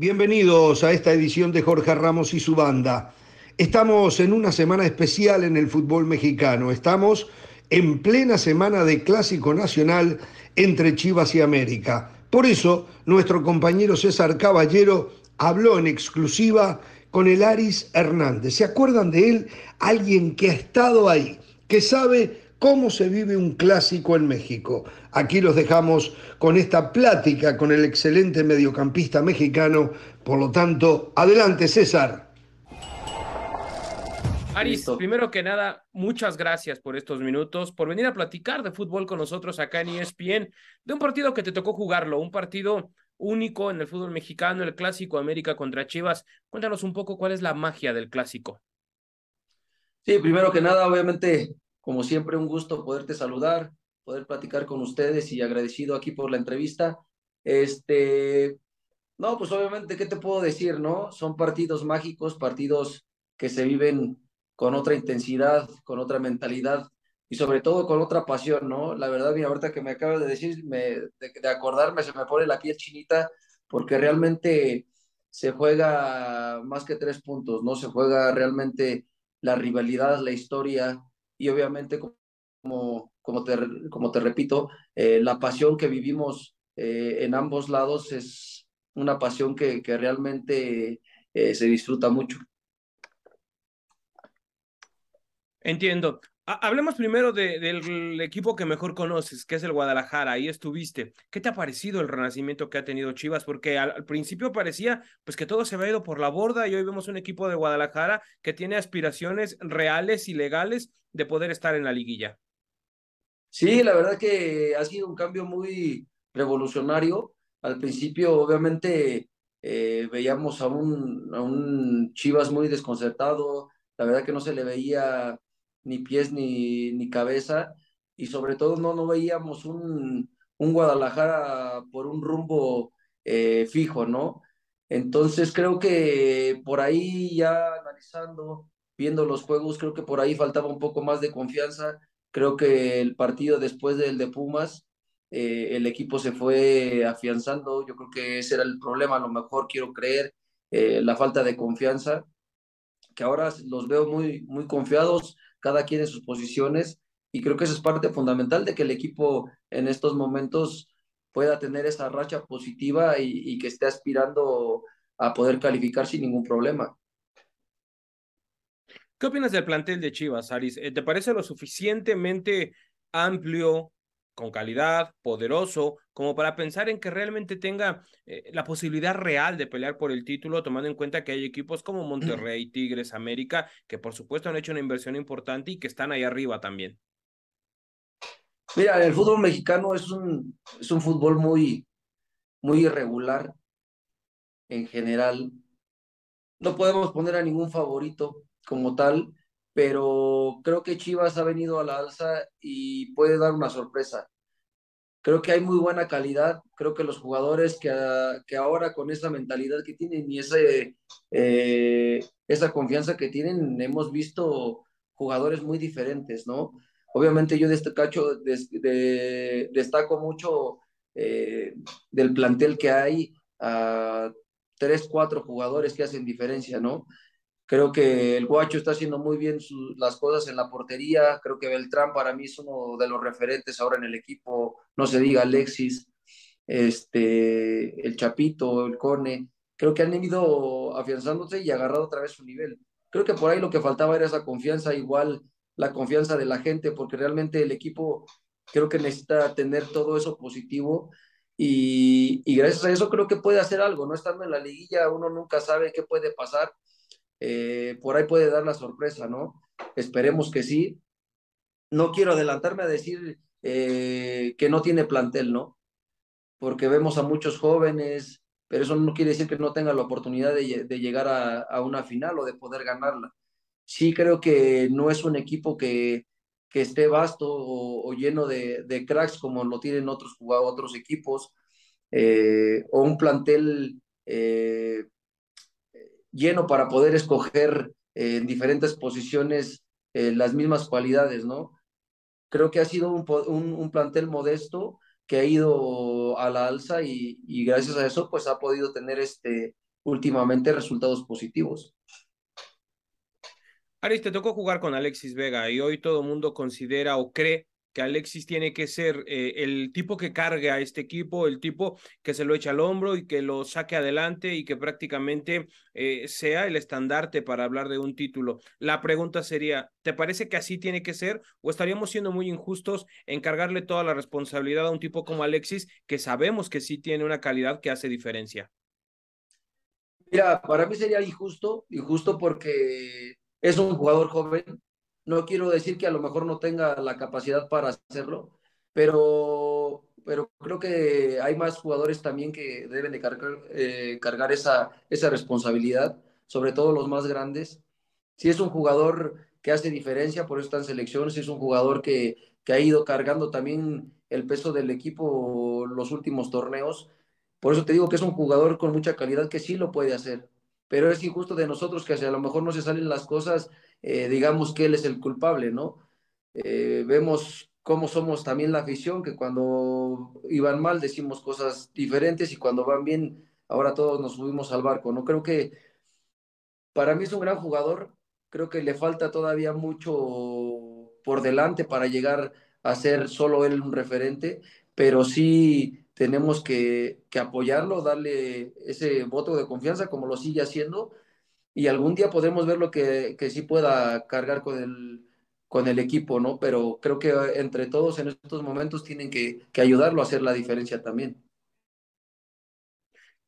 Bienvenidos a esta edición de Jorge Ramos y su banda. Estamos en una semana especial en el fútbol mexicano. Estamos en plena semana de Clásico Nacional entre Chivas y América. Por eso, nuestro compañero César Caballero habló en exclusiva con el Aris Hernández. ¿Se acuerdan de él? Alguien que ha estado ahí, que sabe cómo se vive un clásico en México. Aquí los dejamos con esta plática con el excelente mediocampista mexicano. Por lo tanto, adelante César. Aris, primero que nada, muchas gracias por estos minutos, por venir a platicar de fútbol con nosotros acá en ESPN, de un partido que te tocó jugarlo, un partido único en el fútbol mexicano, el clásico América contra Chivas. Cuéntanos un poco cuál es la magia del clásico. Sí, primero que nada, obviamente, como siempre, un gusto poderte saludar, poder platicar con ustedes y agradecido aquí por la entrevista. Este, no, pues obviamente, ¿qué te puedo decir, no? Son partidos mágicos, partidos que se viven con otra intensidad, con otra mentalidad y sobre todo con otra pasión, ¿no? La verdad, mira, ahorita que me acabas de decir, me, de, acordarme, se me pone la piel chinita, porque realmente se juega más que tres puntos, ¿no? Se juega realmente la rivalidad, la historia y obviamente, como, como, te, como te repito, eh, la pasión que vivimos eh, en ambos lados es una pasión que, que realmente eh, se disfruta mucho. Entiendo. Hablemos primero del equipo que mejor conoces, que es el Guadalajara. Ahí estuviste. ¿Qué te ha parecido el renacimiento que ha tenido Chivas? Porque al, principio parecía pues que todo se había ido por la borda y hoy vemos un equipo de Guadalajara que tiene aspiraciones reales y legales de poder estar en la liguilla. Sí, la verdad que ha sido un cambio muy revolucionario. Al principio, obviamente, eh, veíamos a un, a un Chivas muy desconcertado. La verdad que no se le veía ni pies ni, ni cabeza, y sobre todo no, no veíamos un, un Guadalajara por un rumbo eh, fijo, ¿no? Entonces creo que por ahí ya analizando, viendo los juegos, creo que por ahí faltaba un poco más de confianza. Creo que el partido después del de Pumas, eh, el equipo se fue afianzando. Yo creo que ese era el problema, a lo mejor quiero creer, eh, la falta de confianza, que ahora los veo muy, muy confiados cada quien en sus posiciones y creo que eso es parte fundamental de que el equipo en estos momentos pueda tener esa racha positiva y, que esté aspirando a poder calificar sin ningún problema. ¿Qué opinas del plantel de Chivas, Aris? Eh, ¿Te parece lo suficientemente amplio, con calidad, poderoso, como para pensar en que realmente tenga eh, la posibilidad real de pelear por el título, tomando en cuenta que hay equipos como Monterrey, Tigres, América, que por supuesto han hecho una inversión importante y que están ahí arriba también. Mira, el fútbol mexicano es un, es un fútbol muy, muy irregular en general. No podemos poner a ningún favorito como tal, pero creo que Chivas ha venido a la alza y puede dar una sorpresa. Creo que hay muy buena calidad, creo que los jugadores que, ah, que ahora con esa mentalidad que tienen y ese, eh, esa confianza que tienen, hemos visto jugadores muy diferentes, ¿no? Obviamente yo de este cacho destaco mucho eh, del plantel que hay a tres, cuatro jugadores que hacen diferencia, ¿no? Creo que el Guacho está haciendo muy bien las cosas en la portería. Creo que Beltrán para mí es uno de los referentes ahora en el equipo. No se diga Alexis, este, el Chapito, el Cone. Creo que han ido afianzándose y agarrado otra vez su nivel. Creo que por ahí lo que faltaba era esa confianza, igual la confianza de la gente, porque realmente el equipo creo que necesita tener todo eso positivo y, y, gracias a eso creo que puede hacer algo, ¿no? Estando en la liguilla uno nunca sabe qué puede pasar eh, por ahí puede dar la sorpresa, ¿no? Esperemos que sí. No quiero adelantarme a decir eh, que no tiene plantel, ¿no? Porque vemos a muchos jóvenes, pero eso no quiere decir que no tenga la oportunidad de, llegar a, una final o de poder ganarla. Sí creo que no es un equipo que, que esté vasto o, lleno de, cracks como lo tienen otros, otros equipos, eh, o un plantel lleno para poder escoger eh, en diferentes posiciones eh, las mismas cualidades, ¿no? Creo que ha sido un, un, plantel modesto que ha ido a la alza y, gracias a eso pues ha podido tener este, últimamente resultados positivos. Aris, te tocó jugar con Alexis Vega y hoy todo el mundo considera o cree que Alexis tiene que ser eh, el tipo que cargue a este equipo, el tipo que se lo eche al hombro y que lo saque adelante y que prácticamente eh, sea el estandarte para hablar de un título. La pregunta sería, ¿te parece que así tiene que ser o estaríamos siendo muy injustos en cargarle toda la responsabilidad a un tipo como Alexis que sabemos que sí tiene una calidad que hace diferencia? Mira, para mí sería injusto, injusto porque es un jugador joven, no quiero decir que a lo mejor no tenga la capacidad para hacerlo, pero, pero creo que hay más jugadores también que deben de cargar, eh, cargar esa, esa responsabilidad, sobre todo los más grandes. Si es un jugador que hace diferencia, por eso está en selección, si es un jugador que, que ha ido cargando también el peso del equipo los últimos torneos, por eso te digo que es un jugador con mucha calidad que sí lo puede hacer pero es injusto de nosotros que si a lo mejor no se salen las cosas, eh, digamos que él es el culpable, ¿no? Eh, vemos cómo somos también la afición, que cuando iban mal decimos cosas diferentes y cuando van bien, ahora todos nos subimos al barco, ¿no? Creo que para mí es un gran jugador, creo que le falta todavía mucho por delante para llegar a ser solo él un referente, pero sí tenemos que, que, apoyarlo, darle ese voto de confianza como lo sigue haciendo y algún día podremos ver lo que, que sí pueda cargar con el, con el equipo, ¿no? Pero creo que entre todos en estos momentos tienen que, que ayudarlo a hacer la diferencia también.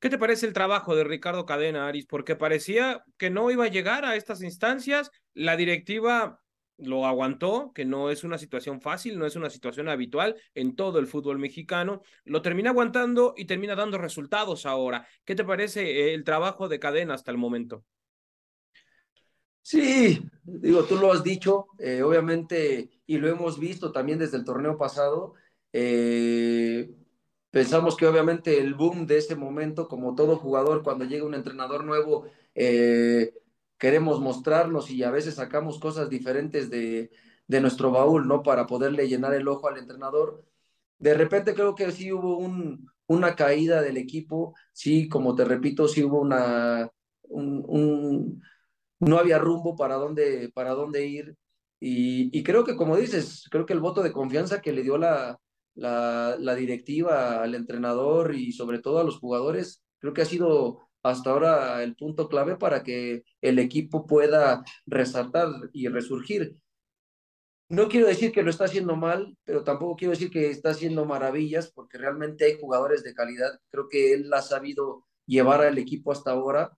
¿Qué te parece el trabajo de Ricardo Cadena, Aris? Porque parecía que no iba a llegar a estas instancias. La directiva lo aguantó, que no es una situación fácil, no es una situación habitual en todo el fútbol mexicano, lo termina aguantando y termina dando resultados ahora. ¿Qué te parece el trabajo de cadena hasta el momento? Sí, digo, tú lo has dicho, eh, obviamente, y lo hemos visto también desde el torneo pasado. Eh, pensamos que obviamente el boom de ese momento, como todo jugador, cuando llega un entrenador nuevo, eh, queremos mostrarnos y a veces sacamos cosas diferentes de, de nuestro baúl, ¿no? Para poderle llenar el ojo al entrenador. De repente creo que sí hubo un, una caída del equipo, sí, como te repito, sí hubo una, un, no había rumbo para dónde, para dónde ir. Y, y, creo que, como dices, creo que el voto de confianza que le dio la, la, la directiva al entrenador y sobre todo a los jugadores, creo que ha sido hasta ahora el punto clave para que el equipo pueda resaltar y resurgir. No quiero decir que lo está haciendo mal, pero tampoco quiero decir que está haciendo maravillas, porque realmente hay jugadores de calidad. Creo que él ha sabido llevar al equipo hasta ahora,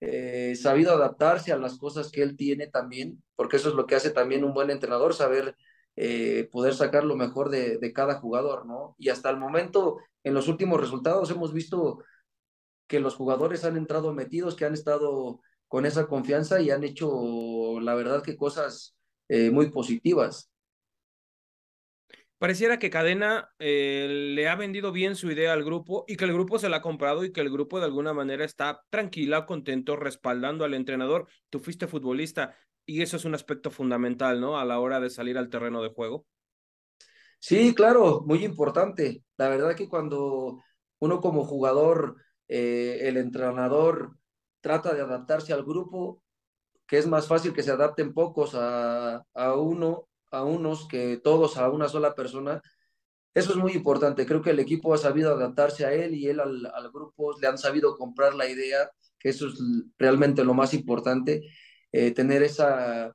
eh, sabido adaptarse a las cosas que él tiene también, porque eso es lo que hace también un buen entrenador, saber eh, poder sacar lo mejor de, de cada jugador, ¿no? Y hasta el momento, en los últimos resultados, hemos visto que los jugadores han entrado metidos, que han estado con esa confianza y han hecho, la verdad, que cosas eh, muy positivas. Pareciera que Cadena eh, le ha vendido bien su idea al grupo y que el grupo se la ha comprado y que el grupo de alguna manera está tranquila, contento, respaldando al entrenador. Tú fuiste futbolista y eso es un aspecto fundamental, ¿no? A la hora de salir al terreno de juego. Sí, claro, muy importante. La verdad que cuando uno como jugador eh, el entrenador trata de adaptarse al grupo, que es más fácil que se adapten pocos a, uno, a unos que todos a una sola persona. Eso es muy importante. Creo que el equipo ha sabido adaptarse a él y él al, al grupo le han sabido comprar la idea, que eso es realmente lo más importante, eh, tener esa,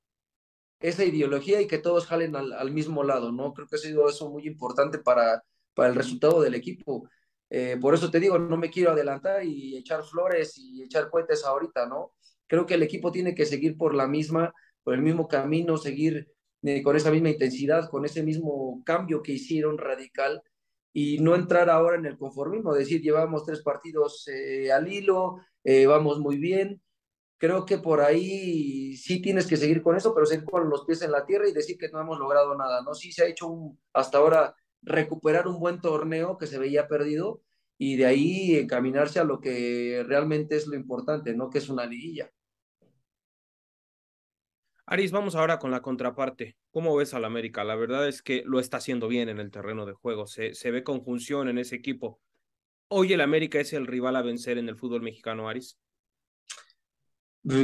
esa ideología y que todos jalen al, al, mismo lado, ¿no? Creo que ha sido eso muy importante para, para el resultado del equipo. Eh, por eso te digo, no me quiero adelantar y echar flores y echar cohetes ahorita, ¿no? Creo que el equipo tiene que seguir por la misma, por el mismo camino, seguir eh, con esa misma intensidad, con ese mismo cambio que hicieron radical y no entrar ahora en el conformismo, decir, llevamos tres partidos eh, al hilo, eh, vamos muy bien. Creo que por ahí sí tienes que seguir con eso, pero seguir con los pies en la tierra y decir que no hemos logrado nada, ¿no? Sí se ha hecho un, hasta ahora recuperar un buen torneo que se veía perdido y de ahí encaminarse a lo que realmente es lo importante, ¿no? Que es una liguilla. Aris, vamos ahora con la contraparte. ¿Cómo ves al América? La verdad es que lo está haciendo bien en el terreno de juego. Se, se ve conjunción en ese equipo. Hoy el América es el rival a vencer en el fútbol mexicano, Aris.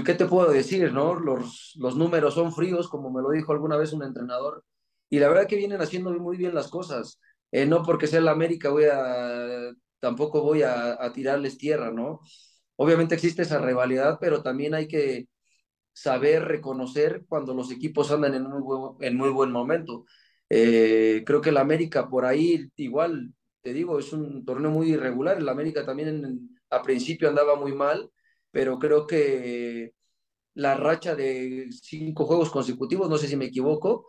¿qué te puedo decir, no? Los, los números son fríos, como me lo dijo alguna vez un entrenador, y la verdad que vienen haciendo muy bien las cosas. Eh, no porque sea la América voy a, tampoco voy a, tirarles tierra, ¿no? Obviamente existe esa rivalidad, pero también hay que saber reconocer cuando los equipos andan en muy buen, en muy buen momento. Eh, creo que la América por ahí igual, te digo, es un torneo muy irregular. El América también en, a principio andaba muy mal, pero creo que la racha de cinco juegos consecutivos, no sé si me equivoco,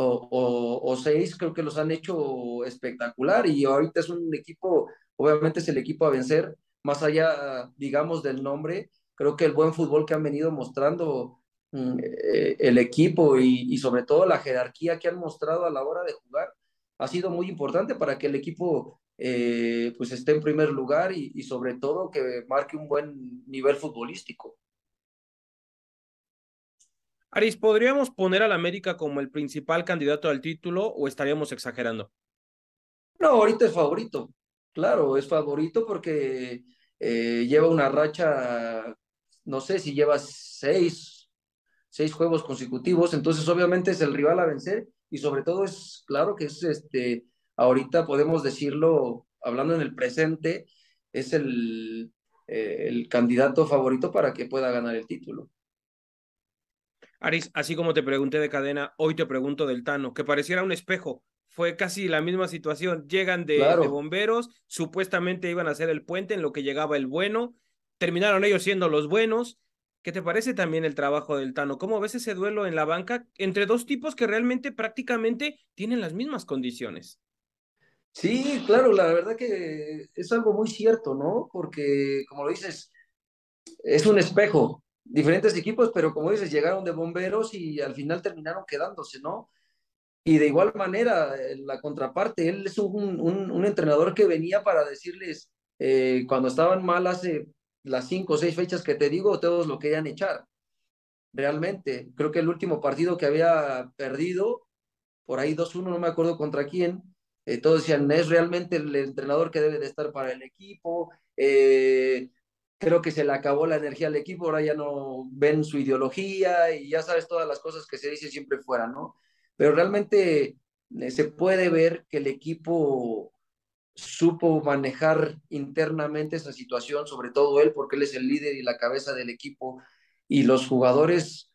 o, o, seis, creo que los han hecho espectacular y ahorita es un equipo, obviamente es el equipo a vencer, más allá, digamos, del nombre, creo que el buen fútbol que han venido mostrando mm, eh, el equipo y, sobre todo la jerarquía que han mostrado a la hora de jugar ha sido muy importante para que el equipo eh, pues esté en primer lugar y, sobre todo que marque un buen nivel futbolístico. Aris, ¿podríamos poner al América como el principal candidato al título o estaríamos exagerando? No, ahorita es favorito. Claro, es favorito porque eh, lleva una racha, no sé si lleva seis, seis juegos consecutivos, entonces obviamente es el rival a vencer y sobre todo es claro que es este ahorita podemos decirlo, hablando en el presente, es el, eh, el candidato favorito para que pueda ganar el título. Aris, así como te pregunté de cadena, hoy te pregunto del Tano, que pareciera un espejo. Fue casi la misma situación. Llegan de, claro. de, bomberos, supuestamente iban a hacer el puente en lo que llegaba el bueno, terminaron ellos siendo los buenos. ¿Qué te parece también el trabajo del Tano? ¿Cómo ves ese duelo en la banca entre dos tipos que realmente prácticamente tienen las mismas condiciones? Sí, claro, la verdad que es algo muy cierto, ¿no? Porque, como lo dices, es un espejo, diferentes equipos, pero como dices, llegaron de bomberos y al final terminaron quedándose, ¿no? Y de igual manera, la contraparte, él es un, un, un entrenador que venía para decirles, eh, cuando estaban mal hace las cinco o seis fechas que te digo, todos lo querían echar. Realmente, creo que el último partido que había perdido, por ahí 2-1, no me acuerdo contra quién, eh, todos decían, es realmente el entrenador que debe de estar para el equipo, eh, creo que se le acabó la energía al equipo, ahora ya no ven su ideología y ya sabes todas las cosas que se dicen siempre fuera, ¿no? Pero realmente eh, se puede ver que el equipo supo manejar internamente esa situación, sobre todo él, porque él es el líder y la cabeza del equipo, y los jugadores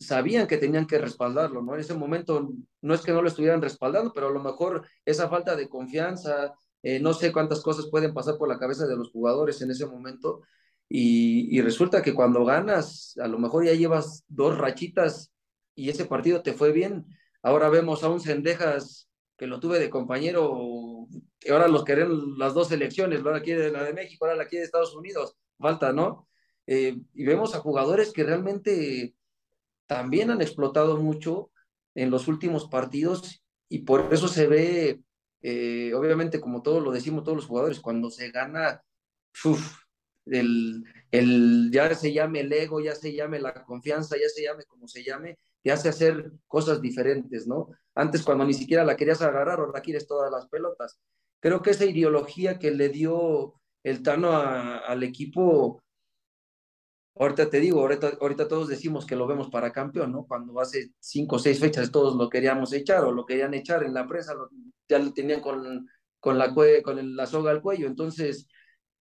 sabían que tenían que respaldarlo, ¿no? En ese momento no es que no lo estuvieran respaldando, pero a lo mejor esa falta de confianza, eh, no sé cuántas cosas pueden pasar por la cabeza de los jugadores en ese momento, y, resulta que cuando ganas, a lo mejor ya llevas dos rachitas y ese partido te fue bien. Ahora vemos a un Cendejas que lo tuve de compañero, que ahora los quieren las dos selecciones, ahora quiere la de México, ahora la quiere de Estados Unidos, falta, ¿no? Eh, y vemos a jugadores que realmente también han explotado mucho en los últimos partidos y por eso se ve, eh, obviamente, como todos lo decimos todos los jugadores, cuando se gana, el, el, ya se llame el ego, ya se llame la confianza, ya se llame como se llame, te hace hacer cosas diferentes, ¿no? Antes cuando ni siquiera la querías agarrar, ahora quieres todas las pelotas. Creo que esa ideología que le dio el Tano al equipo Ahorita te digo, ahorita, todos decimos que lo vemos para campeón, ¿no? Cuando hace cinco o seis fechas todos lo queríamos echar o lo querían echar en la prensa, ya lo tenían con, la, soga al cuello. Entonces,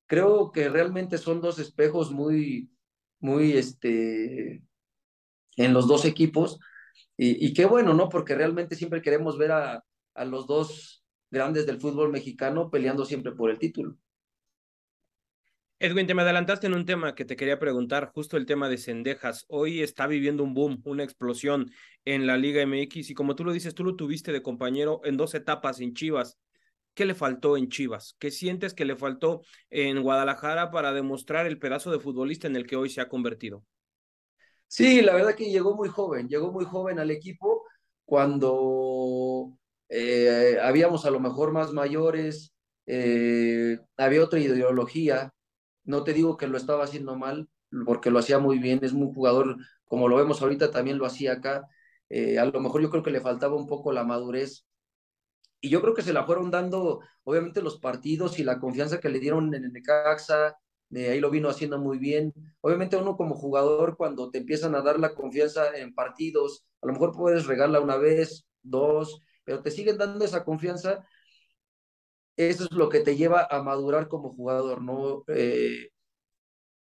creo que realmente son dos espejos muy, muy, este, en los dos equipos. Y, qué bueno, ¿no? Porque realmente siempre queremos ver a los dos grandes del fútbol mexicano peleando siempre por el título. Edwin, te me adelantaste en un tema que te quería preguntar, justo el tema de Cendejas. Hoy está viviendo un boom, una explosión en la Liga MX y como tú lo dices, tú lo tuviste de compañero en dos etapas en Chivas. ¿Qué le faltó en Chivas? ¿Qué sientes que le faltó en Guadalajara para demostrar el pedazo de futbolista en el que hoy se ha convertido? Sí, la verdad que llegó muy joven, llegó muy joven al equipo cuando eh, habíamos a lo mejor más mayores, eh, había otra ideología, no te digo que lo estaba haciendo mal, porque lo hacía muy bien, es un jugador, como lo vemos ahorita, también lo hacía acá. Eh, a lo mejor yo creo que le faltaba un poco la madurez. Y yo creo que se la fueron dando, obviamente, los partidos y la confianza que le dieron en el Necaxa, eh, ahí lo vino haciendo muy bien. Obviamente uno como jugador, cuando te empiezan a dar la confianza en partidos, a lo mejor puedes regarla una vez, dos, pero te siguen dando esa confianza. Eso es lo que te lleva a madurar como jugador, ¿no? Eh,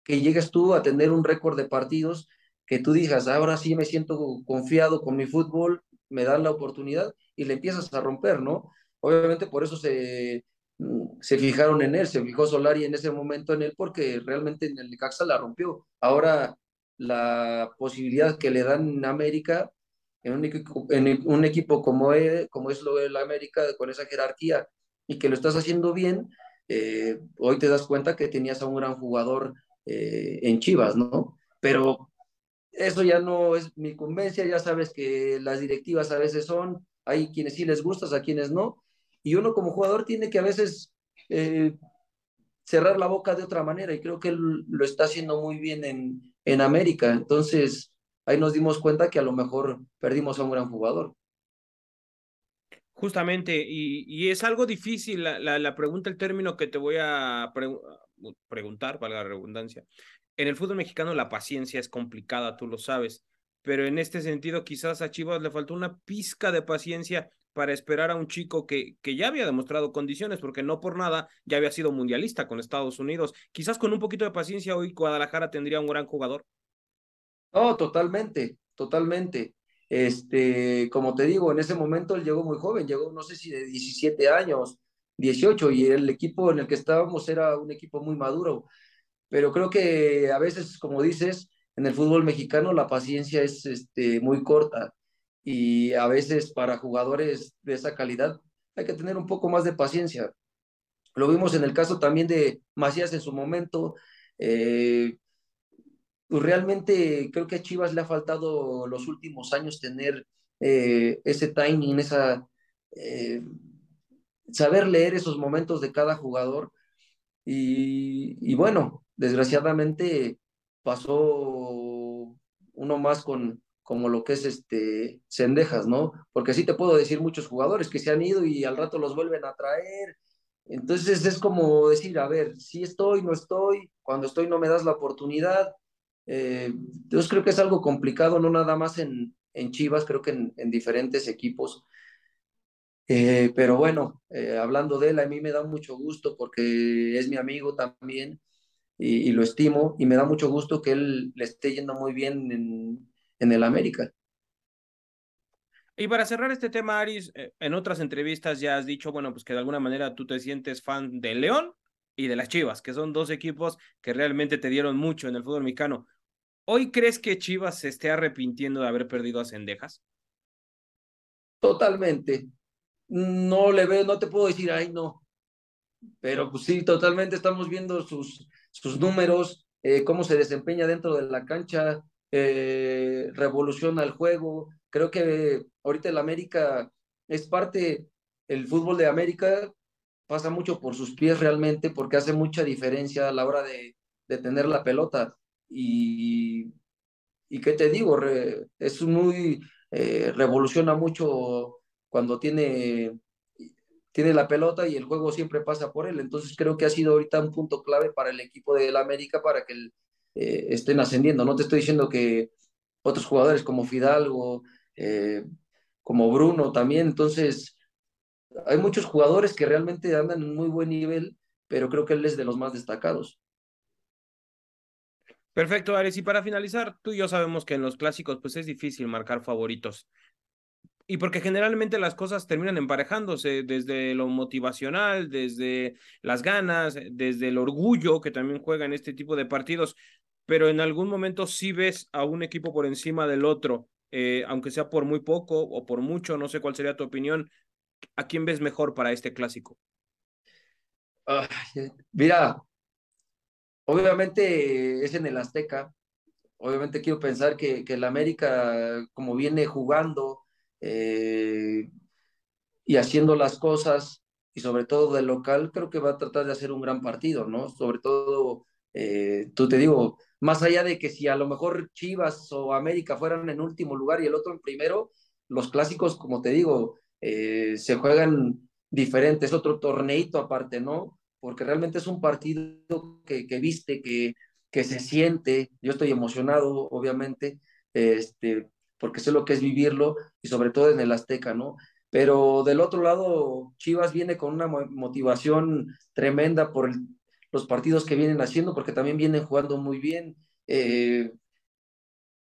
que llegues tú a tener un récord de partidos, que tú digas, ahora sí me siento confiado con mi fútbol, me dan la oportunidad y le empiezas a romper, ¿no? Obviamente por eso se, mm, se fijaron en él, se fijó Solari en ese momento en él porque realmente en el Necaxa la rompió. Ahora la posibilidad que le dan en América, en un equipo, como, es, como es lo del América, con esa jerarquía, y que lo estás haciendo bien, eh, hoy te das cuenta que tenías a un gran jugador eh, en Chivas, ¿no? Pero eso ya no es mi convencia, ya sabes que las directivas a veces son, hay quienes sí les gustas, a quienes no, y uno como jugador tiene que a veces eh, cerrar la boca de otra manera, y creo que lo está haciendo muy bien en, en América, entonces ahí nos dimos cuenta que a lo mejor perdimos a un gran jugador. Justamente, y, es algo difícil la, pregunta, el término que te voy a preguntar, valga la redundancia. En el fútbol mexicano la paciencia es complicada, tú lo sabes, pero en este sentido quizás a Chivas le faltó una pizca de paciencia para esperar a un chico que, que ya había demostrado condiciones, porque no por nada ya había sido mundialista con Estados Unidos. Quizás con un poquito de paciencia hoy Guadalajara tendría un gran jugador. No, totalmente, totalmente. Este, como te digo, en ese momento él llegó muy joven, llegó no sé si de 17 años, 18, y el equipo en el que estábamos era un equipo muy maduro. Pero creo que a veces, como dices, en el fútbol mexicano la paciencia es este, muy corta y a veces para jugadores de esa calidad hay que tener un poco más de paciencia. Lo vimos en el caso también de Macías en su momento. Eh, pues realmente creo que a Chivas le ha faltado los últimos años tener eh, ese timing, esa eh, saber leer esos momentos de cada jugador. Y, bueno, desgraciadamente pasó uno más con como lo que es este Cendejas, ¿no? Porque sí te puedo decir muchos jugadores que se han ido y al rato los vuelven a traer. Entonces es como decir, a ver, si estoy, no estoy, cuando estoy no me das la oportunidad, eh, yo creo que es algo complicado, no nada más en, en Chivas, creo que en, diferentes equipos. Eh, pero bueno, eh, hablando de él, a mí me da mucho gusto porque es mi amigo también y, lo estimo y me da mucho gusto que él le esté yendo muy bien en, en el América. Y para cerrar este tema, Aris, en otras entrevistas ya has dicho, bueno, pues que de alguna manera tú te sientes fan de León y de las Chivas, que son dos equipos que realmente te dieron mucho en el fútbol mexicano. ¿Hoy crees que Chivas se esté arrepintiendo de haber perdido a Cendejas? Totalmente. No le veo, no te puedo decir, ay, no. Pero pues sí, totalmente estamos viendo sus, sus números, eh, cómo se desempeña dentro de la cancha, eh, revoluciona el juego. Creo que ahorita el América es parte, el fútbol de América pasa mucho por sus pies realmente, porque hace mucha diferencia a la hora de, de tener la pelota. Y, qué te digo, es muy, eh, revoluciona mucho cuando tiene, tiene la pelota y el juego siempre pasa por él. Entonces creo que ha sido ahorita un punto clave para el equipo de la América para que eh, estén ascendiendo. No te estoy diciendo que otros jugadores como Fidalgo, eh, como Bruno también. Entonces, hay muchos jugadores que realmente andan en muy buen nivel, pero creo que él es de los más destacados. Perfecto, Ares. Y para finalizar, tú y yo sabemos que en los clásicos pues es difícil marcar favoritos. Y porque generalmente las cosas terminan emparejándose desde lo motivacional, desde las ganas, desde el orgullo que también juega en este tipo de partidos. Pero en algún momento sí ves a un equipo por encima del otro, eh, aunque sea por muy poco o por mucho, no sé cuál sería tu opinión. ¿A quién ves mejor para este clásico? mira, Obviamente es en el Azteca. Obviamente quiero pensar que, el América, como viene jugando eh, y haciendo las cosas, y sobre todo del local, creo que va a tratar de hacer un gran partido, ¿no? Sobre todo, eh, tú te digo, más allá de que si a lo mejor Chivas o América fueran en último lugar y el otro en primero, los clásicos, como te digo, eh, se juegan diferentes, otro torneito aparte, ¿no? Porque realmente es un partido que, que viste, que, que se siente. Yo estoy emocionado, obviamente, este, porque sé lo que es vivirlo y sobre todo en el Azteca, ¿no? Pero del otro lado, Chivas viene con una motivación tremenda por los partidos que vienen haciendo, porque también vienen jugando muy bien. Eh,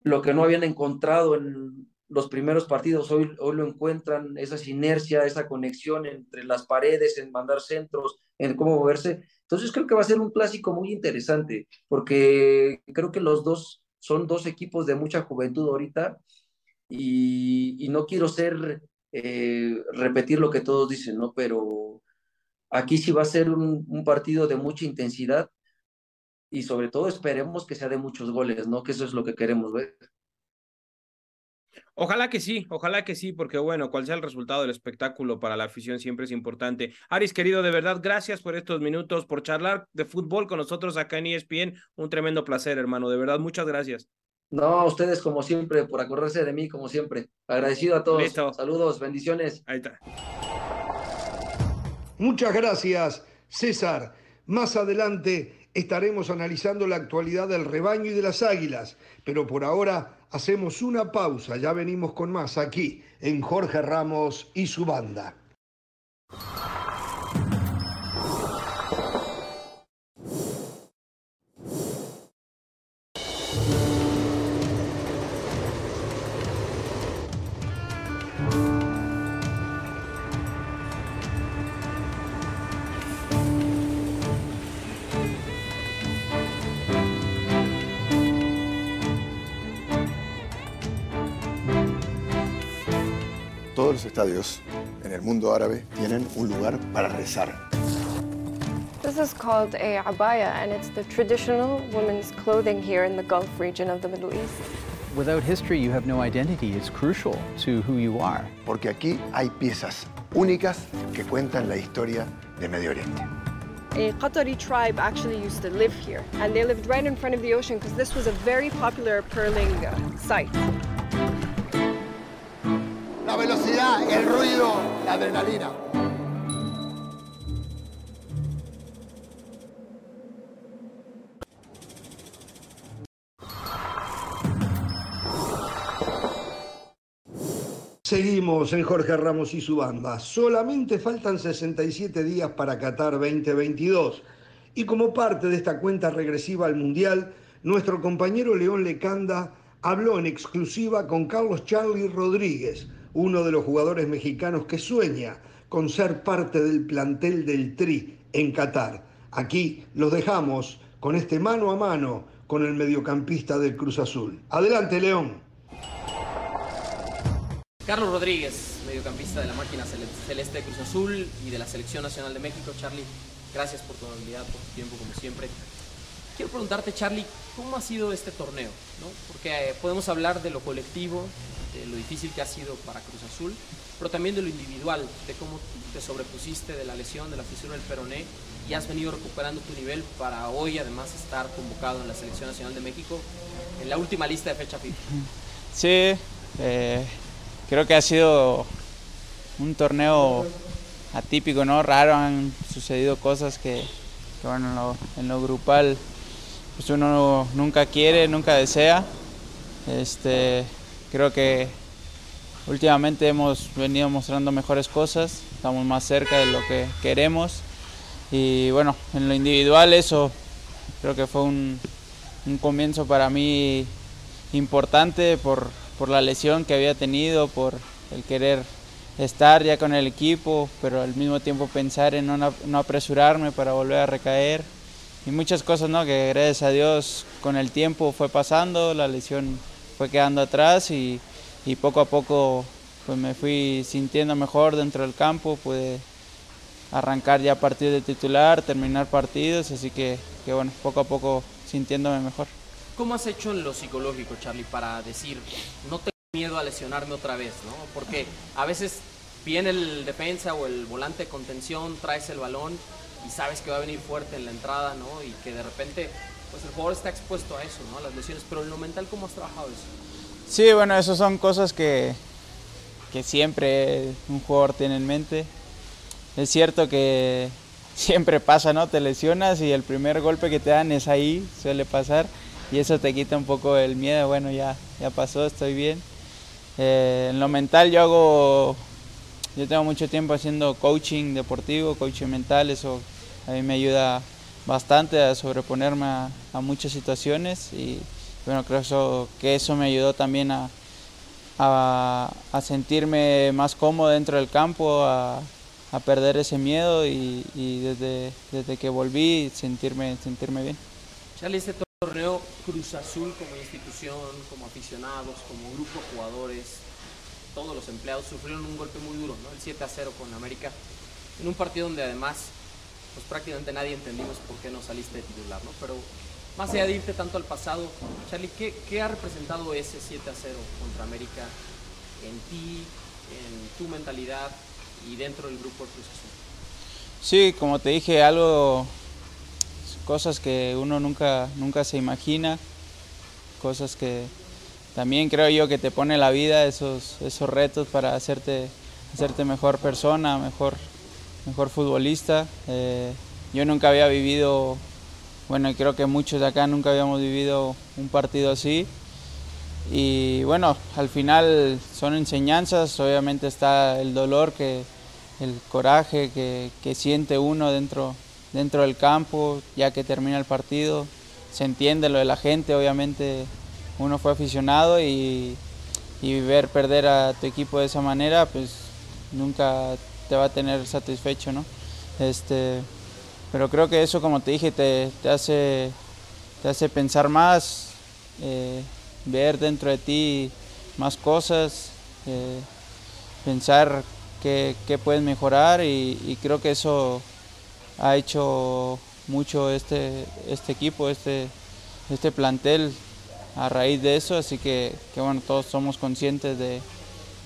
lo que no habían encontrado en los primeros partidos, hoy, hoy lo encuentran, esa inercia, esa conexión entre las paredes, en mandar centros, en cómo moverse. Entonces creo que va a ser un clásico muy interesante, porque creo que los dos son dos equipos de mucha juventud ahorita y, no quiero ser, eh, repetir lo que todos dicen, ¿no? Pero aquí sí va a ser un, un partido de mucha intensidad y sobre todo esperemos que sea de muchos goles, ¿no? Que eso es lo que queremos ver. Ojalá que sí, ojalá que sí, porque bueno, cual sea el resultado del espectáculo para la afición siempre es importante. Aris, querido, de verdad, gracias por estos minutos, por charlar de fútbol con nosotros acá en ESPN. Un tremendo placer, hermano, de verdad, muchas gracias. No, a ustedes como siempre, por acordarse de mí, como siempre. Agradecido a todos. Saludos, bendiciones. Ahí está. Muchas gracias, César. Más adelante estaremos analizando la actualidad del rebaño y de las águilas, pero por ahora hacemos una pausa, ya venimos con más aquí en Jorge Ramos y su banda. Estadios en el mundo árabe tienen un lugar para rezar. This is called a abaya and it's the traditional women's clothing here in the Gulf region of the Middle East. Without history, you have no identity. It's crucial to who you are. Porque aquí hay piezas únicas que cuentan la historia de Medio Oriente. A Qatari tribe actually used to live here, and they lived right in front of the ocean because this was a very popular pearling site. La velocidad, el ruido, la adrenalina. Seguimos en Jorge Ramos y su banda. Solamente faltan 67 días para Qatar 2022. Y como parte de esta cuenta regresiva al Mundial, nuestro compañero León Lecanda habló en exclusiva con Carlos Charlie Rodríguez, uno de los jugadores mexicanos que sueña con ser parte del plantel del Tri en Qatar. Aquí los dejamos con este mano a mano con el mediocampista del Cruz Azul. Adelante, León. Carlos Rodríguez, mediocampista de la máquina celeste de Cruz Azul y de la Selección Nacional de México. Charlie, gracias por tu amabilidad, por tu tiempo, como siempre. Quiero preguntarte, Charlie, ¿cómo ha sido este torneo? Porque eh, podemos hablar de lo colectivo, lo difícil que ha sido para Cruz Azul, pero también de lo individual, de cómo te sobrepusiste de la lesión, de la fisura del peroné y has venido recuperando tu nivel para hoy además estar convocado en la Selección Nacional de México en la última lista de fecha FIFA. Sí, eh, creo que ha sido un torneo atípico, ¿no? Raro, han sucedido cosas que, bueno, en lo, en lo, grupal pues uno nunca quiere, nunca desea. Este, Creo que últimamente hemos venido mostrando mejores cosas, estamos más cerca de lo que queremos y bueno, en lo individual eso creo que fue un, comienzo para mí importante por, la lesión que había tenido, por el querer estar ya con el equipo, pero al mismo tiempo pensar en no, no, apresurarme para volver a recaer. Y muchas cosas ¿no? que gracias a Dios con el tiempo fue pasando, la lesión fue quedando atrás y, poco a poco pues me fui sintiendo mejor dentro del campo, pude arrancar ya partidos de titular, terminar partidos, así que, que bueno, poco a poco sintiéndome mejor. ¿Cómo has hecho en lo psicológico, Charlie, para decir, no tengo miedo a lesionarme otra vez, ¿no? Porque a veces viene el defensa o el volante de contención, traes el balón y sabes que va a venir fuerte en la entrada, ¿no? Y que de repente pues el jugador está expuesto a eso, ¿no? A las lesiones, pero en lo mental, ¿cómo has trabajado eso? Sí, bueno, eso son cosas que, que siempre un jugador tiene en mente. Es cierto que siempre pasa, ¿no? Te lesionas y el primer golpe que te dan es ahí, suele pasar, y eso te quita un poco el miedo, bueno, ya, ya pasó, estoy bien. Eh, en lo mental yo hago, yo tengo mucho tiempo haciendo coaching deportivo, coaching mental, eso a mí me ayuda bastante a sobreponerme a, muchas situaciones y bueno, creo que eso me ayudó también a, a, sentirme más cómodo dentro del campo, a, a perder ese miedo y, desde, desde, que volví sentirme, sentirme bien. Charlie, este torneo Cruz Azul como institución, como aficionados, como grupo de jugadores, todos los empleados sufrieron un golpe muy duro, ¿no? el 7 a 0 con América, en un partido donde además pues prácticamente nadie entendimos por qué no saliste de titular, ¿no? Pero más allá de irte tanto al pasado, Charlie, ¿qué, ha representado ese 7 a 0 contra América en ti, en tu mentalidad y dentro del grupo de Cruz? Sí, como te dije, algo, cosas que uno nunca, nunca se imagina, cosas que también creo yo que te pone la vida, esos, esos retos para hacerte, hacerte mejor persona, mejor, mejor futbolista. Eh, yo nunca había vivido, bueno, creo que muchos de acá nunca habíamos vivido un partido así. Y bueno, al final son enseñanzas, obviamente está el dolor, que, el coraje que, siente uno dentro, dentro del campo, ya que termina el partido. Se entiende lo de la gente, obviamente uno fue aficionado y, y ver perder a tu equipo de esa manera, pues nunca te va a tener satisfecho, ¿no? Este, pero creo que eso, como te dije, te, te hace, te hace pensar más. Eh, ver dentro de ti más cosas, eh, pensar qué, puedes mejorar y, creo que eso ha hecho mucho este, este equipo, este, este plantel a raíz de eso, así que, bueno, todos somos conscientes de,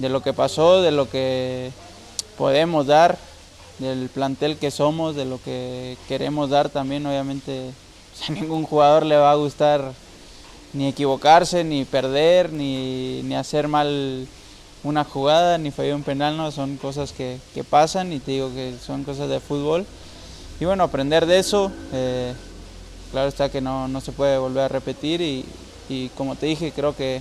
lo que pasó, de lo que podemos dar, del plantel que somos, de lo que queremos dar también, obviamente a ningún jugador le va a gustar ni equivocarse, ni perder, ni, hacer mal una jugada, ni fallar un penal, no, son cosas que, pasan y te digo que son cosas de fútbol. Y bueno, aprender de eso, eh, claro está que no, se puede volver a repetir y, como te dije, creo que,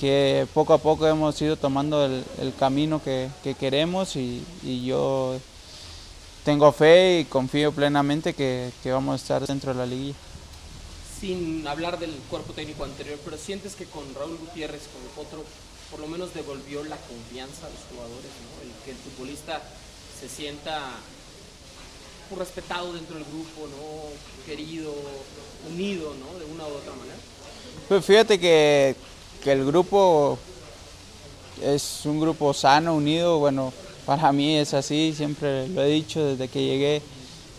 que, poco a poco hemos ido tomando el, camino que, queremos y, yo tengo fe y confío plenamente que, que vamos a estar dentro de la liguilla sin hablar del cuerpo técnico anterior, pero sientes que con Raúl Gutiérrez, con el Potro, por lo menos devolvió la confianza a los jugadores, el que el futbolista se sienta pues, respetado dentro del grupo, ¿no? querido, unido, ¿no? de una u otra manera. Pues fíjate que, que el grupo es un grupo sano, unido, bueno, para mí es así, siempre lo he dicho desde que llegué,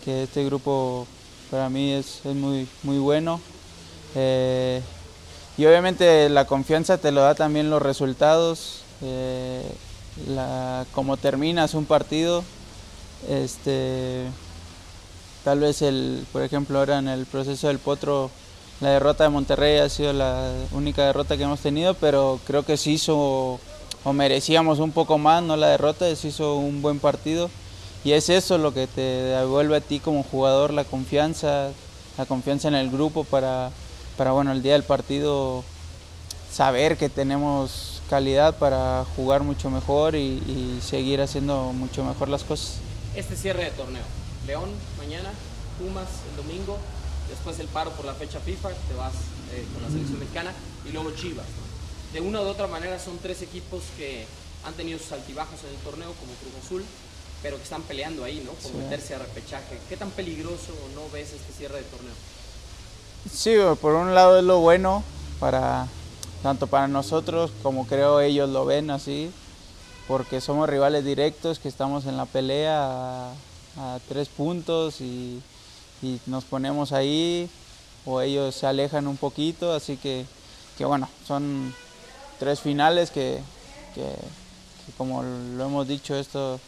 que este grupo para mí es, muy, muy bueno. Eh, y obviamente la confianza te lo da también los resultados, eh, como terminas un partido. Este, tal vez el, por ejemplo ahora en el proceso del Potro, la derrota de Monterrey ha sido la única derrota que hemos tenido, pero creo que se hizo o merecíamos un poco más, no la derrota, se hizo un buen partido. Y es eso lo que te devuelve a ti como jugador la confianza, la confianza en el grupo para, para bueno, el día del partido saber que tenemos calidad para jugar mucho mejor y, seguir haciendo mucho mejor las cosas. Este cierre de torneo, León mañana, Pumas el domingo, después el paro por la fecha FIFA, te vas eh, con la selección mexicana y luego Chivas. De una u otra manera son tres equipos que han tenido sus altibajos en el torneo como Cruz Azul, pero que están peleando ahí, ¿no? Por meterse a repechaje. ¿Qué tan peligroso no ves este cierre de torneo? Sí, por un lado es lo bueno para tanto para nosotros como creo ellos lo ven así, porque somos rivales directos que estamos en la pelea a, tres puntos y, nos ponemos ahí o ellos se alejan un poquito, así que, que bueno, son tres finales que, que, como lo hemos dicho, esto,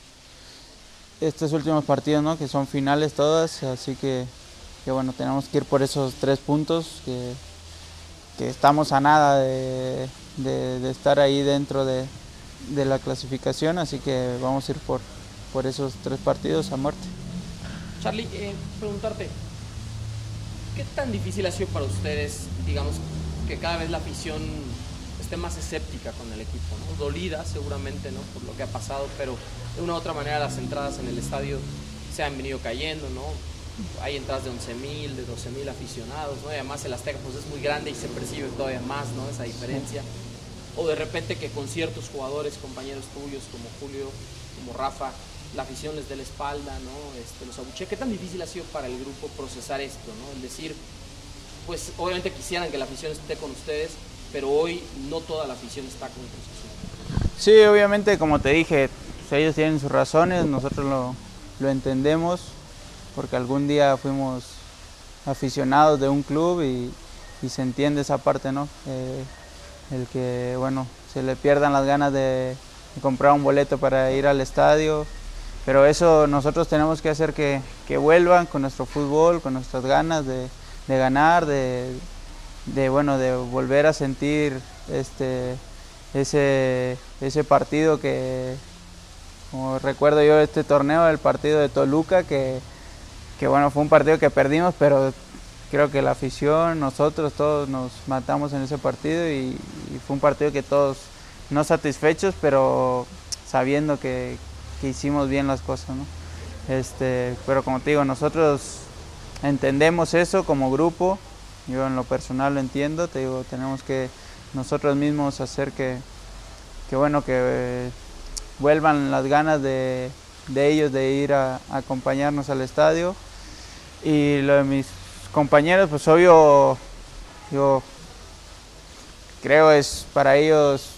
estos últimos partidos, ¿no? que son finales todas, así que que bueno, tenemos que ir por esos tres puntos, que, estamos a nada de, estar ahí dentro de, la clasificación, así que vamos a ir por, por esos tres partidos a muerte. Charlie, eh, preguntarte, ¿qué tan difícil ha sido para ustedes, digamos, que cada vez la afición esté más escéptica con el equipo. Dolida seguramente, ¿no? Por lo que ha pasado, pero de una u otra manera las entradas en el estadio se han venido cayendo, ¿no? Hay entradas de 11.000, de 12.000 aficionados, ¿no? Y además el Azteca pues es muy grande y se percibe todavía más, ¿no? Esa diferencia. O de repente que con ciertos jugadores, compañeros tuyos como Julio, como Rafa, la afición les dé la espalda, ¿no? Este, los abuche. ¿Qué tan difícil ha sido para el grupo procesar esto, ¿no? El decir, pues obviamente quisieran que la afición esté con ustedes, pero hoy no toda la afición está con nosotros. Sí, obviamente, como te dije, ellos tienen sus razones, nosotros lo, lo entendemos, porque algún día fuimos aficionados de un club y, se entiende esa parte, ¿no? Eh, el que, bueno, se le pierdan las ganas de, comprar un boleto para ir al estadio, pero eso nosotros tenemos que hacer que, que vuelvan con nuestro fútbol, con nuestras ganas de, de ganar, de, de, bueno, de volver a sentir este, ese, ese partido que, como recuerdo yo este torneo, el partido de Toluca, que, que bueno, fue un partido que perdimos, pero creo que la afición, nosotros todos nos matamos en ese partido y, y fue un partido que todos no satisfechos, pero sabiendo que, que hicimos bien las cosas. Este, pero como te digo, nosotros entendemos eso como grupo, yo en lo personal lo entiendo, te digo, tenemos que nosotros mismos hacer que, que bueno, que eh, vuelvan las ganas de, ellos de ir a, a, acompañarnos al estadio. Y lo de mis compañeros, pues obvio, yo creo es para ellos,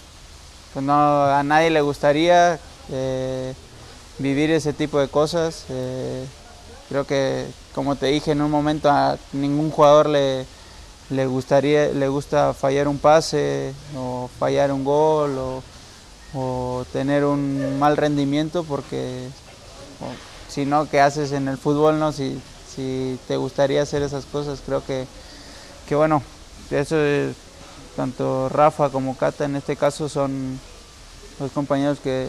pues no, a nadie le gustaría eh, vivir ese tipo de cosas. Eh, creo que, como te dije en un momento, a ningún jugador le, le gustaría, le gusta fallar un pase o fallar un gol o, tener un mal rendimiento porque si no, ¿qué haces en el fútbol? No? Si, si te gustaría hacer esas cosas, creo que, que bueno, eso es, tanto Rafa como Cata en este caso son los compañeros que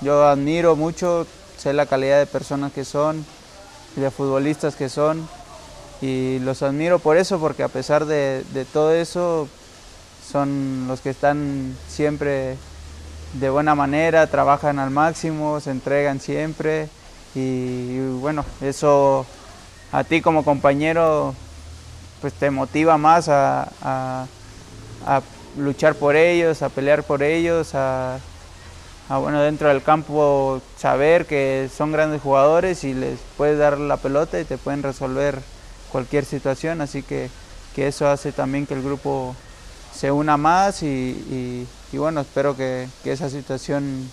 yo admiro mucho, sé la calidad de personas que son, de futbolistas que son y los admiro por eso, porque a pesar de, de, todo eso, son los que están siempre de buena manera, trabajan al máximo, se entregan siempre y, bueno, eso a ti como compañero pues te motiva más a, a luchar por ellos, a pelear por ellos, a, a, bueno, dentro del campo saber que son grandes jugadores y les puedes dar la pelota y te pueden resolver cualquier situación, así que, que eso hace también que el grupo se una más y, y, y bueno, espero que, que esa situación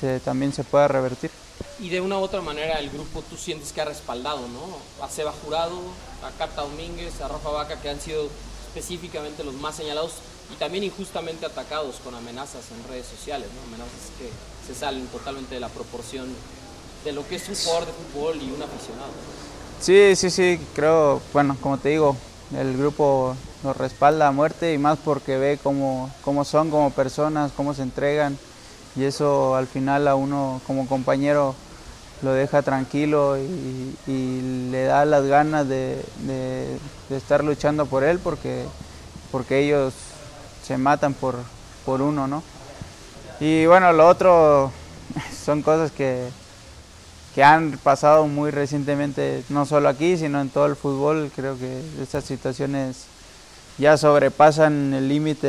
se, también se pueda revertir. Y de una u otra manera el grupo tú sientes que ha respaldado, ¿no? A Seba Jurado, a Cata Domínguez, a Rafa Vaca, que han sido específicamente los más señalados y también injustamente atacados con amenazas en redes sociales. Amenazas que se salen totalmente de la proporción de lo que es un jugador de fútbol y un aficionado. Sí, sí, sí, creo, bueno, como te digo, el grupo nos respalda a muerte y más porque ve cómo, cómo son como personas, cómo se entregan y eso al final a uno como compañero lo deja tranquilo y, le da las ganas de, de, de, estar luchando por él porque, porque ellos se matan por, por uno, ¿no? Y bueno, lo otro son cosas que, que han pasado muy recientemente, no solo aquí, sino en todo el fútbol. Creo que estas situaciones ya sobrepasan el límite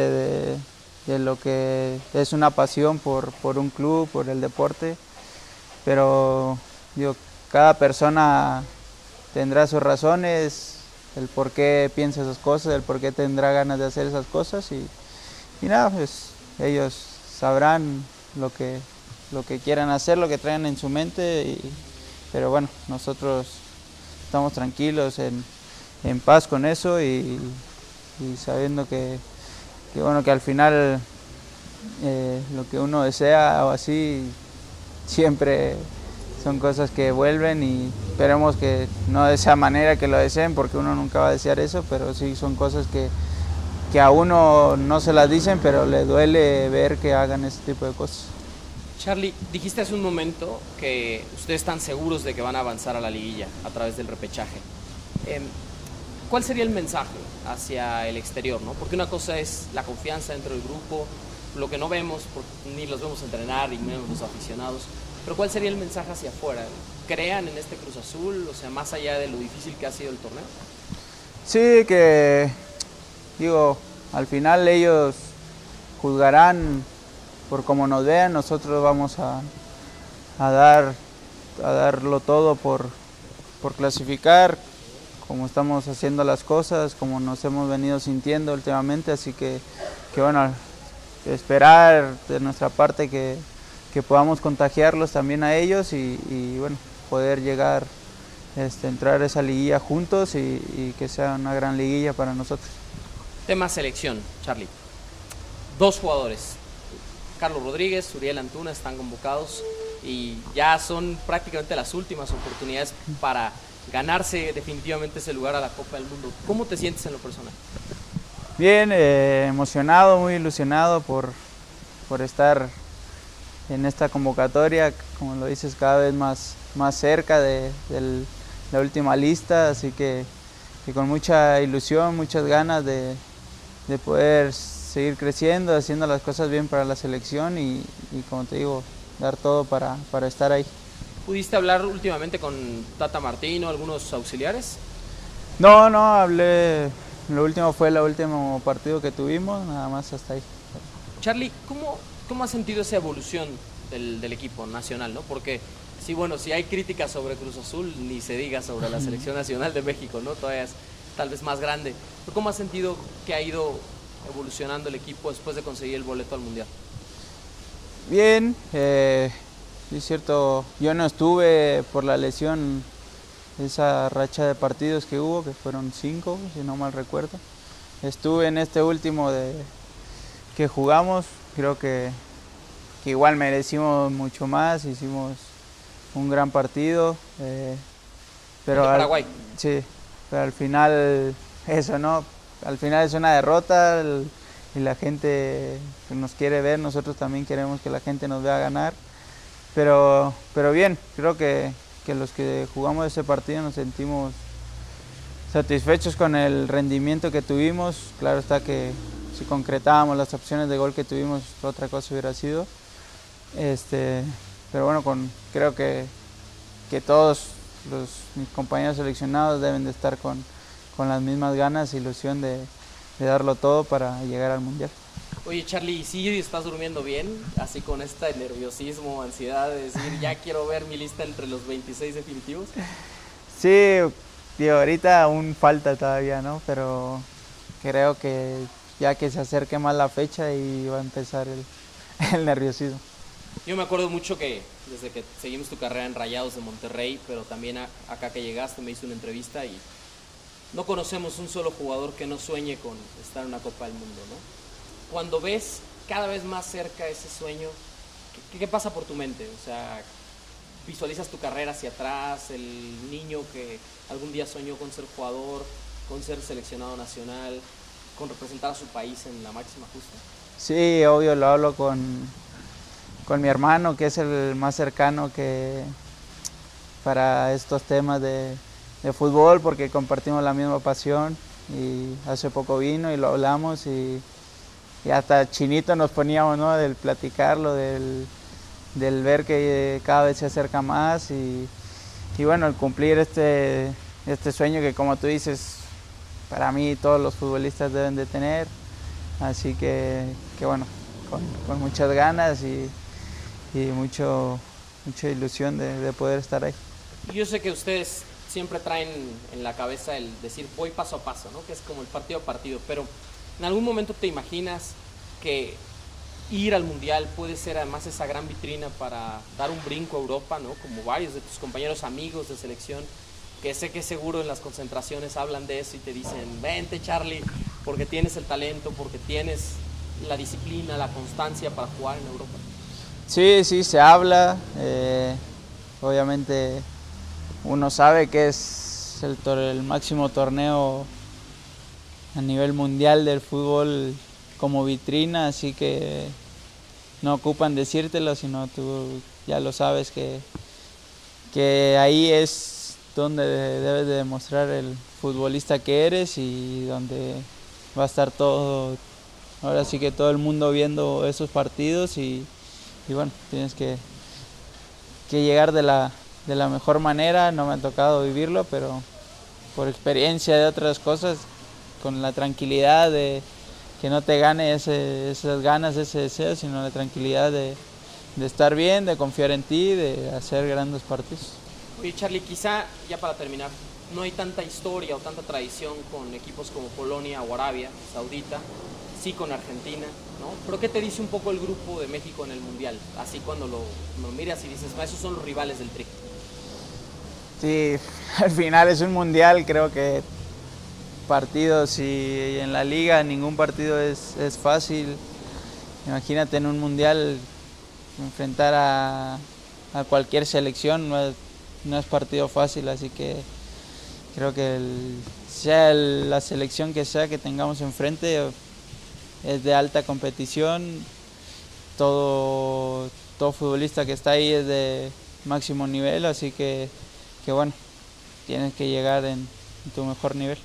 de, lo que es una pasión por, por, un club, por el deporte. Pero yo, cada persona tendrá sus razones, el por qué piensa esas cosas, el por qué tendrá ganas de hacer esas cosas y, y nada, pues ellos sabrán lo que lo que quieran hacer, lo que traen en su mente, y, pero bueno, nosotros estamos tranquilos, en, en paz con eso y, sabiendo que, que, bueno, que al final eh, lo que uno desea o así siempre son cosas que vuelven y esperemos que no de esa manera que lo deseen porque uno nunca va a desear eso, pero sí son cosas que, que a uno no se las dicen, pero le duele ver que hagan ese tipo de cosas. Charlie, dijiste hace un momento que ustedes están seguros de que van a avanzar a la liguilla a través del repechaje. Em, ¿Cuál sería el mensaje hacia el exterior? ¿no? Porque una cosa es la confianza dentro del grupo, lo que no vemos, ni los vemos entrenar, ni menos los aficionados. Pero ¿cuál sería el mensaje hacia afuera? ¿Crean en este Cruz Azul? O sea, más allá de lo difícil que ha sido el torneo. Sí, que digo, al final ellos juzgarán por cómo nos vean, nosotros vamos a, dar a darlo todo por, por clasificar, como estamos haciendo las cosas, como nos hemos venido sintiendo últimamente, así que, que bueno, esperar de nuestra parte que, que, podamos contagiarlos también a ellos y, bueno, poder llegar, este, entrar a esa liguilla juntos y que sea una gran liguilla para nosotros. Tema selección, Charlie. Dos jugadores, Carlos Rodríguez, Uriel Antuna están convocados y ya son prácticamente las últimas oportunidades para ganarse definitivamente ese lugar a la Copa del Mundo. ¿Cómo te sientes en lo personal? Bien, eh, emocionado, muy ilusionado por, por estar en esta convocatoria, como lo dices, cada vez más, más cerca de, la última lista, así que, con mucha ilusión, muchas ganas de, de poder seguir creciendo, haciendo las cosas bien para la selección y, como te digo, dar todo para, para, estar ahí. ¿Pudiste hablar últimamente con Tata Martino, algunos auxiliares? No, no, hablé, lo último fue el último partido que tuvimos, nada más hasta ahí. Charlie, ¿cómo, cómo has sentido esa evolución del, del equipo nacional? ¿no? Porque sí, bueno, si hay críticas sobre Cruz Azul, ni se diga sobre la selección nacional de México, ¿no? Todavía es tal vez más grande. ¿Cómo has sentido que ha ido evolucionando el equipo después de conseguir el boleto al Mundial? Bien, eh, es cierto, yo no estuve por la lesión, esa racha de partidos que hubo, que fueron cinco, si no mal recuerdo. Estuve en este último de, que jugamos, creo que, que igual merecimos mucho más, hicimos un gran partido. Eh, pero Paraguay. sí, pero al final eso, ¿no? al final es una derrota y la gente nos quiere ver, nosotros también queremos que la gente nos vea ganar. Pero, pero bien, creo que, que los que jugamos ese partido nos sentimos satisfechos con el rendimiento que tuvimos. Claro está que si concretábamos las opciones de gol que tuvimos, otra cosa hubiera sido. Este, pero bueno, con, creo que, que todos los, mis compañeros seleccionados deben de estar con, con las mismas ganas e ilusión de, darlo todo para llegar al Mundial. Oye Charlie, ¿sí estás durmiendo bien? Así con este nerviosismo, ansiedad de decir, ya quiero ver mi lista entre los 26 definitivos. Sí, digo, ahorita aún falta todavía, ¿no? Pero creo que ya que se acerque más la fecha y va a empezar el, el nerviosismo. Yo me acuerdo mucho que desde que seguimos tu carrera en Rayados de Monterrey, pero también acá que llegaste me hice una entrevista y no conocemos un solo jugador que no sueñe con estar en una Copa del Mundo, ¿no? Cuando ves cada vez más cerca ese sueño, ¿qué, pasa por tu mente? O sea, visualizas tu carrera hacia atrás, el niño que algún día soñó con ser jugador, con ser seleccionado nacional, con representar a su país en la máxima justa. Sí, obvio, lo hablo con, con mi hermano, que es el más cercano que para estos temas de, de fútbol porque compartimos la misma pasión y hace poco vino y lo hablamos y, hasta chinito nos poníamos ¿no? del platicarlo, del, del, ver que cada vez se acerca más y, y, bueno, el cumplir este, este sueño que como tú dices, para mí todos los futbolistas deben de tener, así que, que bueno, con, muchas ganas y, y mucho, mucha ilusión de, de poder estar ahí. Yo sé que ustedes siempre traen en la cabeza el decir voy paso a paso, ¿no? Que es como el partido a partido, pero en algún momento te imaginas que ir al mundial puede ser además esa gran vitrina para dar un brinco a Europa, ¿no? Como varios de tus compañeros amigos de selección que sé que seguro en las concentraciones hablan de eso y te dicen, vente Charlie, porque tienes el talento, porque tienes la disciplina, la constancia para jugar en Europa. Sí, sí, se habla. Eh, obviamente uno sabe que es el, el máximo torneo a nivel mundial del fútbol como vitrina, así que, no ocupan decírtelo, sino tú ya lo sabes que, que ahí es donde debes de demostrar el futbolista que eres y donde va a estar todo, ahora sí que todo el mundo viendo esos partidos y, bueno, tienes que, que llegar de la, de la mejor manera, no me ha tocado vivirlo, pero por experiencia de otras cosas, con la tranquilidad de que no te gane esas ganas, ese deseo, sino la tranquilidad de, de estar bien, de confiar en ti, de hacer grandes partidos. Oye Charlie, quizá ya para terminar, no hay tanta historia o tanta tradición con equipos como Polonia o Arabia Saudita, sí con Argentina, ¿no? Pero ¿qué te dice un poco el grupo de México en el Mundial? Así cuando lo, miras y dices, esos son los rivales del Tri. Sí, al final es un Mundial, creo que partidos y en la liga ningún partido es, es fácil. Imagínate en un Mundial enfrentar a, cualquier selección, no es, no es partido fácil, así que creo que sea la selección que sea que tengamos enfrente, es de alta competición, todo, todo futbolista que está ahí es de máximo nivel, así que, que bueno, tienes que llegar en, tu mejor nivel.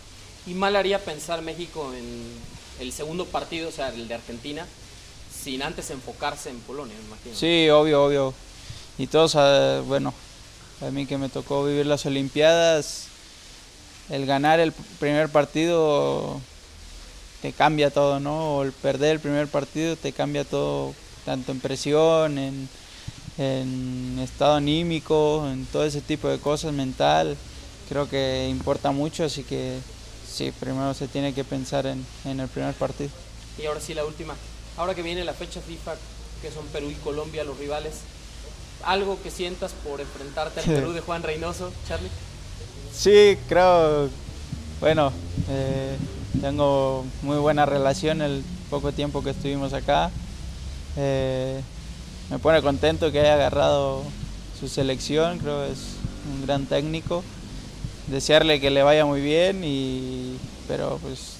Y mal haría pensar México en el segundo partido, o sea, el de Argentina, sin antes enfocarse en Polonia, me imagino. Sí, obvio, obvio. Y todos, ah, bueno, a mí que me tocó vivir las Olimpiadas, el ganar el primer partido te cambia todo, ¿no? O el perder el primer partido te cambia todo, tanto en presión, en, estado anímico, en todo ese tipo de cosas, mental. Creo que importa mucho, así que sí, primero se tiene que pensar en, en el primer partido. Y ahora sí, la última. Ahora que viene la fecha FIFA, que son Perú y Colombia los rivales, algo que sientas por enfrentarte al Perú de Juan Reynoso, Charlie? Sí, creo, bueno, eh, tengo muy buena relación el poco tiempo que estuvimos acá. Eh, me pone contento que haya agarrado su selección, creo que es un gran técnico. Desearle que le vaya muy bien, y, pero pues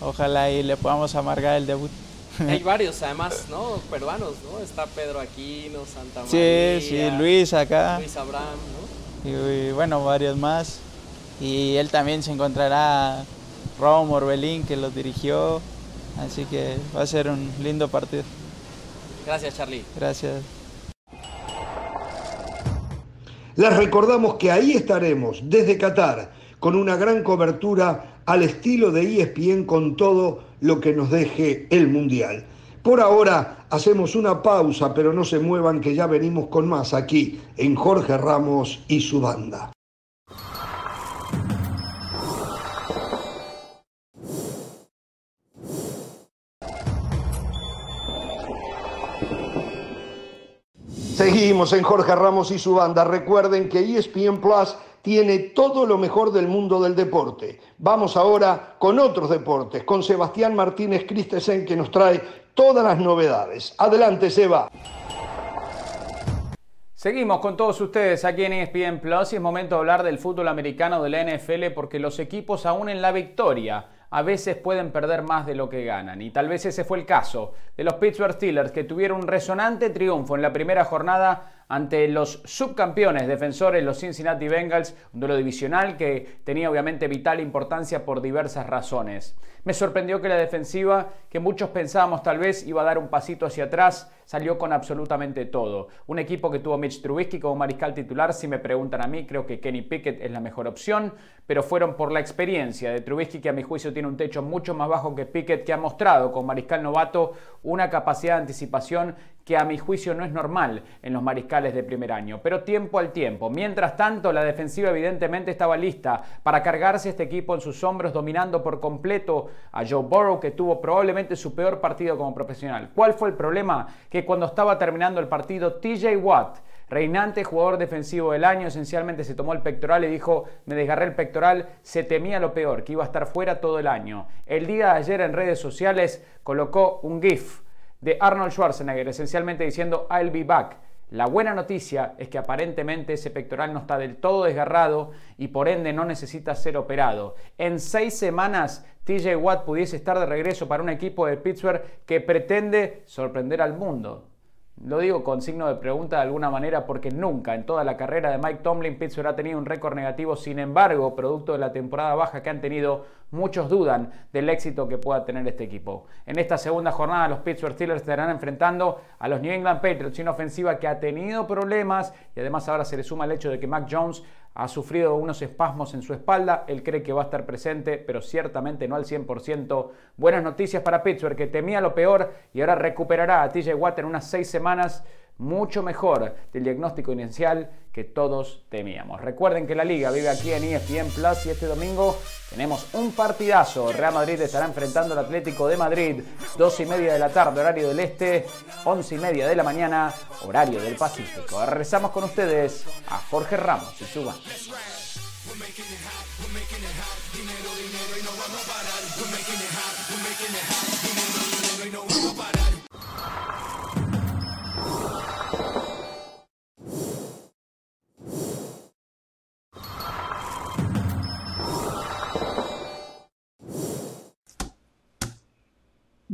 ojalá y le podamos amargar el debut. Hay varios además, ¿no? Peruanos, ¿no? Está Pedro Aquino, Santa María. Sí, sí, Luis acá. Luis Abraham, ¿no? Y, bueno, varios más. Y él también se encontrará Romo Morbelín, que lo dirigió. Así que va a ser un lindo partido. Gracias, Charlie. Gracias. Les recordamos que ahí estaremos, desde Qatar, con una gran cobertura al estilo de ESPN con todo lo que nos deje el Mundial. Por ahora hacemos una pausa, pero no se muevan que ya venimos con más aquí en Jorge Ramos y su banda. Seguimos en Jorge Ramos y su banda. Recuerden que ESPN Plus tiene todo lo mejor del mundo del deporte. Vamos ahora con otros deportes, con Sebastián Martínez Christensen que nos trae todas las novedades. Adelante, Seba. Seguimos con todos ustedes aquí en ESPN Plus y es momento de hablar del fútbol americano de la NFL porque los equipos aún en la victoria a veces pueden perder más de lo que ganan. Y tal vez ese fue el caso de los Pittsburgh Steelers que tuvieron un resonante triunfo en la primera jornada ante los subcampeones defensores, los Cincinnati Bengals, un duelo divisional que tenía obviamente vital importancia por diversas razones. Me sorprendió que la defensiva, que muchos pensábamos tal vez iba a dar un pasito hacia atrás, salió con absolutamente todo. Un equipo que tuvo Mitch Trubisky como mariscal titular, si me preguntan a mí, creo que Kenny Pickett es la mejor opción, pero fueron por la experiencia de Trubisky, que a mi juicio tiene un techo mucho más bajo que Pickett, que ha mostrado con mariscal novato una capacidad de anticipación que a mi juicio no es normal en los mariscales de primer año, pero tiempo al tiempo. Mientras tanto, la defensiva evidentemente estaba lista para cargarse este equipo en sus hombros, dominando por completo a Joe Burrow, que tuvo probablemente su peor partido como profesional. ¿Cuál fue el problema? Que cuando estaba terminando el partido, TJ Watt, reinante jugador defensivo del año, esencialmente se tomó el pectoral y dijo, me desgarré el pectoral, se temía lo peor, que iba a estar fuera todo el año. El día de ayer en redes sociales colocó un GIF de Arnold Schwarzenegger, esencialmente diciendo I'll be back. La buena noticia es que aparentemente ese pectoral no está del todo desgarrado y por ende no necesita ser operado. En seis semanas TJ Watt pudiese estar de regreso para un equipo de Pittsburgh que pretende sorprender al mundo. Lo digo con signo de pregunta de alguna manera porque nunca en toda la carrera de Mike Tomlin Pittsburgh ha tenido un récord negativo. Sin embargo, producto de la temporada baja que han tenido, muchos dudan del éxito que pueda tener este equipo. En esta segunda jornada los Pittsburgh Steelers estarán enfrentando a los New England Patriots, una ofensiva que ha tenido problemas y además ahora se le suma el hecho de que Mac Jones ha sufrido unos espasmos en su espalda, él cree que va a estar presente, pero ciertamente no al 100%. Buenas noticias para Pittsburgh, que temía lo peor y ahora recuperará a TJ Watt en unas seis semanas mucho mejor del diagnóstico inicial que todos temíamos. Recuerden que la liga vive aquí en ESPN Plus y este domingo tenemos un partidazo. Real Madrid estará enfrentando al Atlético de Madrid, dos y media de la tarde, horario del este, once y media de la mañana, horario del Pacífico. Regresamos con ustedes a Jorge Ramos y su banda.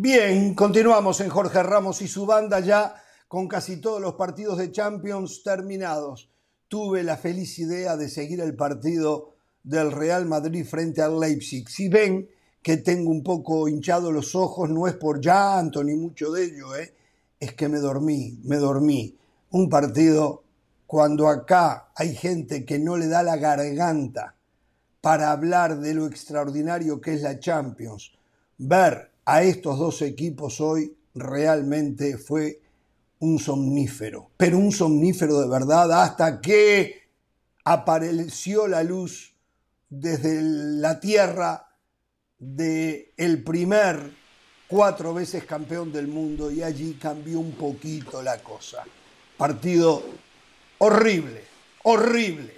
Bien, continuamos en Jorge Ramos y su banda ya con casi todos los partidos de Champions terminados. Tuve la feliz idea de seguir el partido del Real Madrid frente al Leipzig. Si ven que tengo un poco hinchado los ojos, no es por llanto ni mucho de ello, ¿eh? es que me dormí, me dormí. Un partido cuando acá hay gente que no le da la garganta para hablar de lo extraordinario que es la Champions. Ver a estos dos equipos hoy realmente fue un somnífero, pero un somnífero de verdad hasta que apareció la luz desde la tierra de el primer cuatro veces campeón del mundo y allí cambió un poquito la cosa. Partido horrible, horrible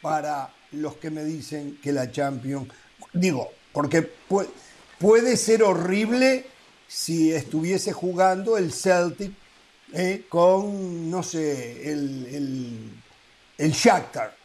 para los que me dicen que la Champions, digo, porque pues, Puede ser horrible si estuviese jugando el Celtic eh, con, no sé, el, el, el, Shakhtar.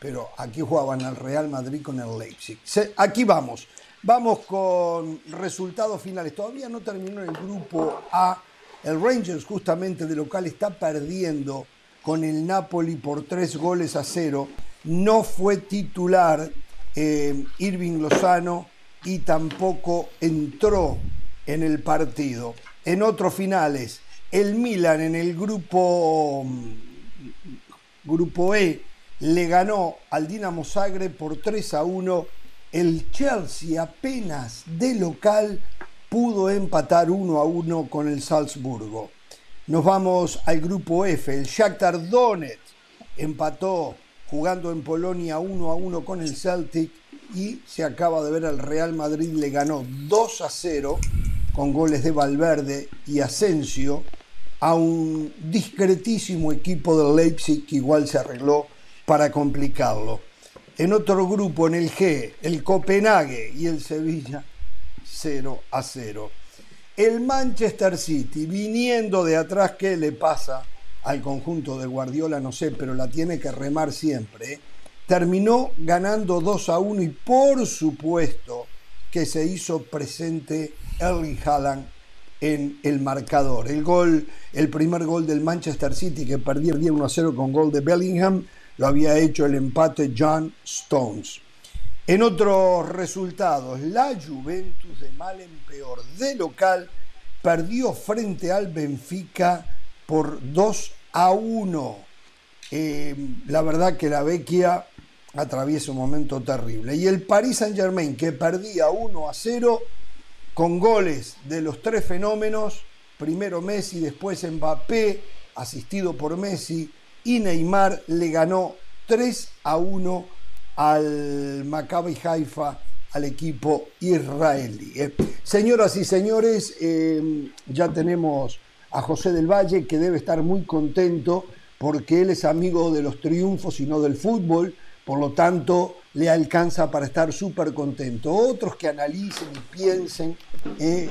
Pero aquí jugaban al Real Madrid con el Leipzig. aquí vamos. Vamos con resultados finales. Todavía no terminó el grupo A. El Rangers justamente de local está perdiendo con el Napoli por tres goles a cero. No fue titular eh, Irving Lozano y tampoco entró en el partido. En otros finales, el Milan en el grupo, grupo E le ganó al Dinamo Zagreb por 3 a 1. El Chelsea apenas de local pudo empatar 1 a 1 con el Salzburgo. Nos vamos al grupo F. El Shakhtar Donetsk empató jugando en Polonia 1 a 1 con el Celtic y se acaba de ver al Real Madrid le ganó 2 a 0 con goles de Valverde y Asensio a un discretísimo equipo del Leipzig que igual se arregló para complicarlo. En otro grupo, en el G, el Copenhague y el Sevilla 0 a 0. El Manchester City, viniendo de atrás, ¿qué le pasa al conjunto de Guardiola? No sé, pero la tiene que remar siempre. ¿eh? Terminó ganando 2 a 1 y por supuesto que se hizo presente Erling Haaland en el marcador. El gol, el primer gol del Manchester City que perdió 1 a 0 con gol de Bellingham, lo había hecho el empate John Stones. En otros resultados, la Juventus de mal en peor de local perdió frente al Benfica por 2 a 1. Eh, la verdad que la Vecchia atraviesa un momento terrible. Y el Paris Saint Germain, que perdía 1 a 0 con goles de los tres fenómenos, primero Messi, después Mbappé, asistido por Messi, y Neymar le ganó 3 a 1 al Maccabi Haifa, al equipo israelí. ¿eh? Señoras y señores, eh, ya tenemos a José del Valle, que debe estar muy contento porque él es amigo de los triunfos y no del fútbol por lo tanto, le alcanza para estar súper contento. Otros que analicen y piensen eh,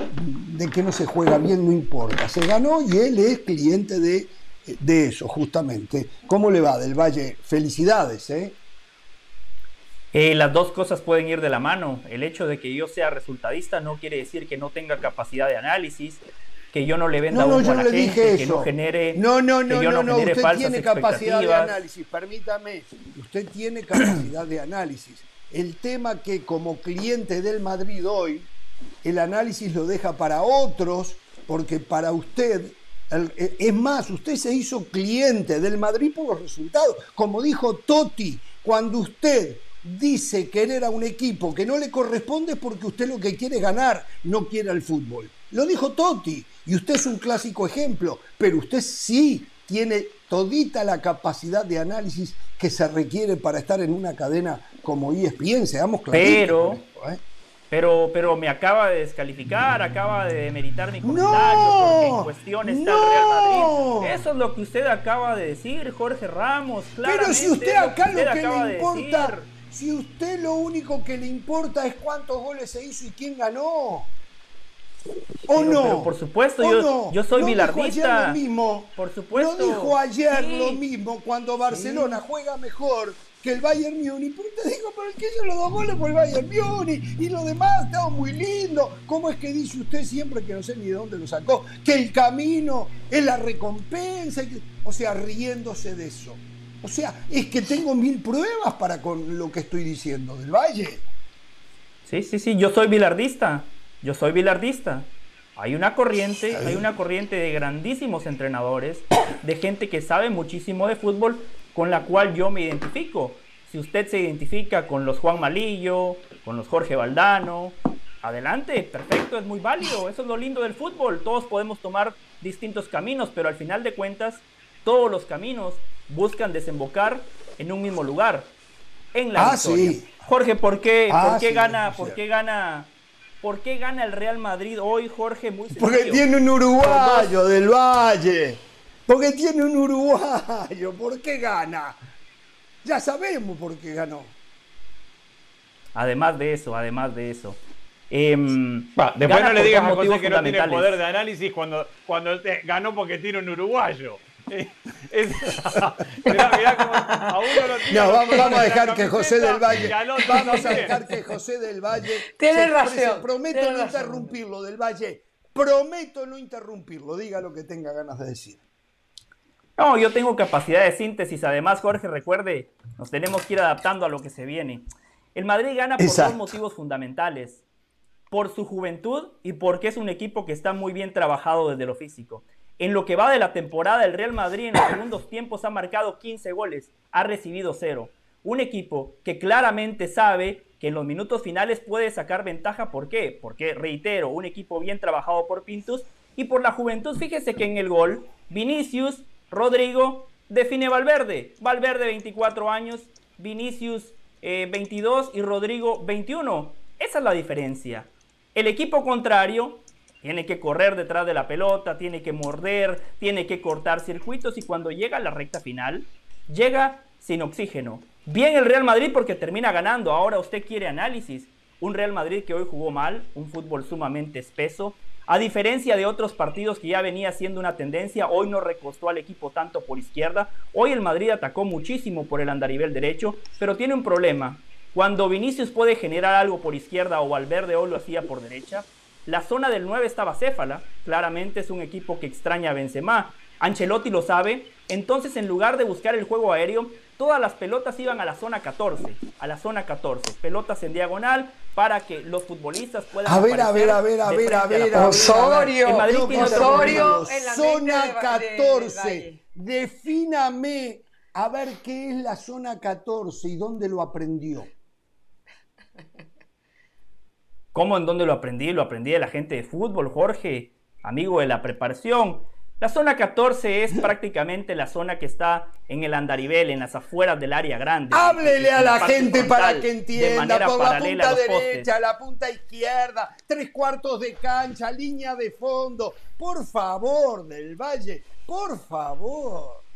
de que no se juega bien, no importa. Se ganó y él es cliente de, de eso, justamente. ¿Cómo le va del Valle? Felicidades, ¿eh? Eh, las dos cosas pueden ir de la mano. El hecho de que yo sea resultadista no quiere decir que no tenga capacidad de análisis. Que yo no le venda No, no, humo yo a la gente, que no genere, No, no, que no, yo no, genere Usted falsas tiene capacidad de análisis. Permítame. Usted tiene capacidad de análisis. El tema que como cliente del Madrid hoy, el análisis lo deja para otros, porque para usted, el- eh, es más, usted se hizo cliente del Madrid por los resultados. Como dijo Totti, cuando usted dice querer a un equipo que no le corresponde es porque usted lo que quiere es ganar, no quiere al fútbol. Lo dijo Totti, y usted es un clásico ejemplo, pero usted sí tiene todita la capacidad de análisis que se requiere para estar en una cadena como ESPN, seamos claritos. Pero, esto, ¿eh? pero, pero me acaba de descalificar, acaba de demeritar mi comentario ¡No! porque en cuestión está el Real Madrid. Eso es lo que usted acaba de decir, Jorge Ramos. Pero si claramente usted lo acá usted lo que acaba le importa, si usted lo único que le importa es cuántos goles se hizo y quién ganó. ¿O Pero- no? pero por supuesto, ¿O yo- no? yo soy ¿No dijo bilardista. ayer lo mismo? Por supuesto. No dijo ayer Sí. lo mismo cuando Barcelona juega mejor que el Bayern Múnich. Pero usted dijo, pero el que hizo los dos goles fue el Bayern Múnich y lo demás estaba muy lindo. ¿Cómo es que dice usted siempre que no sé ni de dónde lo sacó? Que el camino es la recompensa. O sea, riéndose de eso. O sea, es que tengo mil pruebas para con lo que estoy diciendo del Valle. Sí, sí, sí, yo soy bilardista. Yo soy bilardista. Hay una corriente, hay una corriente de grandísimos entrenadores, de gente que sabe muchísimo de fútbol, con la cual yo me identifico. Si usted se identifica con los Juan Malillo, con los Jorge Valdano, adelante, perfecto, es muy válido. Eso es lo lindo del fútbol. Todos podemos tomar distintos caminos, pero al final de cuentas, todos los caminos buscan desembocar en un mismo lugar, en la Ah, victoria. sí. Jorge, ¿por qué, Ah, por qué sí, gana, por qué gana, por qué gana el Real Madrid hoy, Jorge? Muy Porque sencillo. tiene un uruguayo del Valle. Porque tiene un uruguayo. ¿Por qué gana? Ya sabemos por qué ganó. Además de eso, además de eso. Va, después no le digas a José motivos que no tiene poder de análisis cuando, cuando te- ganó porque tiene un uruguayo. Es- mirá, mirá cómo a uno lo tira No, los vamos, vamos a dejar que José del Valle. Vamos a dejar que José del Valle. Razón, Prometo no razón. interrumpirlo, del Valle. Prometo no interrumpirlo. Diga lo que tenga ganas de decir. No, yo tengo capacidad de síntesis. Además, Jorge, recuerde, nos tenemos que ir adaptando a lo que se viene. El Madrid gana por Exacto. dos motivos fundamentales. Por su juventud y porque es un equipo que está muy bien trabajado desde lo físico. En lo que va de la temporada, el Real Madrid en los segundos tiempos ha marcado 15 goles, ha recibido cero. Un equipo que claramente sabe que en los minutos finales puede sacar ventaja. ¿Por qué? Porque, reitero, un equipo bien trabajado por Pintus y por la juventud. Fíjese que en el gol, Vinicius, Rodrigo, define Valverde. Valverde 24 años, Vinicius eh, 22 y Rodrigo 21. Esa es la diferencia. El equipo contrario tiene que correr detrás de la pelota, tiene que morder, tiene que cortar circuitos y cuando llega a la recta final, llega sin oxígeno. Bien el Real Madrid porque termina ganando. Ahora usted quiere análisis. Un Real Madrid que hoy jugó mal, un fútbol sumamente espeso. A diferencia de otros partidos que ya venía siendo una tendencia, hoy no recostó al equipo tanto por izquierda. Hoy el Madrid atacó muchísimo por el andarivel derecho, pero tiene un problema. Cuando Vinicius puede generar algo por izquierda o Valverde hoy lo hacía por derecha, la zona del 9 estaba céfala. Claramente es un equipo que extraña a Benzema. Ancelotti lo sabe. Entonces, en lugar de buscar el juego aéreo, todas las pelotas iban a la zona 14. A la zona 14. Pelotas en diagonal para que los futbolistas puedan. A ver, a ver, a ver, a ver, a ver, a. Osorio. Madrid Osorio en la Zona mente de- de- 14. Defíname a ver qué es la zona 14 y dónde lo aprendió. ¿Cómo en dónde lo aprendí? Lo aprendí de la gente de fútbol, Jorge, amigo de la preparación. La zona 14 es prácticamente la zona que está en el andarivel, en las afueras del área grande. Háblele a la gente para que De entienda. Por la punta derecha, la punta izquierda, tres cuartos de cancha, línea de fondo. Por favor, del Valle, por favor.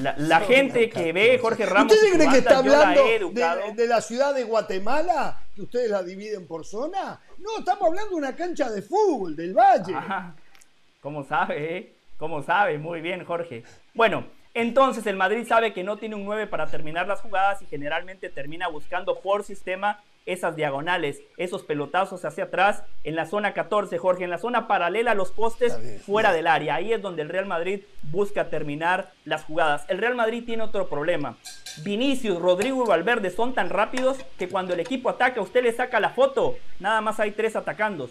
La, la gente que ve Jorge Ramos. ¿Usted cree que está la hablando de, de la ciudad de Guatemala? ¿Que ustedes la dividen por zona? No, estamos hablando de una cancha de fútbol del Valle. Ajá. ¿Cómo sabe, eh? ¿Cómo sabe? Muy bien, Jorge. Bueno, entonces el Madrid sabe que no tiene un 9 para terminar las jugadas y generalmente termina buscando por sistema esas diagonales, esos pelotazos hacia atrás, en la zona 14, Jorge, en la zona paralela a los postes, fuera del área. Ahí es donde el Real Madrid busca terminar las jugadas. El Real Madrid tiene otro problema. Vinicius, Rodrigo y Valverde son tan rápidos que cuando el equipo ataca, usted le saca la foto, nada más hay tres atacando.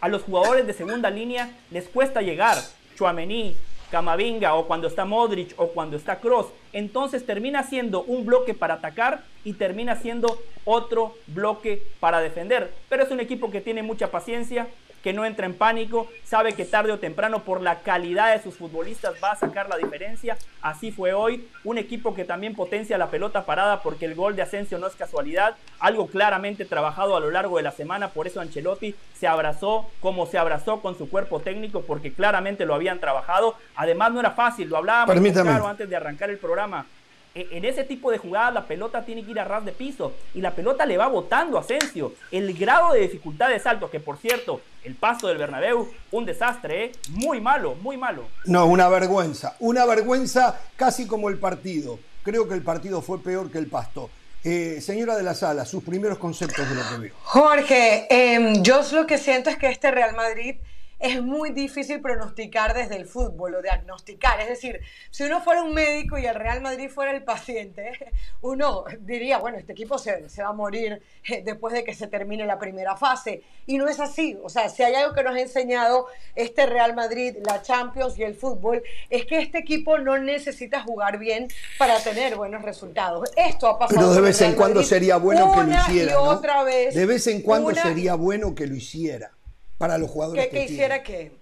A los jugadores de segunda línea les cuesta llegar. Chuamení, Camavinga o cuando está Modric o cuando está Cross. Entonces termina siendo un bloque para atacar y termina siendo otro bloque para defender. Pero es un equipo que tiene mucha paciencia, que no entra en pánico, sabe que tarde o temprano por la calidad de sus futbolistas va a sacar la diferencia. Así fue hoy, un equipo que también potencia la pelota parada porque el gol de Asensio no es casualidad, algo claramente trabajado a lo largo de la semana, por eso Ancelotti se abrazó como se abrazó con su cuerpo técnico porque claramente lo habían trabajado. Además no era fácil, lo hablábamos claro antes de arrancar el programa. E, en ese tipo de jugadas la pelota tiene que ir a ras de piso y la pelota le va botando a Asensio. El grado de dificultad es alto, que por cierto, el paso del Bernabéu, un desastre, ¿eh? muy malo, muy malo. No, una vergüenza, una vergüenza casi como el partido. Creo que el partido fue peor que el pasto. Eh, señora de la Sala, sus primeros conceptos de lo que veo. Jorge, em, yo lo que siento es que este Real Madrid es muy difícil pronosticar desde el fútbol o diagnosticar. Es decir, si uno fuera un médico y el Real Madrid fuera el paciente, uno diría, bueno, este equipo se, se, va a morir eh, después de que se termine la primera fase. Y no es así. O sea, si hay algo que nos ha enseñado este Real Madrid, la Champions y el fútbol, es que este equipo no necesita jugar bien para tener buenos resultados. Esto ha pasado. Pero de vez en cuando sería bueno que lo hiciera. ¿no? otra vez, de vez en cuando sería bueno que lo hiciera para los jugadores. ¿Que, que, que hiciera qué?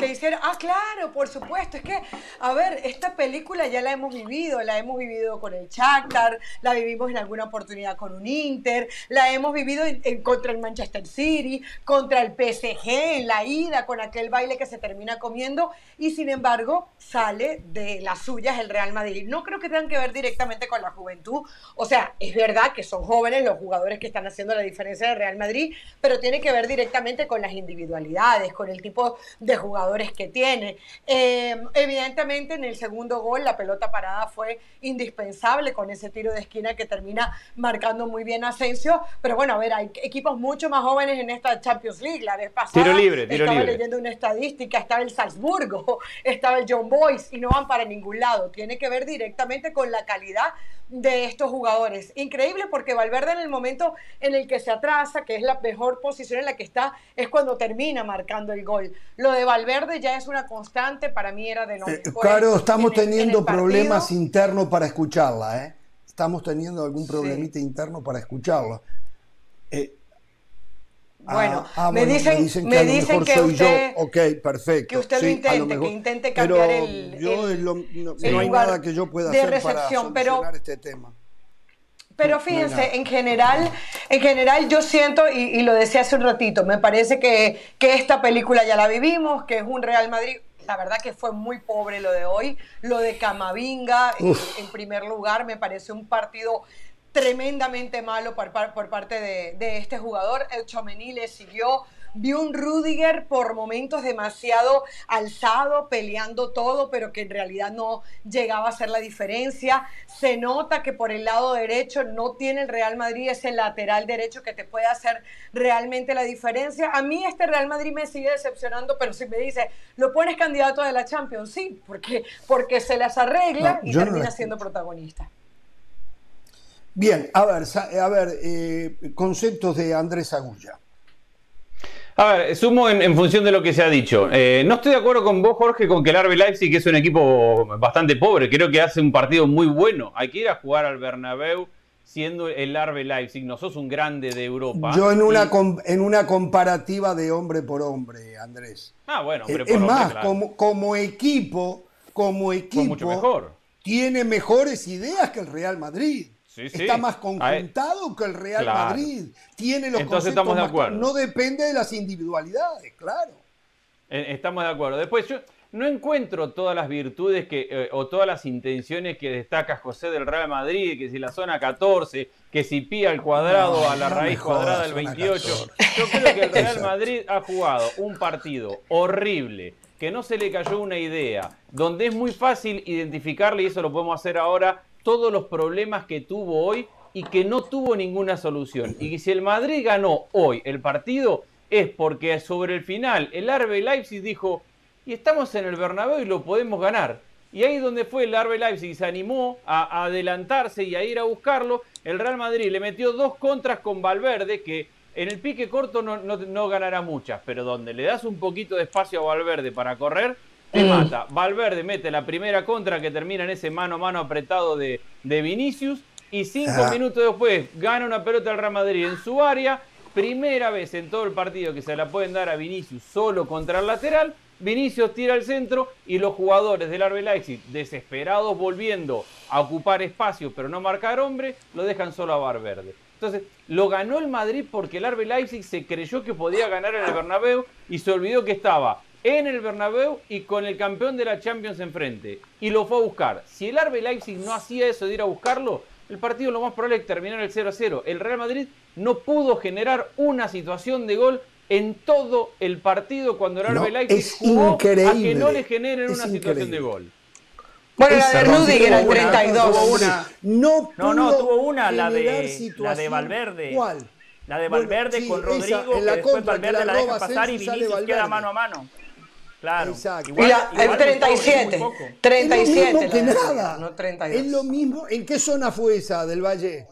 Que hiciera, ah, claro, por supuesto, es que, a ver, esta película ya la hemos vivido, la hemos vivido con el Shakhtar, la vivimos en alguna oportunidad con un Inter, la hemos vivido en, contra el Manchester City, contra el PSG, en la ida, con aquel baile que se termina comiendo, y sin embargo sale de las suyas el Real Madrid. No creo que tengan que ver directamente con la juventud, o sea, es verdad que son jóvenes los jugadores que están haciendo la diferencia del Real Madrid, pero tiene que ver directamente con las individualidades, con el tipo de jugadores que tiene. Eh, evidentemente en el segundo gol la pelota parada fue indispensable con ese tiro de esquina que termina marcando muy bien Asensio, pero bueno, a ver, hay equipos mucho más jóvenes en esta Champions League, la vez pasada tiro libre, tiro estaba libre. leyendo una estadística, estaba el Salzburgo, estaba el John Boyce y no van para ningún lado, tiene que ver directamente con la calidad de estos jugadores. Increíble porque Valverde en el momento en el que se atrasa, que es la mejor posición en la que está, es cuando termina marcando el gol. Lo de Valverde ya es una constante, para mí era de no. Eh, claro, estamos teniendo problemas internos para escucharla, ¿eh? Estamos teniendo algún problemita interno para escucharla. Eh, bueno, ah, ah, me, dicen, me dicen que, usted, yo. Ok, perfecto. Que usted lo intente, que intente cambiar el, yo no, hay nada que yo pueda hacer recepción, para solucionar este tema. Pero fíjense, en general, en general yo siento, y, y, lo decía hace un ratito, me parece que, que esta película ya la vivimos, que es un Real Madrid la verdad que fue muy pobre lo de hoy. Lo de Camavinga, en, en, primer lugar, me parece un partido tremendamente malo por, por parte de, de, este jugador. El Chomení le siguió. Vi un Rudiger por momentos demasiado alzado, peleando todo, pero que en realidad no llegaba a hacer la diferencia. Se nota que por el lado derecho no tiene el Real Madrid ese lateral derecho que te puede hacer realmente la diferencia. A mí este Real Madrid me sigue decepcionando, pero si me dice, ¿lo pones candidato de la Champions? Sí, porque, porque se las arregla no, y termina no siendo protagonista. Bien, a ver, a ver eh, conceptos de Andrés Agulla. A ver, sumo en, en, función de lo que se ha dicho. Eh, no estoy de acuerdo con vos, Jorge, con que el RB Leipzig es un equipo bastante pobre. Creo que hace un partido muy bueno. Hay que ir a jugar al Bernabéu siendo el RB Leipzig. No sos un grande de Europa. Yo en una, y... en una comparativa de hombre por hombre, Andrés. Ah, bueno, hombre es por más, hombre, claro. como, como equipo, como equipo, mucho mejor. tiene mejores ideas que el Real Madrid. Sí, sí. Está más conjuntado que el Real claro. Madrid. Tiene los Entonces estamos de acuerdo. Más, no depende de las individualidades, claro. Estamos de acuerdo. Después yo no encuentro todas las virtudes que, eh, o todas las intenciones que destaca José del Real Madrid, que si la zona 14, que si pía al cuadrado no, a la raíz cuadrada del 28. 14. Yo creo que el Real Madrid ha jugado un partido horrible, que no se le cayó una idea, donde es muy fácil identificarle, y eso lo podemos hacer ahora, todos los problemas que tuvo hoy y que no tuvo ninguna solución. Y si el Madrid ganó hoy el partido es porque sobre el final el RB Leipzig dijo, y estamos en el Bernabéu y lo podemos ganar. Y ahí donde fue el RB Leipzig se animó a, adelantarse y a ir a buscarlo. El Real Madrid le metió dos contras con Valverde que en el pique corto no, no, ganará muchas, pero donde le das un poquito de espacio a Valverde para correr, te mm. mata. Valverde mete la primera contra que termina en ese mano a mano apretado de, de Vinicius y cinco ah. minutos después gana una pelota al Real Madrid en su área. Primera vez en todo el partido que se la pueden dar a Vinicius solo contra el lateral. Vinicius tira al centro y los jugadores del Arbe Leipzig, desesperados volviendo a ocupar espacio pero no marcar hombre, lo dejan solo a Valverde. Entonces, lo ganó el Madrid porque el Arbe Leipzig se creyó que podía ganar en el Bernabéu y se olvidó que estaba en el Bernabéu y con el campeón de la Champions enfrente. Y lo fue a buscar. Si el Arbe Leipzig no hacía eso de ir a buscarlo, el partido lo más probable es terminar el 0 a 0. El Real Madrid no pudo generar una situación de gol en todo el partido cuando el Arbe Leipzig jugó a que no le generen una situación de gol. Bueno, la de Rudiger en 32. No, no, no, tuvo una, la de, la de Valverde. ¿Cuál? La de Valverde con Rodrigo, que después Valverde la, deja pasar y Vinicius queda mano a mano. Claro. Exacto. Igual, el 37. 37. Es lo mismo que nada. No 32. Es lo mismo. ¿En qué zona fue esa del Valle?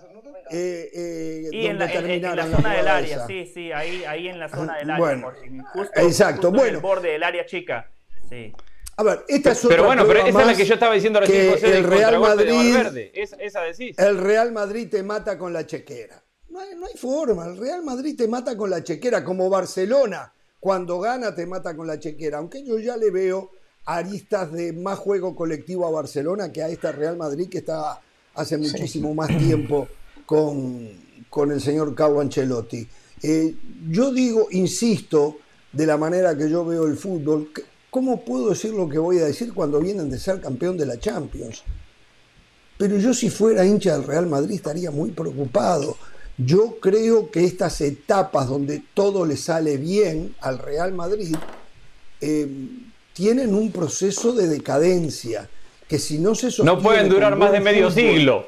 Eh, eh, y en la, en, la zona del área, sí, sí, ahí, ahí en la zona del área. Bueno, justo, exacto. bueno. En el borde del área chica. Sí. A ver, esta es otra Pero bueno, pero esa es la que yo estaba diciendo recién, José, el Real Madrid, Verde. esa decís. El Real Madrid te mata con la chequera. No hay, no hay forma, el Real Madrid te mata con la chequera, como Barcelona, cuando gana te mata con la chequera. Aunque yo ya le veo aristas de más juego colectivo a Barcelona que a esta Real Madrid que está hace muchísimo más tiempo con, con el señor Carlo Ancelotti. Eh, yo digo, insisto, de la manera que yo veo el fútbol, ¿Cómo puedo decir lo que voy a decir cuando vienen de ser campeón de la Champions? Pero yo si fuera hincha del Real Madrid estaría muy preocupado. Yo creo que estas etapas donde todo le sale bien al Real Madrid eh, tienen un proceso de decadencia que si no se No pueden durar más de medio siglo.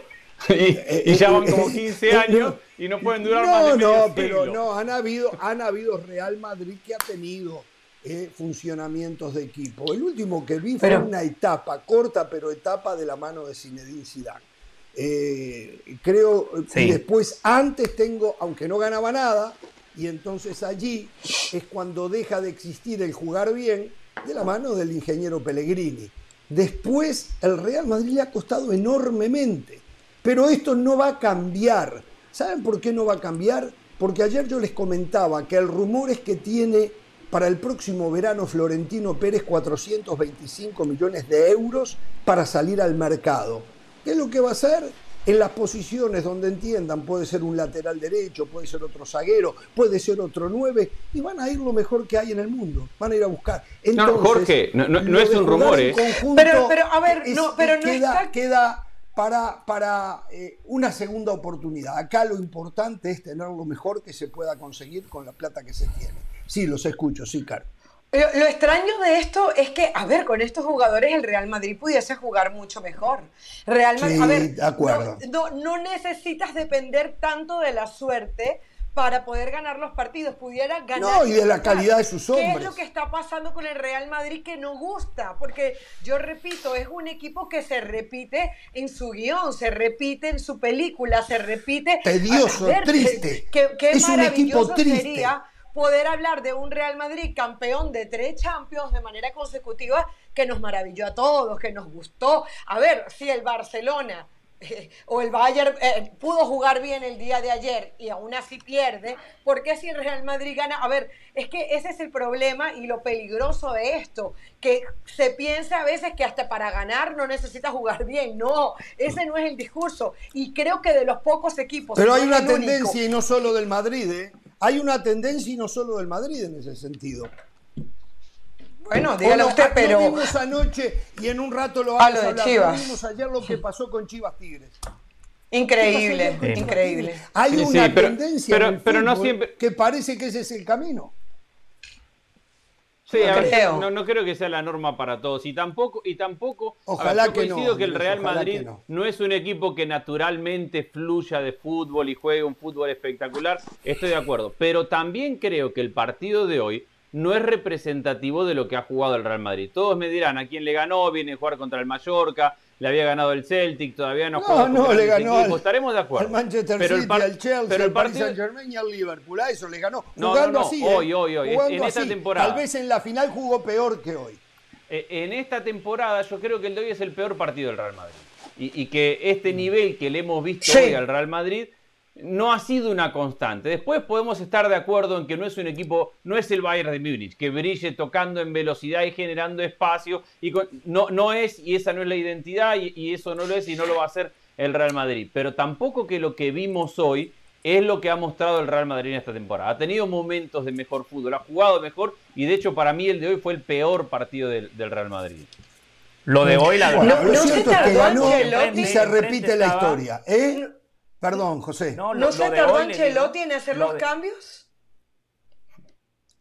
Y, eh, eh, ya van como 15 años y no pueden durar más de medio siglo. No, pero no, han habido, han habido Real Madrid que ha tenido eh, funcionamientos de equipo. El último que vi fue una etapa, corta pero etapa de la mano de Zinedine Zidane. Eh, creo, y después antes tengo, aunque no ganaba nada, y entonces allí es cuando deja de existir el jugar bien de la mano del ingeniero Pellegrini. Después el Real Madrid le ha costado enormemente, pero esto no va a cambiar. ¿Saben por qué no va a cambiar? Porque ayer yo les comentaba que el rumor es que tiene para el próximo verano Florentino Pérez 425 millones de euros para salir al mercado. ¿Qué es lo que va a hacer? En las posiciones donde entiendan, puede ser un lateral derecho, puede ser otro zaguero, puede ser otro nueve, y van a ir lo mejor que hay en el mundo. Van a ir a buscar. no, Jorge, no, es un rumor, ¿eh? Pero, pero, a ver, no, pero no queda, queda para, para eh, una segunda oportunidad. Acá lo importante es tener lo mejor que se pueda conseguir con la plata que se tiene. Sí, los escucho, sí, Caro. Lo, extraño de esto es que, a ver, con estos jugadores el Real Madrid pudiese jugar mucho mejor. Real Madrid, a ver, de acuerdo. No, necesitas depender tanto de la suerte para poder ganar los partidos. Pudiera ganar. No, y de la calidad de sus hombres. ¿Qué es lo que está pasando con el Real Madrid que no gusta? Porque yo repito, es un equipo que se repite en su guion, se repite en su película, se repite. Tedioso, triste. Qué, es un equipo triste. sería poder hablar de un Real Madrid campeón de tres Champions de manera consecutiva que nos maravilló a todos, que nos gustó. A ver, si el Barcelona eh, o el Bayern eh, pudo jugar bien el día de ayer y aún así pierde, ¿por qué si el Real Madrid gana? A ver, es que ese es el problema y lo peligroso de esto, que se piensa a veces que hasta para ganar no necesita jugar bien. No, ese no es el discurso. Y creo que de los pocos equipos... Pero hay una tendencia y no solo del Madrid, ¿eh? Hay una tendencia y no solo del Madrid en ese sentido. Bueno, dígalo usted, pero. Lo vimos anoche y en un rato lo vamos a, hablar. Lo vimos ayer lo que pasó con Chivas Tigres. Increíble, increíble. Hay una tendencia pero, pero no siempre... que parece que ese es el camino. Sí, a ver, no, no, creo que sea la norma para todos. Y tampoco, y tampoco Ojalá ver, yo coincido que, que el Real Madrid no. es un equipo que naturalmente fluya de fútbol y juegue un fútbol espectacular. Estoy de acuerdo. Pero también creo que el partido de hoy no es representativo de lo que ha jugado el Real Madrid. Todos me dirán a quién le ganó, viene a jugar contra el Mallorca, le había ganado el Celtic, todavía no, no No, le ganó al, estaremos de acuerdo. Al Manchester pero City, el al Chelsea, pero el al Paris partido... Saint Germain y al Liverpool. A eso le ganó. No, jugando no, no. así. Hoy, ¿eh? hoy, hoy. Jugando en esta así. temporada. Tal vez en la final jugó peor que hoy. Eh, En esta temporada yo creo que el de hoy es el peor partido del Real Madrid. Y, y que este nivel que le hemos visto Sí. hoy al Real Madrid no ha sido una constante. Después podemos estar de acuerdo en que no es un equipo, no es el Bayern de Múnich, que brille tocando en velocidad y generando espacio. Y con- no, no es, y esa no es la identidad, y, y eso no lo es, y no lo va a hacer el Real Madrid. Pero tampoco que lo que vimos hoy es lo que ha mostrado el Real Madrid en esta temporada. Ha tenido momentos de mejor fútbol, ha jugado mejor, y de hecho para mí el de hoy fue el peor partido del, del Real Madrid. Lo de hoy, la verdad. lo cierto es que ganó y se repite la historia. ¿eh? Perdón, José. No, ¿No lo- se lo de tardó Ancelotti en hacer lo los de- cambios?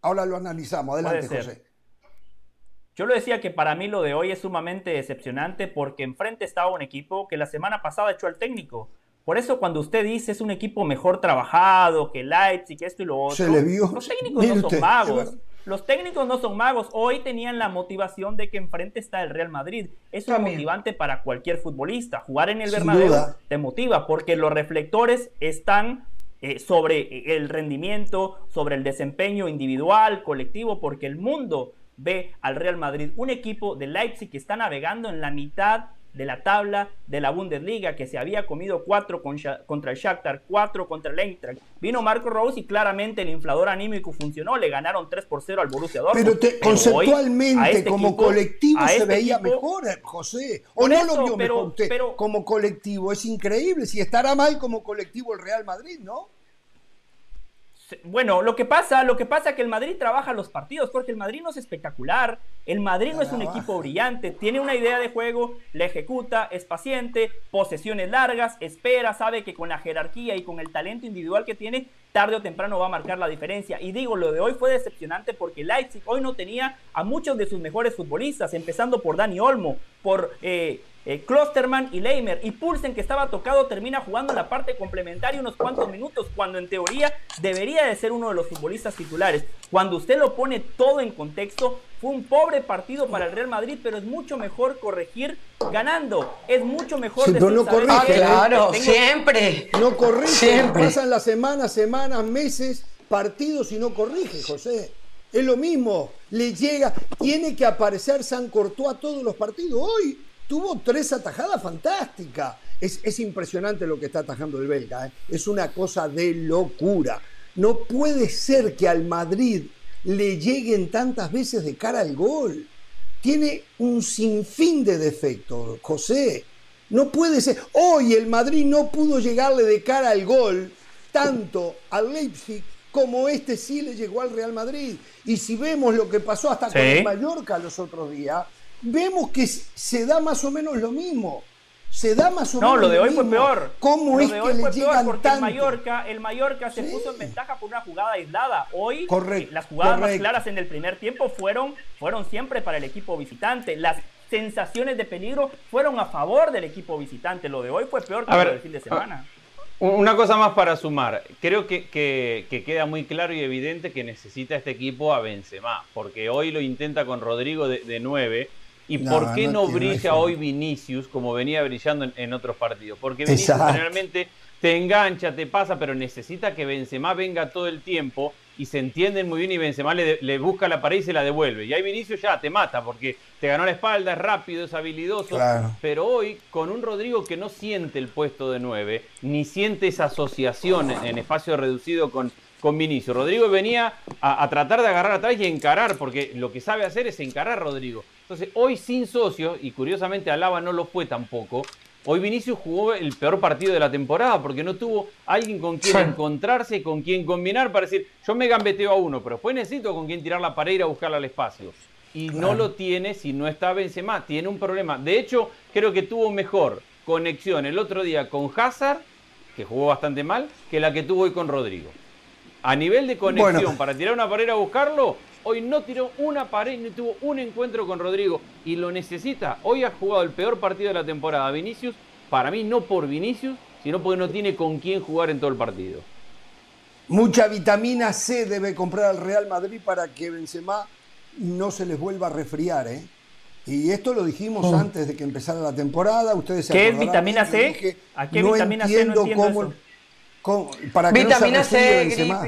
Ahora lo analizamos. Adelante. José. Yo lo decía que para mí lo de hoy es sumamente decepcionante porque enfrente estaba un equipo que la semana pasada echó al técnico. Por eso cuando usted dice es un equipo mejor trabajado que Leipzig, esto y lo otro, Se le vio. los técnicos no son magos. Los técnicos no son magos. Hoy tenían la motivación de que enfrente está el Real Madrid. Es un También. motivante para cualquier futbolista. Jugar en el Sin Bernabéu duda. te motiva porque los reflectores están eh, sobre el rendimiento, sobre el desempeño individual, colectivo, porque el mundo ve al Real Madrid, un equipo de Leipzig que está navegando en la mitad de la tabla de la Bundesliga, que se había comido cuatro con contra el Shakhtar, cuatro contra el Eintracht. Vino Marco Rose y claramente el inflador anímico funcionó, le ganaron 3 por 0 al Borussia Dortmund. Pero, te- conceptualmente, este como equipo- colectivo, se este veía equipo- mejor, eh, José. O no eso, lo vio pero- mejor usted. pero- como colectivo, es increíble. Si estará mal como colectivo el Real Madrid, ¿no? Bueno, lo que pasa, lo que pasa es que el Madrid trabaja los partidos, porque el Madrid no es espectacular, el Madrid no es un equipo brillante, tiene una idea de juego, la ejecuta, es paciente, posesiones largas, espera, sabe que con la jerarquía y con el talento individual que tiene, tarde o temprano va a marcar la diferencia. Y digo, lo de hoy fue decepcionante porque Leipzig hoy no tenía a muchos de sus mejores futbolistas, empezando por Dani Olmo, por eh, eh, Klosterman y Leimer. Y Pulsen, que estaba tocado, termina jugando en la parte complementaria unos cuantos minutos, cuando en teoría debería de ser uno de los futbolistas titulares. Cuando usted lo pone todo en contexto, fue un pobre partido para el Real Madrid, pero es mucho mejor corregir ganando. Es mucho mejor Sí, pero no ¿sabes corrige. Claro, Tengo- siempre. No corrige. Siempre. Pasan las semanas, semanas, meses, partidos y no corrige, José. Es lo mismo. Le llega, tiene que aparecer San Courtois a todos los partidos. Hoy tuvo tres atajadas fantásticas. Es, es impresionante lo que está atajando el belga. ¿eh? Es una cosa de locura. No puede ser que al Madrid le lleguen tantas veces de cara al gol. Tiene un sinfín de defectos, José. No puede ser. Hoy el Madrid no pudo llegarle de cara al gol tanto al Leipzig como este sí le llegó al Real Madrid. Y si vemos lo que pasó hasta con el Mallorca los otros días, vemos que se da más o menos lo mismo. Se da más o No, menos lo de hoy fue peor. ¿Cómo Lo es de que hoy le fue peor llegan porque tanto? el Mallorca, el Mallorca se Sí. puso en ventaja por una jugada aislada. Hoy Correcto, eh, las jugadas más claras en el primer tiempo fueron, fueron siempre para el equipo visitante. Las sensaciones de peligro fueron a favor del equipo visitante. Lo de hoy fue peor que A lo ver, del fin de semana. Una cosa más para sumar. Creo que, que- que queda muy claro y evidente que necesita este equipo a Benzema, porque hoy lo intenta con Rodrigo de, de 9. ¿Y No, por qué no brilla hoy Vinicius como venía brillando en, en otros partidos? Porque Vinicius Exacto. generalmente te engancha, te pasa, pero necesita que Benzema venga todo el tiempo y se entienden muy bien y Benzema le, le busca la pared y se la devuelve. Y ahí Vinicius ya te mata porque te ganó la espalda, es rápido, es habilidoso. Claro. Pero hoy, con un Rodrigo que no siente el puesto de 9, ni siente esa asociación en, en espacio reducido con, con Vinicius. Rodrigo venía a, a tratar de agarrar atrás y encarar, porque lo que sabe hacer es encarar Rodrigo. Entonces, hoy sin socios, y curiosamente Alaba no lo fue tampoco, hoy Vinicius jugó el peor partido de la temporada, porque no tuvo alguien con quien Sí. encontrarse, con quien combinar para decir, yo me gambeteo a uno, pero después necesito con quien tirar la pared y ir a buscarla al espacio y no lo tiene si no está Benzema. Tiene un problema. De hecho, creo que tuvo mejor conexión el otro día con Hazard, que jugó bastante mal, que la que tuvo hoy con Rodrigo. A nivel de conexión Bueno. para tirar una pared a buscarlo, Hoy no tiró una pared ni tuvo un encuentro con Rodrigo y lo necesita. Hoy ha jugado el peor partido de la temporada Vinicius. Para mí no por Vinicius, sino porque no tiene con quién jugar en todo el partido. Mucha vitamina C debe comprar al Real Madrid para que Benzema no se les vuelva a resfriar, ¿eh? Y esto lo dijimos Oh. antes de que empezara la temporada. Ustedes se ¿Qué es vitamina C? dije, ¿A qué no vitamina C? No entiendo entiendo cómo, eso. Cómo- para que Vitamina no se resfríe C, Benzema.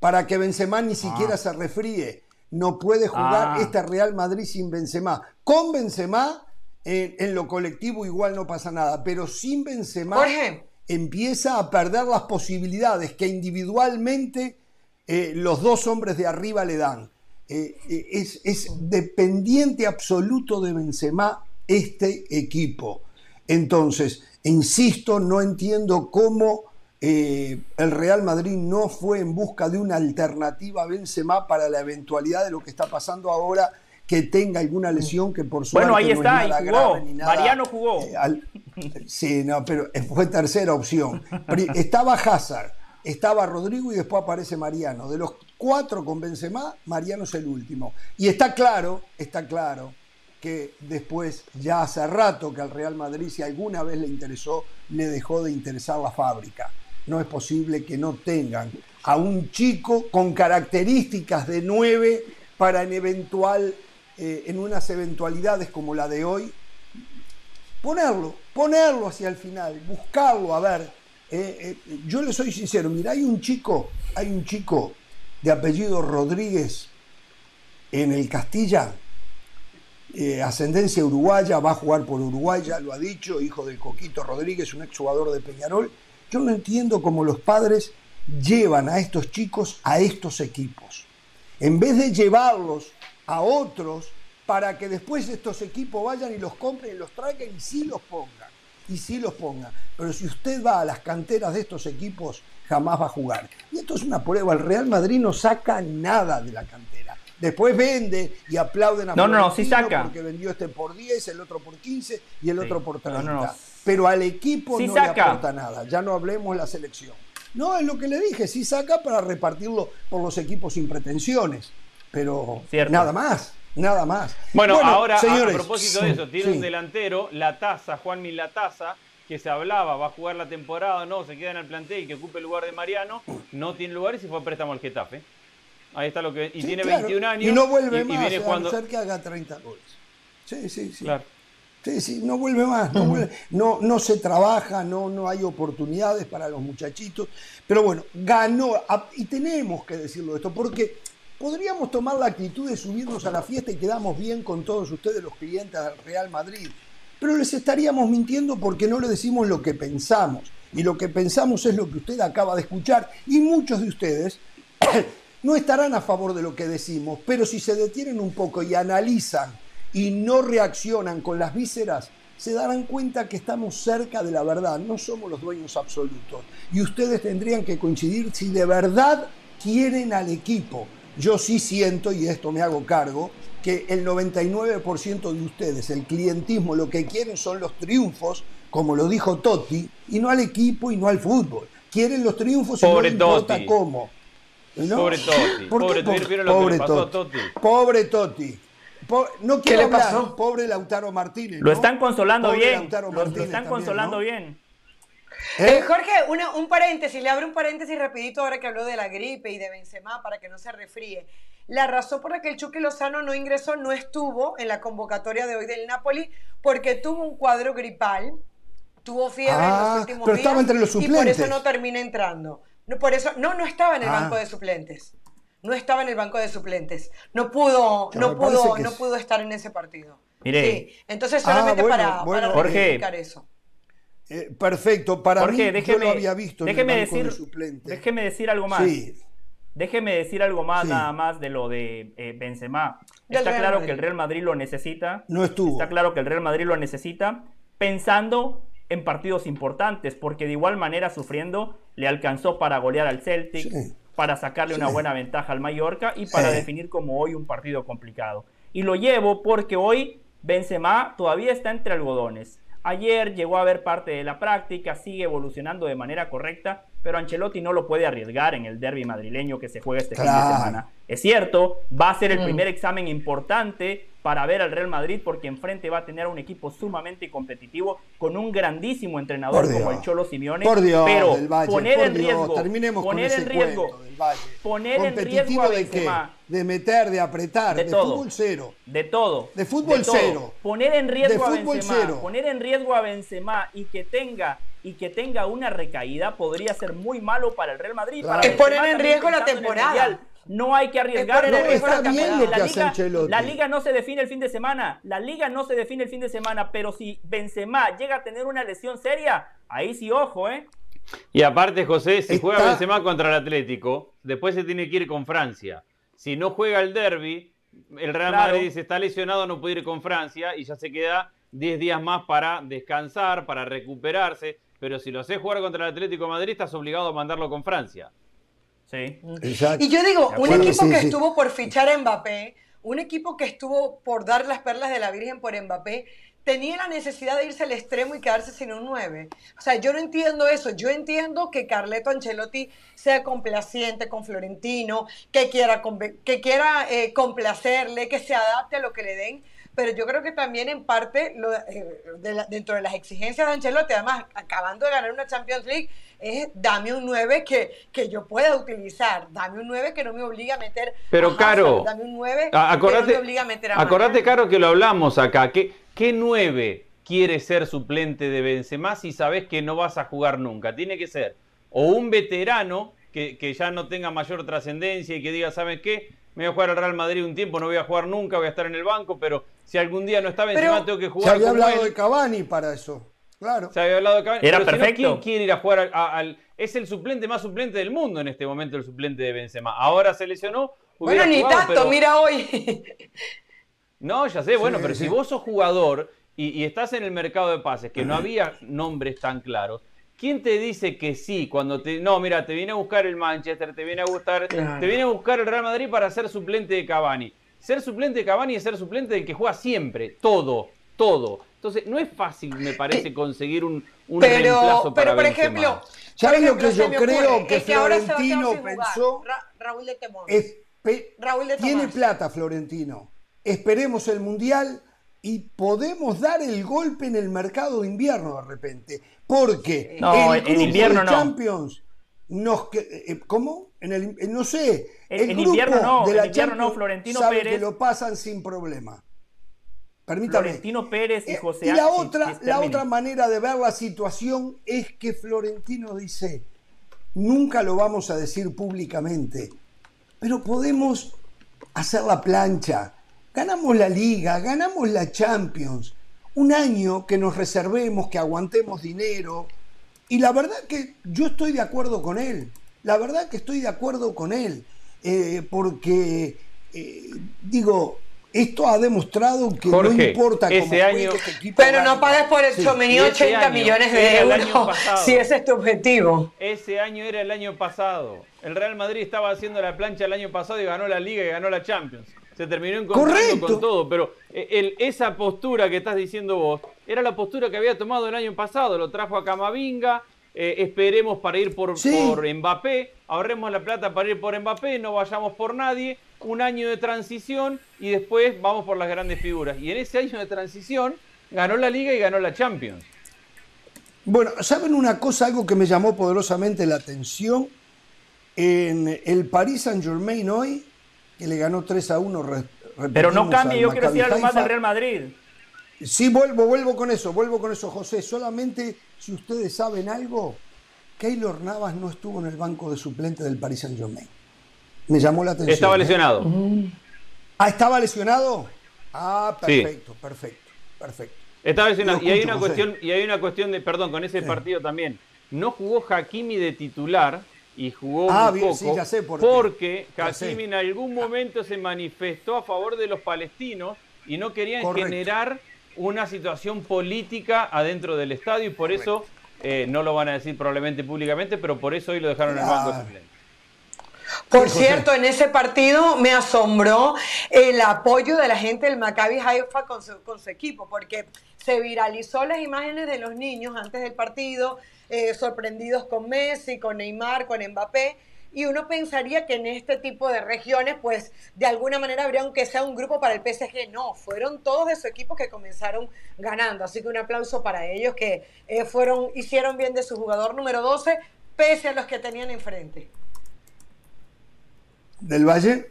Para que Benzema ni siquiera se resfríe. No puede jugar Ah. este Real Madrid sin Benzema. Con Benzema, en, en lo colectivo igual no pasa nada, pero sin Benzema Jorge. empieza a perder las posibilidades que individualmente eh, los dos hombres de arriba le dan. Eh, eh, es, es dependiente absoluto de Benzema este equipo. Entonces, insisto, no entiendo cómo eh, el Real Madrid no fue en busca de una alternativa a Benzema para la eventualidad de lo que está pasando ahora, que tenga alguna lesión que por suerte Bueno, ahí no es está, y jugó. grave ni nada, Mariano jugó. eh, al- sí, no, pero fue tercera opción. Estaba Hazard, estaba Rodrigo y después aparece Mariano. De los cuatro con Benzema, Mariano es el último. Y está claro, está claro que después, ya hace rato que al Real Madrid, si alguna vez le interesó, le dejó de interesar la fábrica. No es posible que no tengan a un chico con características de nueve para en eventual, eh, en unas eventualidades como la de hoy, ponerlo, ponerlo hacia el final, buscarlo, a ver. Eh, eh, yo le soy sincero, mira, hay un chico, hay un chico de apellido Rodríguez en el Castilla, ascendencia uruguaya, va a jugar por Uruguay, ya lo ha dicho, hijo del Coquito Rodríguez, un exjugador de Peñarol. Yo no entiendo cómo los padres llevan a estos chicos a estos equipos. En vez de llevarlos a otros para que después estos equipos vayan y los compren y los traigan y sí los pongan. Y sí los pongan. Pero si usted va a las canteras de estos equipos, jamás va a jugar. Y esto es una prueba. El Real Madrid no saca nada de la cantera. Después vende y aplauden a No, no, no, sí saca. porque vendió este por 10, el otro por 15 y el Sí. otro por 30. No, no, no. Pero al equipo Sí no saca. le aporta nada. Ya no hablemos la selección. No, es lo que le dije, sí saca para repartirlo por los equipos sin pretensiones. Pero Cierto. nada más, nada más. Bueno, ahora a- señores, a propósito de eso, tiene sí. un delantero, la taza, Juanmi La Taza, que se hablaba, va a jugar la temporada, no, se queda en el plantel y que ocupe el lugar de Mariano, no tiene lugar y se fue a préstamo al Getafe. Ahí está lo que y Sí, tiene claro. 21 años Y no vuelve y- y más, viene a no jugando ser que haga 30 goles. Sí, sí, sí. Claro. Sí, sí, no vuelve más, no, vuelve- no, no se trabaja, no, no hay oportunidades para los muchachitos. Pero bueno, ganó, y tenemos que decirlo esto, porque podríamos tomar la actitud de subirnos a la fiesta y quedamos bien con todos ustedes, los clientes del Real Madrid. Pero les estaríamos mintiendo porque no le decimos lo que pensamos. Y lo que pensamos es lo que usted acaba de escuchar. Y muchos de ustedes no estarán a favor de lo que decimos, pero si se detienen un poco y analizan y no reaccionan con las vísceras, se darán cuenta que estamos cerca de la verdad, no somos los dueños absolutos. Y ustedes tendrían que coincidir si de verdad quieren al equipo. Yo sí siento, y esto me hago cargo, que el 99% de ustedes, el clientismo, lo que quieren son los triunfos, como lo dijo Totti, y no al equipo y no al fútbol. Quieren los triunfos y no les importa Totti. cómo. ¿No? Pobre Totti, ¿Por qué pobre, po- ¿vieron lo que pobre Totti? Totti? Pobre Totti. Po- no quiero le hablar, pasó? pobre Lautaro Martínez. Lo están consolando Pobre bien. Lautaro Lo, están también, consolando ¿no? bien. ¿Eh? Eh, Jorge, una- un paréntesis, le abro un paréntesis rapidito ahora que habló de la gripe y de Benzema para que no se refríe. La razón por la que el Chucky Lozano no ingresó, no estuvo en la convocatoria de hoy del Napoli porque tuvo un cuadro gripal, tuvo fiebre en Ah, los últimos pero días estaba entre los y por suplentes. eso no termina entrando. No, por eso, no, no estaba en el Ah. banco de suplentes. No estaba en el banco de suplentes. No pudo, no pudo, no es- pudo estar en ese partido. Mire. Sí, entonces Ah, solamente bueno, para, bueno. para Jorge. eso. Eh, perfecto, para Jorge, mí yo lo había visto en déjeme el banco decir, de suplentes. déjeme decir algo más. Sí, Déjeme decir algo más, Sí. nada más de lo de eh, Benzema. Del Está Real claro Madrid. que el Real Madrid lo necesita. no estuvo. Está claro que el Real Madrid lo necesita pensando en partidos importantes, porque de igual manera sufriendo le alcanzó para golear al Celtic, Sí. Para sacarle una buena ventaja al Mallorca y para Sí. definir como hoy un partido complicado. Y lo llevo porque hoy Benzema todavía está entre algodones. Ayer llegó a ver parte de la práctica, sigue evolucionando de manera correcta, pero Ancelotti no lo puede arriesgar en el derby madrileño que se juega este fin de semana. Es cierto, va a ser el Mm. primer examen importante para ver al Real Madrid porque enfrente va a tener un equipo sumamente competitivo con un grandísimo entrenador Por como Dios. el Cholo Simeone. Por Dios, pero del Valle, poner por en Dios, riesgo, terminemos con poner ese en riesgo, cuento del Valle. poner en riesgo ¿Competitivo a de qué? Benzema. De meter, de apretar, De de, todo. fútbol cero. De todo. De fútbol todo. cero. Poner en riesgo De a Benzema, cero. poner en riesgo a Benzema y que tenga y que tenga una recaída podría ser muy malo para el Real Madrid. Claro. Para Es poner en riesgo la en temporada. No hay que arriesgar. no, la está bien temporada. lo que La hace liga- Ancelotti. La liga no se define el fin de semana. La liga no se define el fin de semana. Pero si Benzema llega a tener una lesión seria, ahí sí, ojo, ¿eh? Y aparte, José, si juega Benzema contra el Atlético, después se tiene que ir con Francia. Si no juega el derby, el Real Claro. Madrid dice está lesionado, no puede ir con Francia y ya se queda 10 días más para descansar, para recuperarse. Pero si lo haces jugar contra el Atlético de Madrid, estás obligado a mandarlo con Francia. Sí. Exacto. Y yo digo, un equipo sí, que sí. estuvo por fichar a Mbappé, un equipo que estuvo por dar las perlas de la Virgen por Mbappé, tenía la necesidad de irse al extremo y quedarse sin un 9. O sea, yo no entiendo eso. Yo entiendo que Carleto Ancelotti sea complaciente con Florentino, que quiera, que quiera eh, complacerle, que se adapte a lo que le den. Pero yo creo que también en parte, lo- eh, de la- dentro de las exigencias de Ancelotti, además acabando de ganar una Champions League, es dame un 9 que, que yo pueda utilizar, dame un 9 que no me obligue a meter Pero, a Hazard, Caro, dame un 9 A- que no Acordate, me obligue a meter a acordate. Caro, que lo hablamos acá. ¿Qué, ¿Qué 9 quiere ser suplente de Benzema si sabes que no vas a jugar nunca? Tiene que ser o un veterano que, que ya no tenga mayor trascendencia y que diga, ¿sabes qué? Me voy a jugar al Real Madrid un tiempo, no voy a jugar nunca, voy a estar en el banco, pero si algún día no está Benzema, tengo que Se jugar había como hablado él. de Cavani para eso. Claro. Se había hablado de Cavani. Era Pero si no, perfecto. ¿quién quiere ir a jugar al, Es el suplente más suplente del mundo en este momento, el suplente de Benzema. Ahora se lesionó. Bueno, ni jugado, tanto, pero- mira hoy. no, ya sé, bueno, Sí, pero sí. si vos sos jugador y, y estás en el mercado de pases, que no había nombres tan claros, ¿quién te dice que sí cuando te... No, mira, te viene a buscar el Manchester, te viene a gustar, Claro. te viene a buscar el Real Madrid para ser suplente de Cavani. Ser suplente de Cavani es ser suplente del que juega siempre, todo, todo. Entonces, no es fácil, me parece, conseguir un, un reemplazo Pero, para pero por Benzema. ejemplo, ¿Sabes lo que yo creo que Florentino pensó? Ra- Raúl de. Espe- Raúl de Tiene Tomás. plata Florentino. Esperemos el Mundial y podemos dar el golpe en el mercado de invierno de repente. Porque No, el en invierno de no. Champions nos que- eh, ¿Cómo? En el, no sé. En- el en grupo invierno no, de en invierno no, Florentino sabe Pérez. que lo pasan sin problema. Permítame. Florentino Pérez y Eh, José y la otra, la otra manera de ver la situación es que Florentino dice, nunca lo vamos a decir públicamente, pero podemos hacer la plancha. Ganamos la liga, ganamos la Champions. Un año que nos reservemos, que aguantemos dinero. Y la verdad que yo estoy de acuerdo con él. La verdad que estoy de acuerdo con él. eh, porque, eh, digo, esto ha demostrado que no importa cómo ese año- que este equipo Pero gane. no pagues por el Sí. Chomení ese 80 año millones de era el año euros pasado. si ese es tu objetivo. Ese año era el año pasado. El Real Madrid estaba haciendo la plancha el año pasado y ganó la Liga y ganó la Champions. Se terminó encontrando Correcto. con todo, pero eh, el- esa postura que estás diciendo vos era la postura que había tomado el año pasado. Lo trajo a Camavinga, eh, esperemos para ir por, Sí. por Mbappé, ahorremos la plata para ir por Mbappé, no vayamos por nadie, un año de transición y después vamos por las grandes figuras. Y en ese año de transición ganó la Liga y ganó la Champions. Bueno, ¿saben una cosa? Algo que me llamó poderosamente la atención. En el Paris Saint Germain hoy, que le ganó 3 a 1. re- Pero no cambie, yo quiero decir algo más del Real Madrid. Sí, vuelvo, vuelvo con eso, vuelvo con eso, José. Solamente si ustedes saben algo, Keylor Navas no estuvo en el banco de suplente del Paris Saint Germain. Me llamó la atención. Estaba ¿eh? lesionado. Ah, ¿estaba lesionado? Ah, Sí. perfecto, perfecto, perfecto. Estaba lesionado. Y hay una José. cuestión, y hay una cuestión de, perdón, con ese Sí. partido también. No jugó Hakimi de titular y jugó Ah, muy bien, poco sí, ya sé por qué. porque. Hakimi en algún momento se manifestó a favor de los palestinos y no querían Correcto. generar una situación política adentro del estadio y por eso eh, no lo van a decir probablemente públicamente, pero por eso hoy lo dejaron en el banco de Por cierto, en ese partido me asombró el apoyo de la gente del Maccabi Haifa con su, con su equipo, porque se viralizó las imágenes de los niños antes del partido, eh, sorprendidos con Messi, con Neymar, con Mbappé. Y uno pensaría que en este tipo de regiones, pues de alguna manera habría aunque sea un grupo para el PSG. No, fueron todos de su equipo que comenzaron ganando. Así que un aplauso para ellos que eh, fueron, hicieron bien de su jugador número 12, pese a los que tenían enfrente. ¿Del Valle?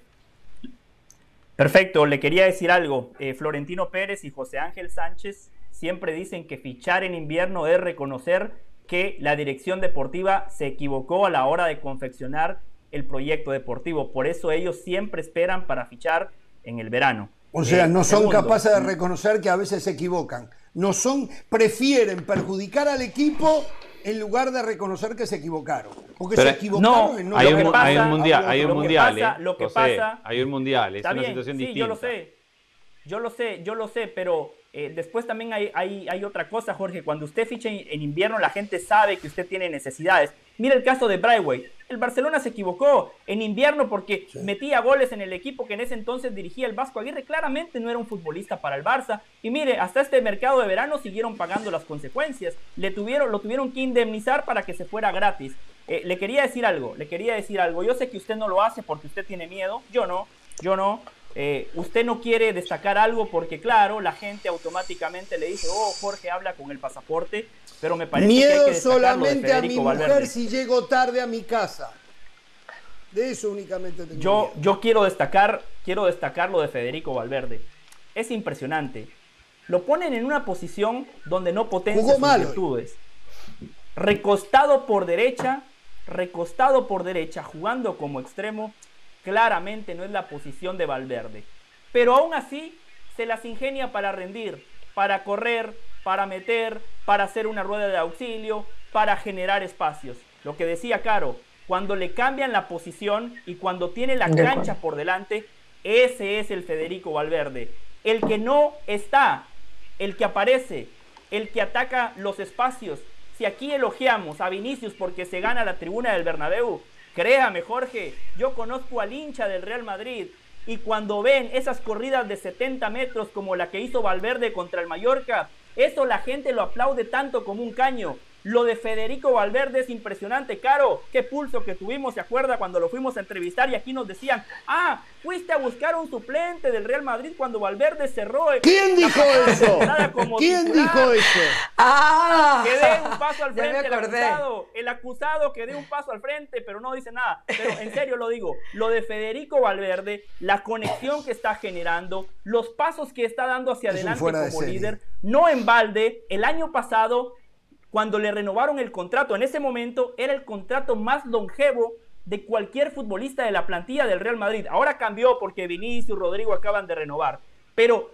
Perfecto, le quería decir algo. Eh, Florentino Pérez y José Ángel Sánchez siempre dicen que fichar en invierno es reconocer que la dirección deportiva se equivocó a la hora de confeccionar el proyecto deportivo. Por eso ellos siempre esperan para fichar en el verano. O sea, Eh, no son segundo, capaces de reconocer que a veces se equivocan. No son, prefieren perjudicar al equipo en lugar de reconocer que se equivocaron. Porque Pero se equivocaron en no hay, que un, pasa- hay un mundial, hay un que mundial, pasa- eh, lo que José, pasa- hay un mundial, es una bien, situación sí, distinta. yo lo sé. Yo lo sé, yo lo sé, pero eh, después también hay, hay, hay otra cosa, Jorge. Cuando usted ficha en, en invierno, la gente sabe que usted tiene necesidades. Mira el caso de Brightway. El Barcelona se equivocó en invierno porque metía goles en el equipo que en ese entonces dirigía el Vasco Aguirre. Claramente no era un futbolista para el Barça. Y mire, hasta este mercado de verano siguieron pagando las consecuencias. Le tuvieron, lo tuvieron que indemnizar para que se fuera gratis. Eh, le quería decir algo, le quería decir algo. Yo sé que usted no lo hace porque usted tiene miedo. Yo no, yo no. Eh, usted no quiere destacar algo porque, claro, la gente automáticamente le dice, oh, Jorge habla con el pasaporte, pero me parece que hay Miedo que lo de solamente a mi mujer Valverde. si llego tarde a mi casa. De eso únicamente tengo Yo, miedo. yo quiero destacar, quiero destacar lo de Federico Valverde. Es impresionante. Lo ponen en una posición donde no potencia Jugó sus mal virtudes. Recostado por derecha, recostado por derecha, jugando como extremo, claramente no es la posición de Valverde. Pero aún así se las ingenia para rendir, para correr, para meter, para hacer una rueda de auxilio, para generar espacios. Lo que decía Caro, cuando le cambian la posición y cuando tiene la cancha por delante, ese es el Federico Valverde. El que no está, el que aparece, el que ataca los espacios. Si aquí elogiamos a Vinicius porque se gana la tribuna del Bernabéu, créame Jorge, yo conozco al hincha del Real Madrid y cuando ven esas corridas de 70 metros como la que hizo Valverde contra el Mallorca, eso la gente lo aplaude tanto como un caño. Lo de Federico Valverde es impresionante, Caro. Qué pulso que tuvimos, ¿se acuerda? Cuando lo fuimos a entrevistar y aquí nos decían, ah, fuiste a buscar un suplente del Real Madrid cuando Valverde cerró. el- ¿Quién dijo eso? como ¿Quién titular. dijo eso? ¡Ah! Que dé un paso al frente el acusado. El acusado que dé un paso al frente, pero no dice nada. Pero en serio lo digo. Lo de Federico Valverde, la conexión que está generando, los pasos que está dando hacia Es adelante como líder, no en balde. El año pasado, cuando le renovaron el contrato, en ese momento era el contrato más longevo de cualquier futbolista de la plantilla del Real Madrid. Ahora cambió porque Vinicius, Rodrigo acaban de renovar. Pero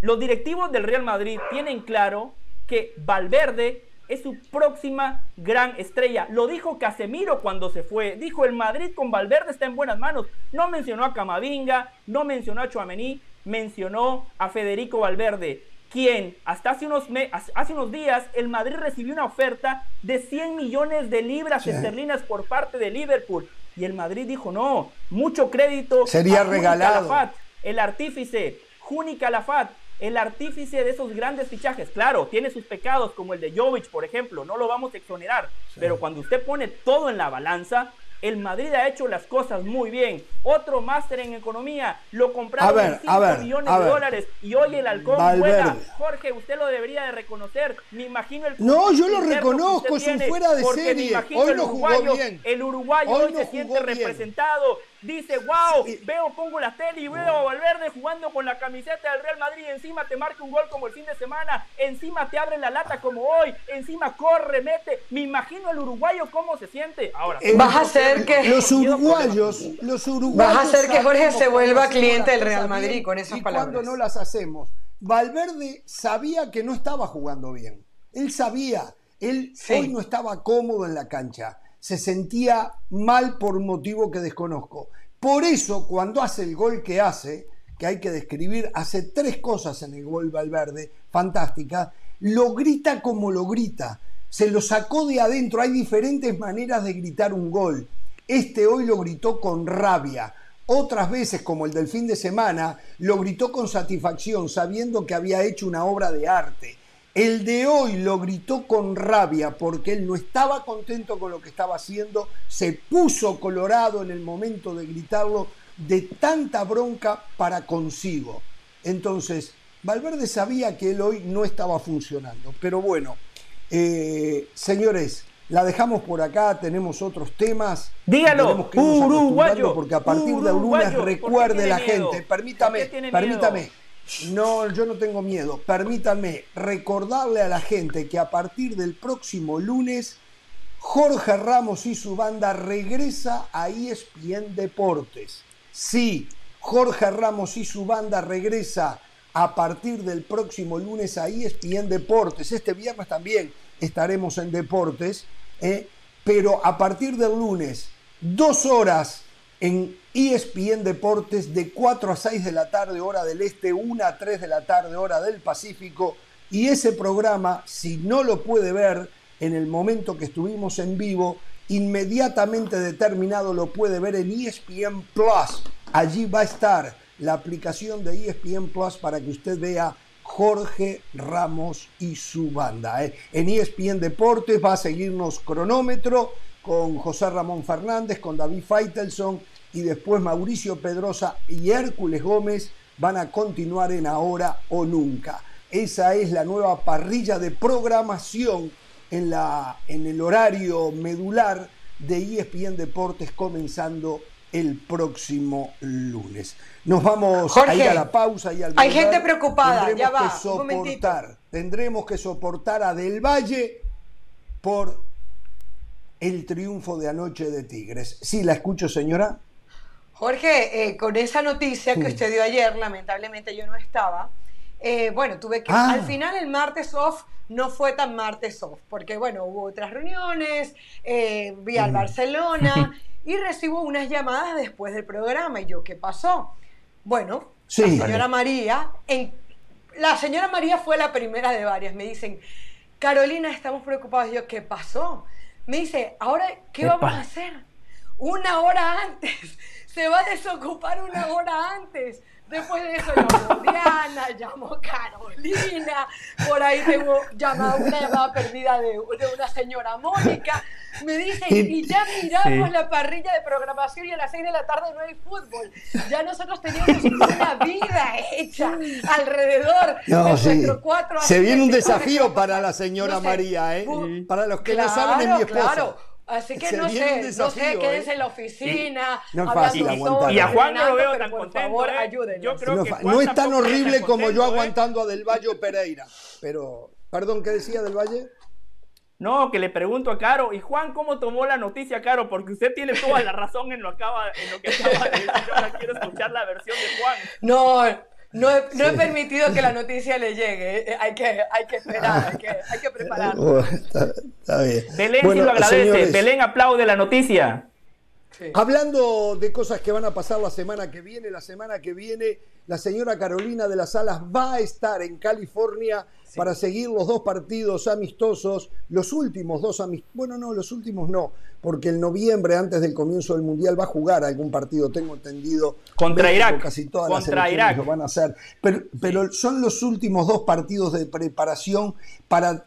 los directivos del Real Madrid tienen claro que Valverde es su próxima gran estrella. Lo dijo Casemiro cuando se fue. Dijo el Madrid con Valverde está en buenas manos. No mencionó a Camavinga, no mencionó a Chouameni, mencionó a Federico Valverde, quien hasta hace unos, me- hace unos días el Madrid recibió una oferta de 100 millones de libras Sí. esterlinas por parte de Liverpool. Y el Madrid dijo, no, mucho crédito. Sería a regalado. Calafat, el artífice, Juni Calafat, el artífice de esos grandes fichajes. Claro, tiene sus pecados, como el de Jovic, por ejemplo, no lo vamos a exonerar. Pero cuando usted pone todo en la balanza, el Madrid ha hecho las cosas muy bien. Otro máster en economía, lo compraron ver, en 5 a ver, millones de dólares y hoy el halcón Valverde. vuela. Jorge, usted lo debería de reconocer. Me imagino el No, yo lo reconozco, es un fuera de serie. Hoy el no jugó uruguayo, bien. El uruguayo Hoy hoy, no se siente bien. representado. Dice, wow, veo, pongo la tele y veo a Valverde jugando con la camiseta del Real Madrid. Encima te marca un gol como el fin de semana. Encima te abre la lata como hoy. Encima corre, mete. Me imagino el uruguayo cómo se siente. Ahora, Eh, Vas a hacer que- Los uruguayos, los uruguayos. Vas a hacer que Jorge se vuelva cliente del Real Madrid bien con esas y palabras. cuando no las hacemos. Valverde sabía que no estaba jugando bien. Él sabía. Él Sí. hoy no estaba cómodo en la cancha. Se sentía mal por un motivo que desconozco. Por eso, cuando hace el gol que hace, que hay que describir, hace tres cosas en el gol Valverde, fantásticas, lo grita como lo grita. Se lo sacó de adentro. Hay diferentes maneras de gritar un gol. Este hoy lo gritó con rabia. Otras veces, como el del fin de semana, lo gritó con satisfacción, sabiendo que había hecho una obra de arte. El de hoy lo gritó con rabia porque él no estaba contento con lo que estaba haciendo, se puso colorado en el momento de gritarlo de tanta bronca para consigo. Entonces, Valverde sabía que él hoy no estaba funcionando. Pero bueno, eh, señores, la dejamos por acá, tenemos otros temas. Dígalo, uruguayo. Porque a partir de lunes recuerde la gente, permítame, permítame. No, yo no tengo miedo. Permítanme recordarle a la gente que a partir del próximo lunes, Jorge Ramos y su banda regresa a ESPN Deportes. Sí, Jorge Ramos y su banda regresa a partir del próximo lunes a ESPN Deportes. Este viernes también estaremos en Deportes, ¿eh? pero a partir del lunes, dos horas en ESPN Deportes de 4 a 6 de la tarde hora del este, 1 a 3 de la tarde hora del Pacífico. Y ese programa, si no lo puede ver en el momento que estuvimos en vivo, inmediatamente determinado lo puede ver en ESPN Plus. Allí va a estar la aplicación de ESPN Plus para que usted vea Jorge Ramos y su banda. ¿eh? En ESPN Deportes va a seguirnos cronómetro con José Ramón Fernández, con David Feitelson y después Mauricio Pedrosa y Hércules Gómez van a continuar en Ahora o Nunca. Esa es la nueva parrilla de programación en, la, en el horario medular de ESPN Deportes comenzando el próximo lunes. Nos vamos a ir a la pausa y al Hay gente preocupada, ya va. Que soportar, tendremos que soportar a Del Valle por el triunfo de anoche de Tigres. Sí, la escucho, señora. Jorge, eh, con esa noticia que usted dio ayer, lamentablemente yo no estaba. Eh, bueno, tuve que. Ah. Al final, el martes off no fue tan martes off, porque bueno, hubo otras reuniones, eh, vi al Barcelona y recibo unas llamadas después del programa. Y yo, ¿qué pasó? Bueno, Sí. la señora María, en, la señora María fue la primera de varias. Me dicen, Carolina, estamos preocupados. Y yo, ¿qué pasó? Me dice, ahora, ¿qué Epa. vamos a hacer? Una hora antes. Se va a desocupar una hora antes. Después de eso llamó Diana, llamó Carolina, por ahí tengo llamada, una llamada perdida de, de una señora Mónica. Me dicen, y ya miramos Sí. la parrilla de programación y a las 6 de la tarde no hay fútbol. Ya nosotros teníamos una vida hecha alrededor No, de sí. cuatro Se viene un desafío para la señora No sé, María, ¿eh? Para los que Claro, no saben, es mi esposa. claro. Así que no sé, no sé, desafío, quédense ¿eh? en la oficina. No es hablando fácil aguantar. Y a Juan no lo veo tan por contento. favor, ¿eh? Yo creo No, que fa- Juan no es tan horrible como yo ¿eh? aguantando a Del Valle Pereira. Pero, perdón, ¿qué decía Del Valle? No, que le pregunto a Caro, ¿y Juan cómo tomó la noticia, Caro? Porque usted tiene toda la razón en lo, acaba, en lo que acaba de decir. Ahora quiero escuchar la versión de Juan. No, no he, no he permitido que la noticia le llegue. eh, Hay que, hay que esperar, hay que, hay que prepararnos. Oh, está, está bien. Belén Bueno, sí lo agradece. señores, Belén aplaude la noticia. Hablando de cosas que van a pasar la semana que viene, la semana que viene la señora Carolina de las Alas va a estar en California para seguir los dos partidos amistosos, los últimos dos amistosos, bueno, no, los últimos no, porque en noviembre, antes del comienzo del Mundial, va a jugar algún partido, tengo entendido. Contra México, Irak. Casi todas Contra las selecciones Irak. lo van a hacer. Pero, pero son los últimos dos partidos de preparación para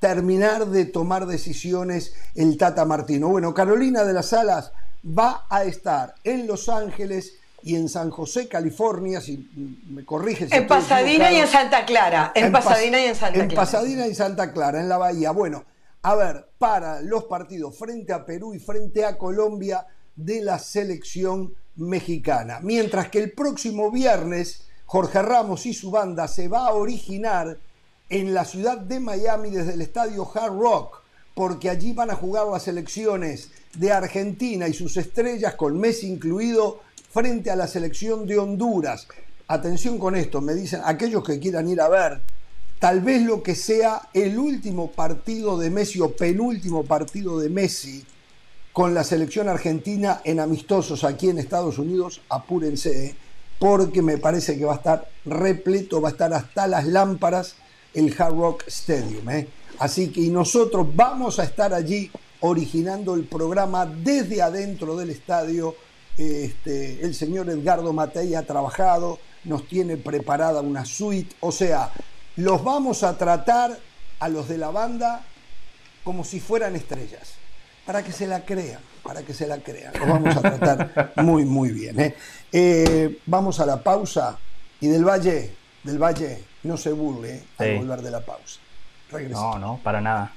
terminar de tomar decisiones el Tata Martino. Bueno, Carolina de las Alas va a estar en Los Ángeles y en San José, California, si me corriges. si En Pasadena y en. Santa Clara. En, Pas- Pasadena y en Santa en Clara. Pasadena y en Santa Clara, en la Bahía. Bueno, a ver, para los partidos frente a Perú y frente a Colombia de la selección mexicana. Mientras que el próximo viernes, Jorge Ramos y su banda se va a originar en la ciudad de Miami desde el estadio Hard Rock, porque allí van a jugar las selecciones de Argentina y sus estrellas, con Messi incluido, frente a la selección de Honduras. Atención con esto, me dicen aquellos que quieran ir a ver, tal vez lo que sea el último partido de Messi o penúltimo partido de Messi con la selección argentina en amistosos aquí en Estados Unidos, apúrense, ¿eh? porque me parece que va a estar repleto, va a estar hasta las lámparas el Hard Rock Stadium. ¿eh? Así que y nosotros vamos a estar allí originando el programa desde adentro del estadio. Este, el señor Edgardo Matei ha trabajado, nos tiene preparada una suite, o sea, los vamos a tratar a los de la banda como si fueran estrellas, para que se la crean, para que se la crean. Los vamos a tratar muy, muy bien. ¿eh? Eh, vamos a la pausa y del Valle, del Valle, no se burle ¿eh? al volver de la pausa. No, no, para nada.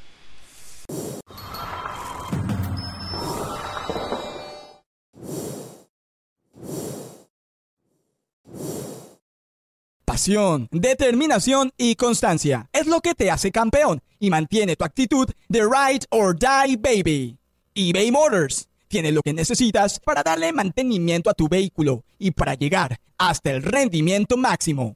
Pasión, determinación y constancia es lo que te hace campeón y mantiene tu actitud de ride or die baby. eBay Motors tiene lo que necesitas para darle mantenimiento a tu vehículo y para llegar hasta el rendimiento máximo.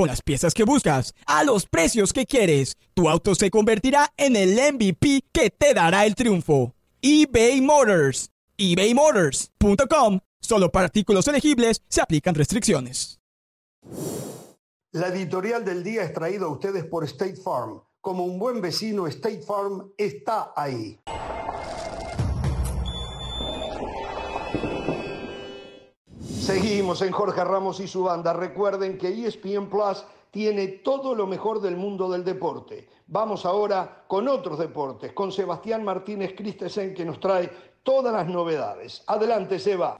Con las piezas que buscas, a los precios que quieres, tu auto se convertirá en el MVP que te dará el triunfo. eBay Motors. ebaymotors.com Solo para artículos elegibles se aplican restricciones. La editorial del día es traída a ustedes por State Farm. Como un buen vecino, State Farm está ahí. Seguimos en Jorge Ramos y su banda. Recuerden que ESPN Plus tiene todo lo mejor del mundo del deporte. Vamos ahora con otros deportes, con Sebastián Martínez Christensen que nos trae todas las novedades. Adelante, Seba.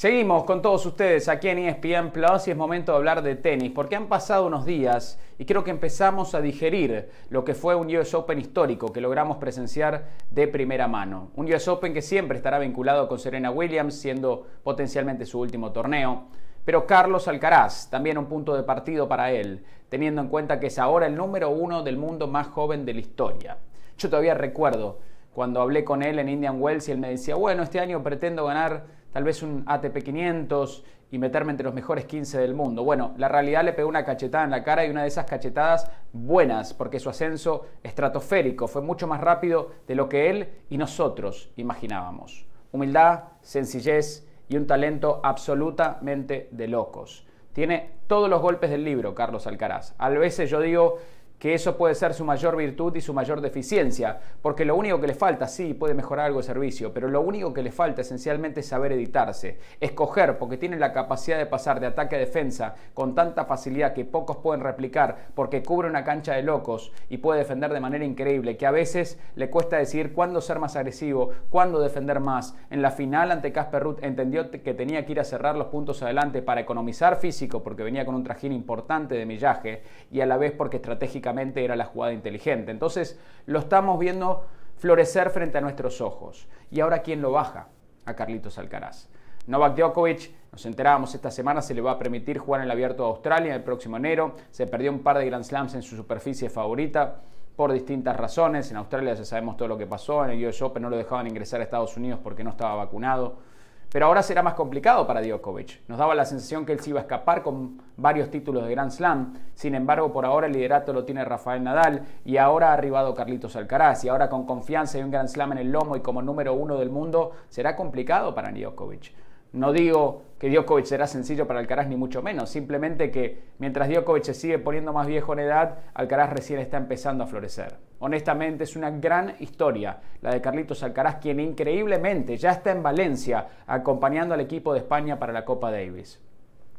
Seguimos con todos ustedes aquí en ESPN Plus y es momento de hablar de tenis, porque han pasado unos días y creo que empezamos a digerir lo que fue un US Open histórico que logramos presenciar de primera mano. Un US Open que siempre estará vinculado con Serena Williams, siendo potencialmente su último torneo. Pero Carlos Alcaraz, también un punto de partido para él, teniendo en cuenta que es ahora el número uno del mundo más joven de la historia. Yo todavía recuerdo cuando hablé con él en Indian Wells y él me decía, bueno, este año pretendo ganar tal vez un ATP 500 y meterme entre los mejores 15 del mundo. Bueno, la realidad le pegó una cachetada en la cara y una de esas cachetadas buenas, porque su ascenso estratosférico fue mucho más rápido de lo que él y nosotros imaginábamos. Humildad, sencillez y un talento absolutamente de locos. Tiene todos los golpes del libro, Carlos Alcaraz. A veces yo digo que eso puede ser su mayor virtud y su mayor deficiencia, porque lo único que le falta, sí, puede mejorar algo el servicio, pero lo único que le falta esencialmente es saber editarse, escoger, porque tiene la capacidad de pasar de ataque a defensa con tanta facilidad que pocos pueden replicar, porque cubre una cancha de locos y puede defender de manera increíble, que a veces le cuesta decir cuándo ser más agresivo, cuándo defender más. En la final ante Casper Ruth entendió que tenía que ir a cerrar los puntos adelante para economizar físico, porque venía con un trajín importante de millaje, y a la vez porque estratégicamente era la jugada inteligente. Entonces lo estamos viendo florecer frente a nuestros ojos. ¿Y ahora quién lo baja? A Carlitos Alcaraz. Novak Djokovic, nos enterábamos esta semana, se le va a permitir jugar en el Abierto de Australia el próximo enero. Se perdió un par de Grand Slams en su superficie favorita por distintas razones. En Australia ya sabemos todo lo que pasó. En el US Open no lo dejaban ingresar a Estados Unidos porque no estaba vacunado. Pero ahora será más complicado para Djokovic. Nos daba la sensación que él se iba a escapar con varios títulos de Grand Slam. Sin embargo, por ahora el liderato lo tiene Rafael Nadal y ahora ha arribado Carlitos Alcaraz. Y ahora con confianza y un Grand Slam en el lomo y como número uno del mundo, será complicado para Djokovic. No digo que Djokovic será sencillo para Alcaraz ni mucho menos, simplemente que mientras Djokovic se sigue poniendo más viejo en edad, Alcaraz recién está empezando a florecer. Honestamente es una gran historia la de Carlitos Alcaraz, quien increíblemente ya está en Valencia acompañando al equipo de España para la Copa Davis.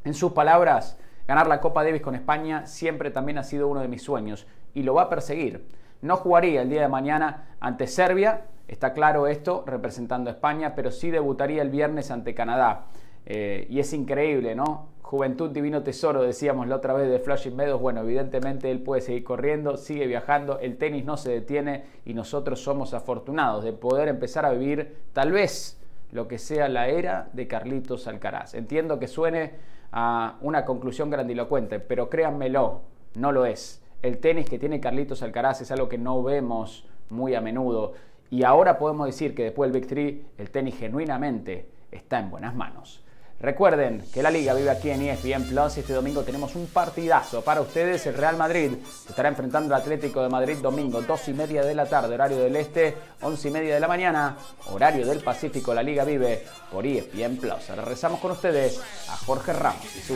En sus palabras, ganar la Copa Davis con España siempre también ha sido uno de mis sueños y lo va a perseguir. No jugaría el día de mañana ante Serbia, está claro esto, representando a España, pero sí debutaría el viernes ante Canadá. Eh, y es increíble, ¿no? Juventud Divino Tesoro, decíamos la otra vez de Flushing Meadows. Bueno, evidentemente él puede seguir corriendo, sigue viajando, el tenis no se detiene y nosotros somos afortunados de poder empezar a vivir tal vez lo que sea la era de Carlitos Alcaraz. Entiendo que suene a una conclusión grandilocuente, pero créanmelo, no lo es el tenis que tiene Carlitos Alcaraz es algo que no vemos muy a menudo. y ahora podemos decir que después del Big Three el tenis genuinamente está en buenas manos. Recuerden que la liga vive aquí en ESPN Plus y este domingo tenemos un partidazo para ustedes. El Real Madrid estará enfrentando al Atlético de Madrid domingo, 2 y media de la tarde, horario del este, 11 y media de la mañana, horario del Pacífico. La liga vive por ESPN Plus. Regresamos con ustedes a Jorge Ramos y su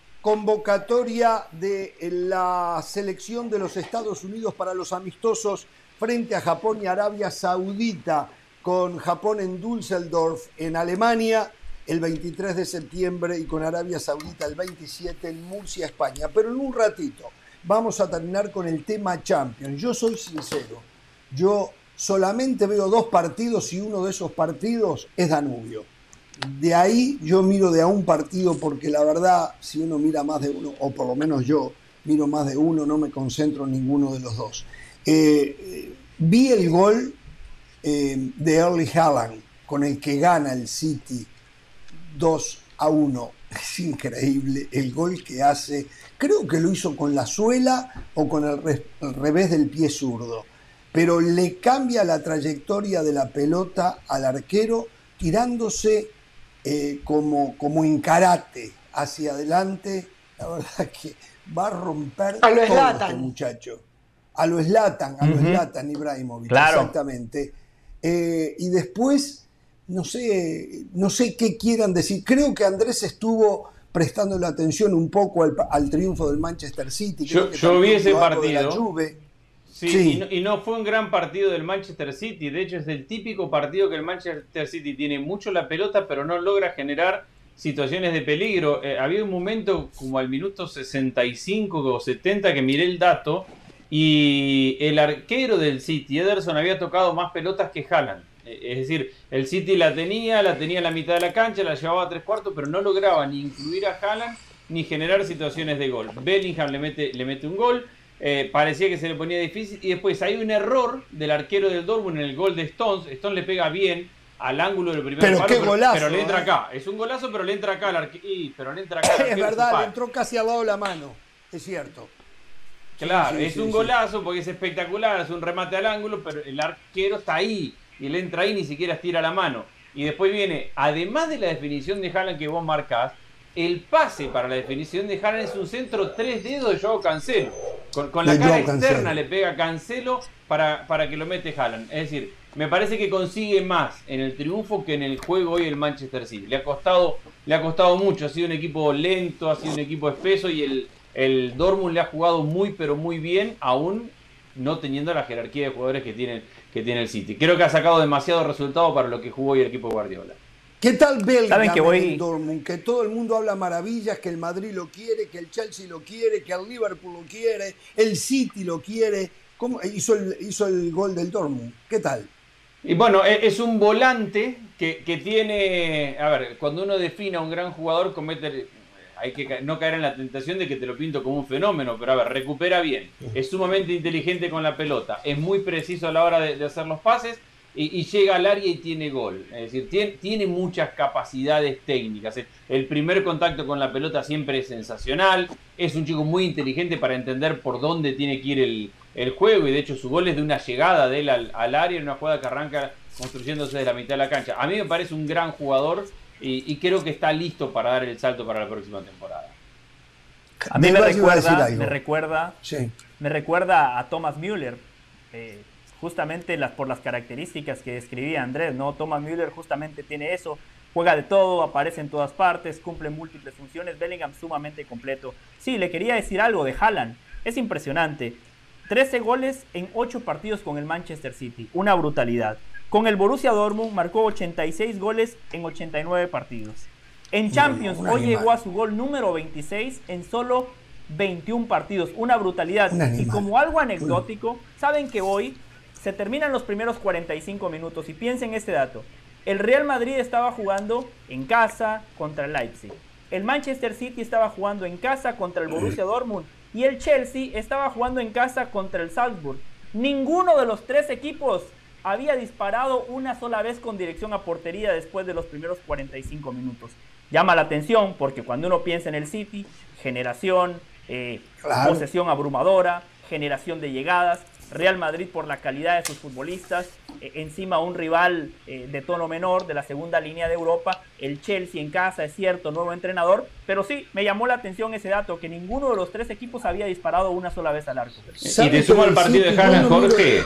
convocatoria de la selección de los Estados Unidos para los amistosos frente a Japón y Arabia Saudita, con Japón en Düsseldorf, en Alemania, el 23 de septiembre y con Arabia Saudita el 27 en Murcia, España. Pero en un ratito vamos a terminar con el tema Champions. Yo soy sincero, yo solamente veo dos partidos y uno de esos partidos es Danubio de ahí yo miro de a un partido porque la verdad, si uno mira más de uno, o por lo menos yo miro más de uno, no me concentro en ninguno de los dos. Eh, vi el gol eh, de Early Haaland con el que gana el City 2 a 1. Es increíble el gol que hace. Creo que lo hizo con la suela o con el revés del pie zurdo. Pero le cambia la trayectoria de la pelota al arquero tirándose eh, como, como en karate hacia adelante, la verdad que va a romper a lo todo este muchacho. A lo Slatan, a lo Slatan Ibrahimovic, exactamente. Eh, y después, no sé, no sé qué quieran decir. Creo que Andrés estuvo prestando la atención un poco al, triunfo del Manchester City. yo, vi ese partido. Sí, Y, no, fue un gran partido del Manchester City. De hecho, es el típico partido que el Manchester City tiene mucho la pelota, pero no logra generar situaciones de peligro. Eh, había un momento como al minuto 65 o 70 que miré el dato y el arquero del City, Ederson, había tocado más pelotas que Haaland. Eh, es decir, el City la tenía, la tenía en la mitad de la cancha, la llevaba a tres cuartos, pero no lograba ni incluir a Haaland ni generar situaciones de gol. Bellingham le mete, le mete un gol. Eh, parecía que se le ponía difícil. Y después hay un error del arquero del Dortmund en el gol de Stones. Stones le pega bien al ángulo del primer pero qué golazo, pero, le entra ¿eh? acá. Es un golazo, pero le entra acá al arquero. Pero le entra acá. es verdad, le entró casi al lado de la mano. Es cierto. Claro, es un golazo porque es espectacular, es un remate al ángulo, pero el arquero está ahí y le entra ahí ni siquiera estira la mano. Y después viene, además de la definición de Haaland que vos marcás, el pase para la definición de Haaland es un centro tres dedos de Joao Cancelo. Con, la cara externa le pega Cancelo para, para que lo mete Haaland. Es decir, me parece que consigue más en el triunfo que en el juego hoy el Manchester City. Le ha costado, le ha costado mucho. Ha sido un equipo lento, ha sido un equipo espeso y el, el Dortmund le ha jugado muy pero muy bien, aún no teniendo la jerarquía de jugadores que tiene, que tiene el City. Creo que ha sacado demasiado resultado para lo que jugó hoy el equipo Guardiola. ¿Qué tal Bellingham que voy... Dortmund? Que todo el mundo habla maravillas, que el Madrid lo quiere, que el Chelsea lo quiere, que el Liverpool lo quiere, el City lo quiere. ¿Cómo hizo el, hizo el gol del Dortmund? ¿Qué tal? Y bueno, e, es un volante que, que tiene, a ver, cuando uno define a un gran jugador, comete, hay que no caer en la tentación de que te lo pinto como un fenómeno, pero a ver, recupera bien, es sumamente inteligente con la pelota, es muy preciso a la hora de hacer los pases y, llega al área y tiene gol. Es decir, tiene, tiene, muchas capacidades técnicas. El primer contacto con la pelota siempre es sensacional. Es un chico muy inteligente para entender por dónde tiene que ir el, el juego. Y de hecho, su gol es de una llegada de él al, al, área, en una jugada que arranca construyéndose de la mitad de la cancha. A mí me parece un gran jugador y, creo que está listo para dar el salto para la próxima temporada. A mí me, recuerda, me recuerda, me recuerda a Thomas Müller. Eh, justamente las, por las características que describía Andrés, ¿no? Thomas Müller justamente tiene eso, juega de todo, aparece en todas partes, cumple múltiples funciones, Bellingham sumamente completo. Sí, le quería decir algo de Haaland, es impresionante. 13 goles en 8 partidos con el Manchester City, una brutalidad. Con el Borussia Dortmund marcó 86 goles en 89 partidos. En Champions hoy llegó a su gol número 26 en solo 21 partidos, una brutalidad. y como algo anecdótico, saben que hoy se terminan los primeros 45 minutos y piensen este dato. El Real Madrid estaba jugando en casa contra el Leipzig. El Manchester City estaba jugando en casa contra el Borussia Dortmund y el Chelsea estaba jugando en casa contra el Salzburg. Ninguno de los tres equipos había disparado una sola vez con dirección a portería después de los primeros 45 minutos. Llama la atención porque cuando uno piensa en el City, generación, eh, posesión abrumadora, generación de llegadas, Real Madrid por la calidad de sus futbolistas, eh, encima un rival eh, de tono menor de la segunda línea de Europa, el Chelsea en casa, es cierto, nuevo entrenador, pero sí, me llamó la atención ese dato, que ninguno de los tres equipos había disparado una sola vez al arco. Y te sumo al partido de Haaland, Jorge.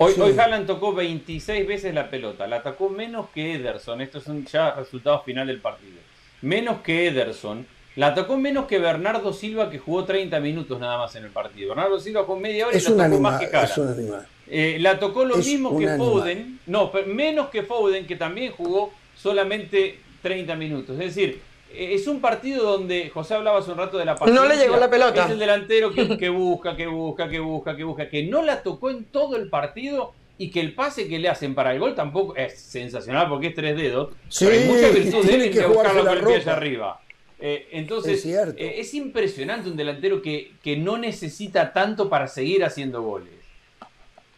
Hoy, hoy Haaland tocó 26 veces la pelota, la atacó menos que Ederson, estos son ya resultados final del partido, menos que Ederson, la tocó menos que Bernardo Silva, que jugó 30 minutos nada más en el partido. Bernardo Silva con media hora y la tocó más que cara. Eh, la tocó lo mismo que Foden, no, menos que Foden, que también jugó solamente 30 minutos. Es decir, eh, es un partido donde José hablaba hace un rato de la paciencia. No le llegó la pelota. Es el delantero que, que, busca, que busca, que busca, que busca, que no la tocó en todo el partido y que el pase que le hacen para el gol tampoco es sensacional porque es tres dedos. Sí, pero hay mucha virtud de él que buscarlo con el pie allá arriba. Eh, entonces, es, eh, es, impresionante un delantero que, que, no necesita tanto para seguir haciendo goles.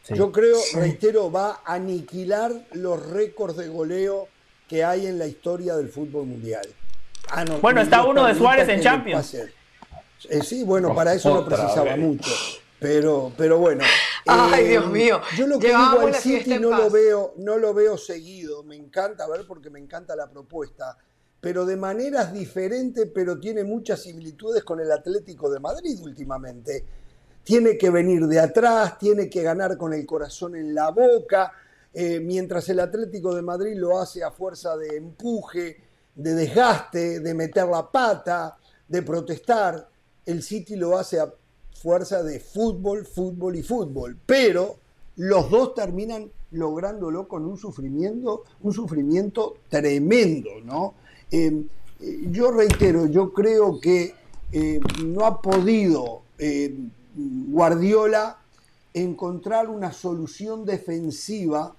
Yo creo, reitero, va a aniquilar los récords de goleo que hay en la historia del fútbol mundial. Ah, bueno, está uno de Suárez en Champions. Eh, sí, bueno, para eso no precisaba mucho. Pero, pero bueno. Ay, Dios mío. Yo lo que digo al City no lo, veo, no lo veo seguido. Me encanta ver porque me encanta la propuesta pero de maneras diferentes, pero tiene muchas similitudes con el Atlético de Madrid últimamente. Tiene que venir de atrás, tiene que ganar con el corazón en la boca, eh, mientras el Atlético de Madrid lo hace a fuerza de empuje, de desgaste, de meter la pata, de protestar, el City lo hace a fuerza de fútbol, fútbol y fútbol. Pero los dos terminan lográndolo con un sufrimiento, un sufrimiento tremendo, ¿no? Em, yo reitero, yo creo que em, no ha podido em, Guardiola encontrar una solución defensiva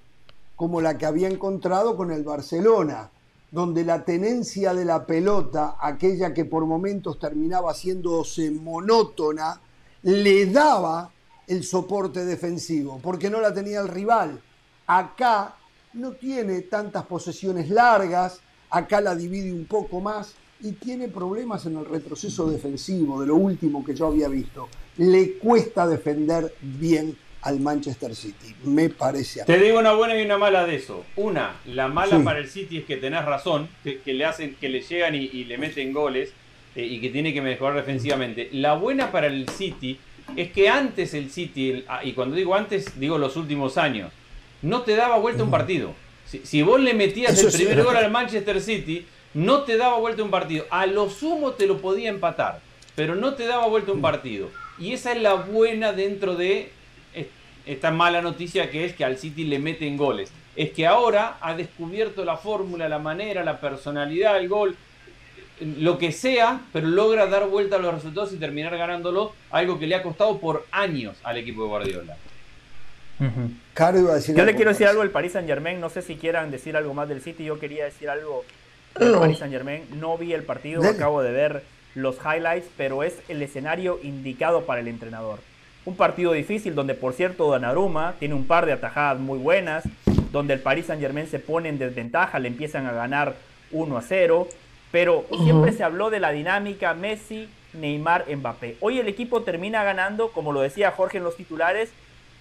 como la que había encontrado con el Barcelona, donde la tenencia de la pelota, aquella que por momentos terminaba haciéndose monótona, le daba el soporte defensivo, porque no la tenía el rival. Acá no tiene tantas posesiones largas, acá la divide un poco más y tiene problemas en el retroceso defensivo, de lo último que yo había visto. Le cuesta defender bien al Manchester City, me parece. Te digo una buena y una mala de eso. Una, la mala para el City es que tenés razón, que, le hacen, que le llegan y, le meten goles eh, y que tiene que mejorar defensivamente. La buena para el City es que antes el City, ah, y cuando digo antes, digo los últimos años, no te daba vuelta un partido. Si, vos le metías el primer gol al Manchester City, no te daba vuelta un partido. A lo sumo te lo podía empatar, pero no te daba vuelta un mm. partido. Y esa es la buena dentro de esta mala noticia que es que al City le meten goles. Es que ahora ha descubierto la fórmula, la manera, la personalidad, el gol, lo que sea, pero logra dar vuelta a los resultados y terminar ganándolo, algo que le ha costado por años al equipo de Guardiola. Yo le quiero decir algo del Paris Saint Germain, no sé si quieran decir algo más del City, yo quería decir algo del Paris Saint Germain, no vi el partido, acabo de ver los highlights, pero es el escenario indicado para el entrenador. Un partido difícil donde por cierto Donnarumma tiene un par de atajadas muy buenas, donde el Paris Saint Germain se pone en desventaja, le empiezan a ganar 1 a 0, pero siempre se habló de la dinámica Messi, Neymar, Mbappé. Hoy el equipo termina ganando, como lo decía Jorge en los titulares,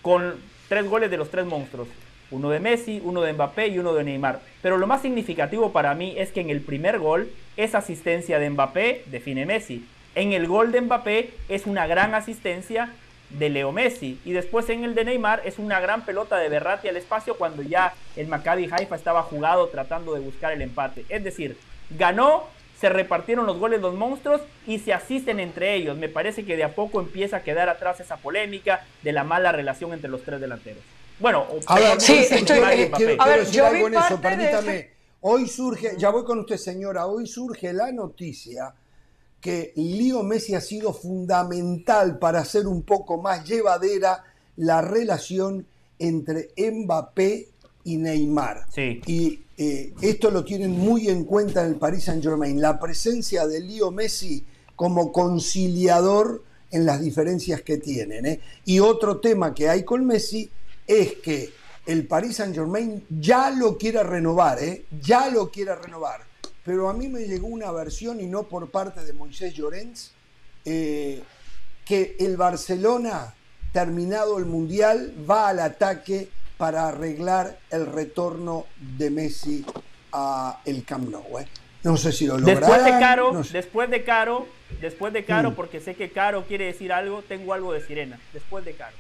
con Tres goles de los tres monstruos. Uno de Messi, uno de Mbappé y uno de Neymar. Pero lo más significativo para mí es que en el primer gol, esa asistencia de Mbappé define Messi. En el gol de Mbappé es una gran asistencia de Leo Messi. Y después en el de Neymar es una gran pelota de Berratti al espacio cuando ya el Maccabi Haifa estaba jugado tratando de buscar el empate. Es decir, ganó se repartieron los goles los monstruos y se asisten entre ellos. Me parece que de a poco empieza a quedar atrás esa polémica de la mala relación entre los tres delanteros. Bueno, a ver, sí, estoy, Mbappé. quiero, a ver, decir algo en eso, permítame. Hoy surge, ya voy con usted señora, hoy surge la noticia que Leo Messi ha sido fundamental para hacer un poco más llevadera la relación entre Mbappé y Neymar. Y eh, esto lo tienen muy en cuenta en el Paris Saint Germain, la presencia de Leo Messi como conciliador en las diferencias que tienen. ¿eh? Y otro tema que hay con Messi es que el Paris Saint Germain ya lo quiere renovar, ¿eh? ya lo quiere renovar. Pero a mí me llegó una versión, y no por parte de Moisés Llorens, eh, que el Barcelona, terminado el Mundial, va al ataque para arreglar el retorno de Messi a el Camp Nou. ¿eh? No sé si lo lograrán. Después de Caro, después de Caro, después de Caro, mm. porque sé que Caro quiere decir algo, tengo algo de Sirena. Después de Caro.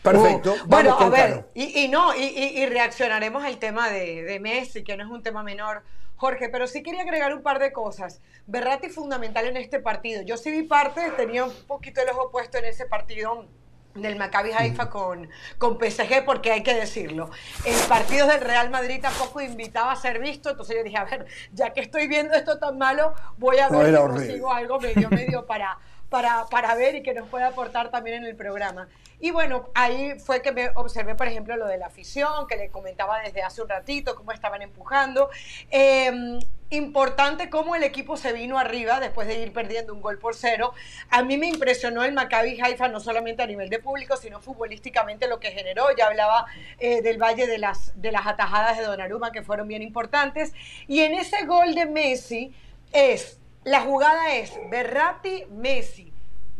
Perfecto. Uh, bueno, a ver, y, no, y, reaccionaremos al tema de, de, Messi, que no es un tema menor, Jorge, pero sí quería agregar un par de cosas. Berratti fundamental en este partido. Yo sí vi parte, tenía un poquito el ojo puesto en ese partido del Maccabi Haifa con, con PSG, porque hay que decirlo. El partido del Real Madrid tampoco invitaba a ser visto, entonces yo dije, a ver, ya que estoy viendo esto tan malo, voy a ver si consigo algo medio, medio para, para, para ver y que nos pueda aportar también en el programa. Y bueno, ahí fue que me observé, por ejemplo, lo de la afición, que le comentaba desde hace un ratito, cómo estaban empujando. Em, importante cómo el equipo se vino arriba después de ir perdiendo un gol por cero. A mí me impresionó el Maccabi Haifa, no solamente a nivel de público, sino futbolísticamente lo que generó. Ya hablaba eh, del Valle de las, de las atajadas de Donnarumma, que fueron bien importantes. Y en ese gol de Messi es, la jugada es Berratti-Messi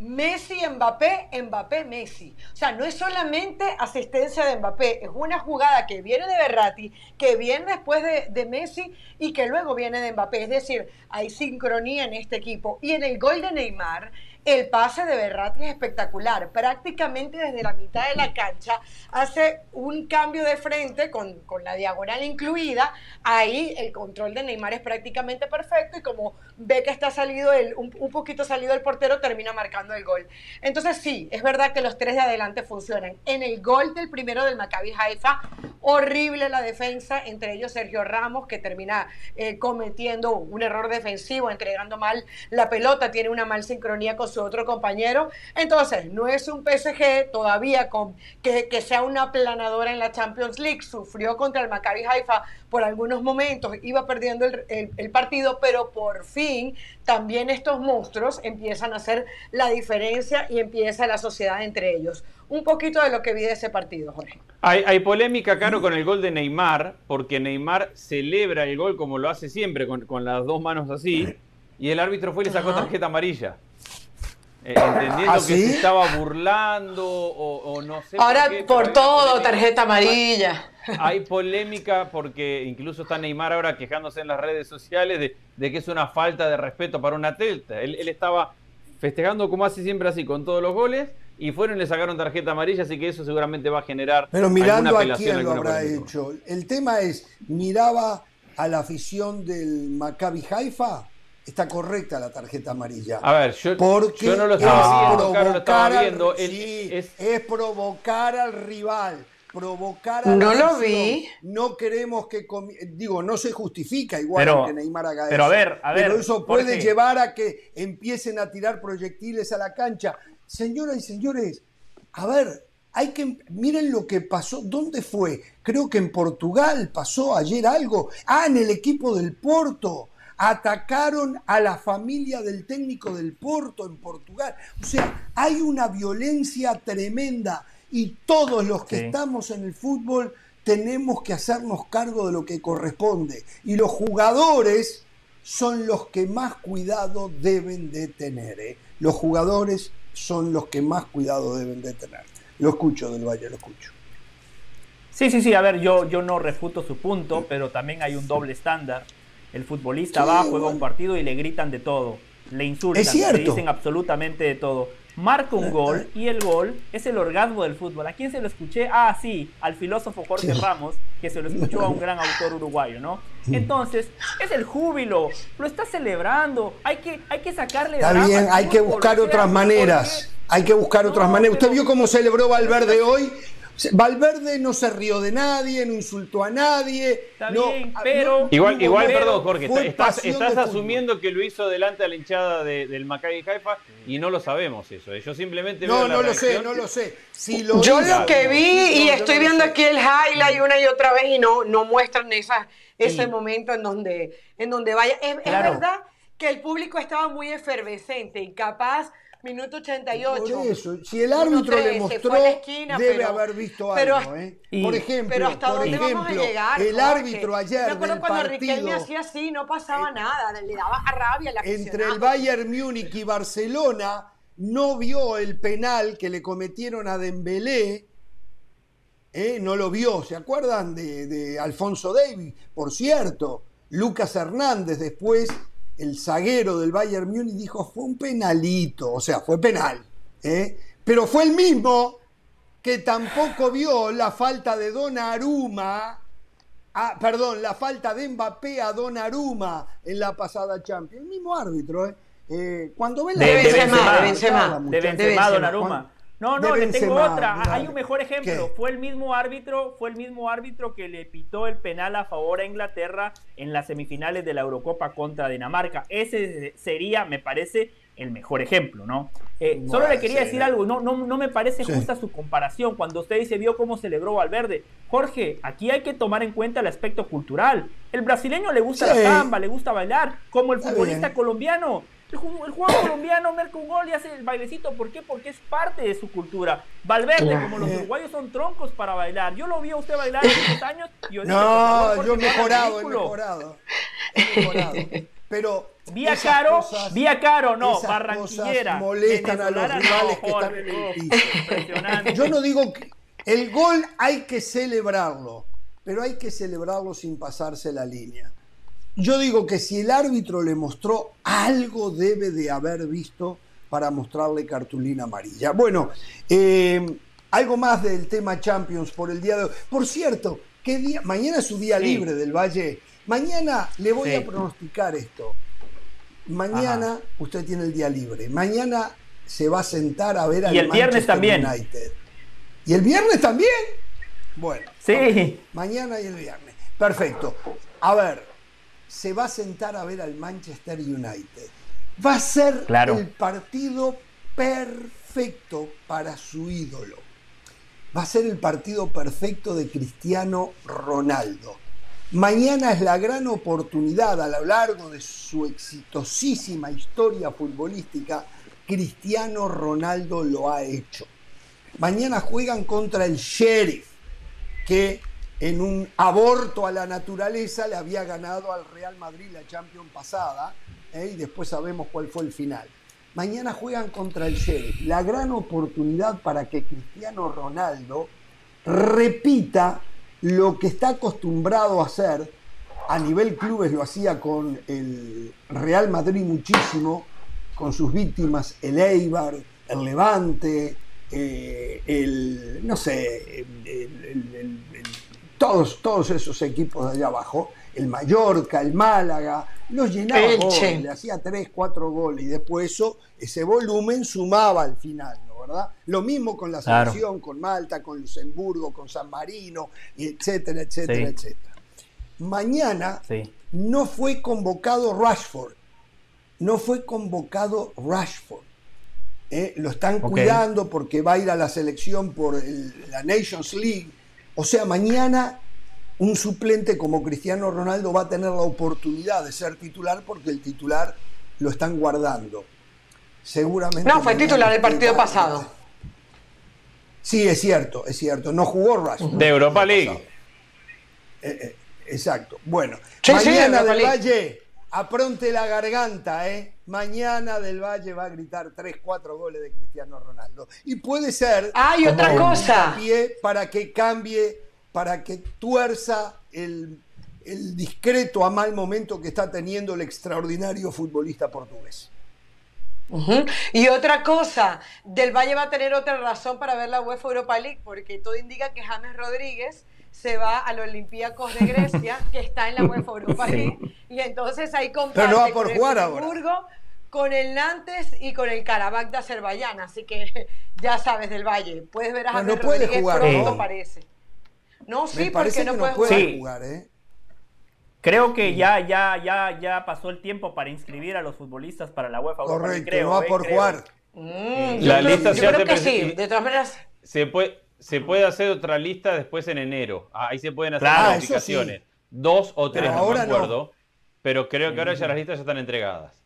Messi, Mbappé, Mbappé, Messi. O sea, no es solamente asistencia de Mbappé, es una jugada que viene de Berratti, que viene después de, de, Messi y que luego viene de Mbappé. Es decir, hay sincronía en este equipo. Y en el gol de Neymar, el pase de Berratti es espectacular. Prácticamente desde la mitad de la cancha hace un cambio de frente con, la diagonal incluida. Ahí el control de Neymar es prácticamente perfecto y como ve que está salido el, un, poquito salido el portero, termina marcando el gol. Entonces sí, es verdad que los tres de adelante funcionan. En el gol del primero del Maccabi Haifa, horrible la defensa, entre ellos Sergio Ramos, que termina eh, cometiendo un error defensivo, entregando mal la pelota, tiene una mal sincronía con su otro compañero. Entonces, no es un PSG todavía con, que, que sea una planadora en la Champions League. Sufrió contra el Maccabi Haifa por algunos momentos, iba perdiendo el, el, partido, pero por fin también estos monstruos empiezan a hacer la diferencia y empieza la sociedad entre ellos. Un poquito de lo que vi de ese partido, Jorge. Hay, hay polémica, Caro, con el gol de Neymar, porque Neymar celebra el gol como lo hace siempre, con, con las dos manos así, y el árbitro fue y le sacó tarjeta amarilla. Eh, entendiendo ¿Ah, que se estaba burlando o, no sé. Ahora por, todo, tarjeta amarilla. Hay polémica porque incluso está Neymar ahora quejándose en las redes sociales de, que es una falta de respeto para un atleta. Él, estaba festejando como hace siempre así con todos los goles y fueron y le sacaron tarjeta amarilla, así que eso seguramente va a generar. Pero mirando a quién lo habrá hecho. El tema es, miraba a la afición del Maccabi Haifa está correcta la tarjeta amarilla. A ver, yo, porque no lo estaba viendo, es provocar al rival. Provocar al No lo vi. No queremos que. Digo, no se justifica igual que Neymar haga pero eso. A ver, a ver, pero eso puede llevar a que empiecen a tirar proyectiles a la cancha. Señoras y señores, a ver, hay que. Miren lo que pasó. ¿Dónde fue? Creo que en Portugal pasó ayer algo. Ah, en el equipo del Porto atacaron a la familia del técnico del Porto en Portugal. O sea, hay una violencia tremenda y todos los que estamos en el fútbol tenemos que hacernos cargo de lo que corresponde. Y los jugadores son los que más cuidado deben de tener. ¿eh? Los jugadores son los que más cuidado deben de tener. Lo escucho del Valle, lo escucho. Sí, sí, sí, a ver, yo, yo no refuto su punto, pero también hay un doble estándar el futbolista va, juega un partido y le gritan de todo. Le insultan, le dicen absolutamente de todo. marca un gol y el gol es el orgasmo del fútbol. ¿A quién se lo escuché? Ah, sí, al filósofo Jorge Ramos, que se lo escuchó a un gran autor uruguayo, ¿no? Entonces, es el júbilo, lo está celebrando, hay que, hay que sacarle... Está drama bien, hay que buscar otras ¿por maneras. Hay que buscar otras maneras. ¿Usted vio cómo celebró Valverde hoy? Valverde no se rió de nadie, no insultó a nadie. Está no, bien, no- pero... Igual, no- igual pero perdón, Jorge, estás, asumiendo que lo hizo delante de la hinchada de- del Maccabi Haifa y no lo sabemos eso. eh. Yo simplemente No, veo la no lo sé, no lo sé. Si lo Yo hizo- lo que vi, No, y estoy viendo aquí el highlight una y otra vez, y no, no muestran esa, ese Sí. momento en donde, en donde vaya. Es, es verdad que el público estaba muy efervescente y capaz, minuto 88. Por eso, si el árbitro le 1-13, mostró, a la esquina, debe pero- haber visto pero- algo. ¿eh? y- por ejemplo, Pero hasta por dónde ejemplo, vamos a llegar. el árbitro ayer Me acuerdo del cuando Riquelme hacía así, no pasaba nada, le daba rabia al entre el. Bayern Múnich y Barcelona no vio el penal que le cometieron a Dembélé. ¿eh? No lo vio, ¿se acuerdan de, de Alfonso Davis? Por cierto, Lucas Hernández después, el zaguero del Bayern Múnich, dijo fue un penalito, o sea, fue penal. ¿eh? Pero fue el mismo que tampoco vio la falta de Donnarumma, ah, perdón, la falta de Mbappé a Donnarumma en la pasada Champions. El mismo árbitro, ¿eh? Eh, cuando ve la De, de Benzema, Benzema, de Benzema, de de Benzema, Benzema. Donnarumma. No, no, le tengo otra. Hay un mejor ejemplo. ¿Qué? Fue el mismo árbitro, fue el mismo árbitro que le pitó el penal a favor a Inglaterra en las semifinales de la Eurocopa contra Dinamarca. Ese sería, me parece, el mejor ejemplo, ¿no? Eh, solo le quería sí, decir algo, no, no, no me parece Sí. justa su comparación cuando usted dice vio cómo celebró Valverde. Jorge, aquí hay que tomar en cuenta el aspecto cultural. El brasileño le gusta Sí. la samba, le gusta bailar, como el Está futbolista bien. colombiano. El, el jugador colombiano marca un gol y hace el bailecito. ¿Por qué? Porque es parte de su cultura. Valverde, Claro. como los uruguayos son troncos para bailar. Yo lo vi a usted bailar hace 10 años y yo dije, por No, favor, yo mejorado, he mejorado. He mejorado. Pero Vía Caro, cosas- Vía Caro, no, esas barranquillera. cosas molestan a los rivales no, que están en el piso. Yo no digo que el gol hay que celebrarlo, pero hay que celebrarlo sin pasarse la línea. Yo digo que si el árbitro le mostró algo debe de haber visto para mostrarle cartulina amarilla. Bueno, eh, algo más del tema Champions por el día de hoy. Por cierto, ¿qué día? Mañana es su día Sí. libre del Valle. Mañana le voy Sí. a pronosticar esto. Mañana usted tiene el día libre. Mañana se va a sentar a ver al Y el viernes también. United. ¿Y el viernes también? Bueno, Sí. mañana y el viernes. Perfecto. A ver, se va a sentar a ver al Manchester United. Va a ser Claro. el partido perfecto para su ídolo. Va a ser el partido perfecto de Cristiano Ronaldo. Mañana es la gran oportunidad a lo largo de su exitosísima historia futbolística. Cristiano Ronaldo lo ha hecho. Mañana juegan contra el Sheriff, que en un aborto a la naturaleza le había ganado al Real Madrid la Champions pasada, ¿eh? y después sabemos cuál fue el final. Mañana juegan contra el Sheriff. La gran oportunidad para que Cristiano Ronaldo repita lo que está acostumbrado a hacer. A nivel clubes lo hacía con el Real Madrid muchísimo, con sus víctimas, el Eibar, el Levante, eh, el, no sé, el- todos, todos esos equipos de allá abajo, el Mallorca, el Málaga, los llenaba goles, le hacía 3, 4 goles y después eso, ese volumen sumaba al final, ¿no? ¿verdad? Lo mismo con la Claro. selección, con Malta, con Luxemburgo, con San Marino, etcétera, etcétera, Sí. etcétera. Mañana Sí. no fue convocado Rashford, no fue convocado Rashford. ¿eh? Lo están cuidando porque va a ir a la selección por el- la Nations League. O sea, mañana un suplente como Cristiano Ronaldo va a tener la oportunidad de ser titular porque el titular lo están guardando. Seguramente. No, fue titular el partido pasado. Sí, es cierto, es cierto. No jugó Rashford. De Europa League. Eh, eh, exacto. Bueno, Sí, sí, mañana del League. Valle, apronte la garganta, ¿eh? Mañana del Valle va a gritar 3, 4 goles de Cristiano Ronaldo. Y puede ser. Ah, y otra cosa. pie para que cambie, para que tuerza el, el discreto a mal momento que está teniendo el extraordinario futbolista portugués. Y otra cosa, Del Valle va a tener otra razón para ver la UEFA Europa League, porque todo indica que James Rodríguez se va al Olympiacos de Grecia, que está en la UEFA Europa Sí. League, y entonces ahí comparte no va por con jugar el ahora. Con el Nantes y con el Karabakh de Azerbaiyán, así que ya sabes Del Valle, puedes ver a James no puede Rodríguez jugar, pronto ¿no? parece. No, sí, Me parece porque no que puede no puede jugar. Sí. jugar, ¿eh? Creo que ya, ya, ya, ya pasó el tiempo para inscribir a los futbolistas para la UEFA Europa League, Correcto, creo, no va eh, por creo. jugar. Mm, La yo lista creo, yo creo que sí, de todas maneras. Se puede, se puede hacer otra lista después en enero. Ah, Ahí se pueden hacer Claro. modificaciones. Dos o tres, Pero no me no. acuerdo. Pero creo que ahora ya las listas ya están entregadas.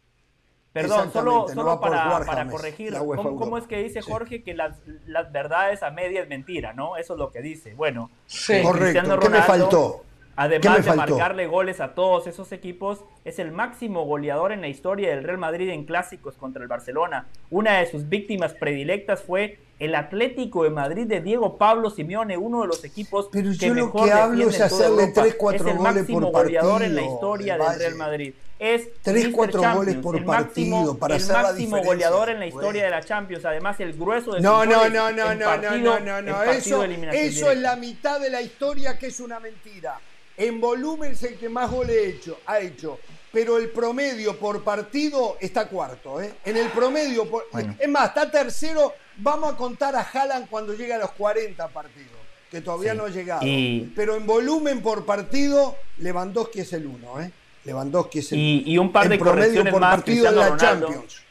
Perdón, solo, no solo para, jugar para James, corregir, ¿cómo, es que dice Sí. Jorge que las, las verdades a media es mentira, ¿no? Eso es lo que dice. Bueno, Sí. eh, Correcto. Cristiano ¿Qué me faltó? ¿Qué Además de marcarle goles a todos esos equipos, es el máximo goleador en la historia del Real Madrid en clásicos contra el Barcelona. Una de sus víctimas predilectas fue el Atlético de Madrid de Diego Pablo Simeone, uno de los equipos Pero que yo lo mejor que hablo defiende es hacerle Europa. tres, cuatro es el goles máximo por goleador en la historia del. Real Madrid. Es Tres, Mr. cuatro Champions, goles por el máximo, partido para el hacer máximo goleador en la historia de la Champions. Además, el grueso de No, no, no, no, no, no, partido- no, no, no. Eso, eso es la mitad de la historia que es una mentira. En volumen es el que más goles ha hecho, ha hecho. Pero el promedio por partido está cuarto. ¿eh? En el promedio, por- es más, está tercero. Vamos a contar a Haaland cuando llegue a los 40 partidos, que todavía Sí. no ha llegado. Y- Pero en volumen por partido, Lewandowski es el uno. ¿eh? Lewandowski es el Y- y un par En de promedio por más, partido en la Ronaldo. Champions.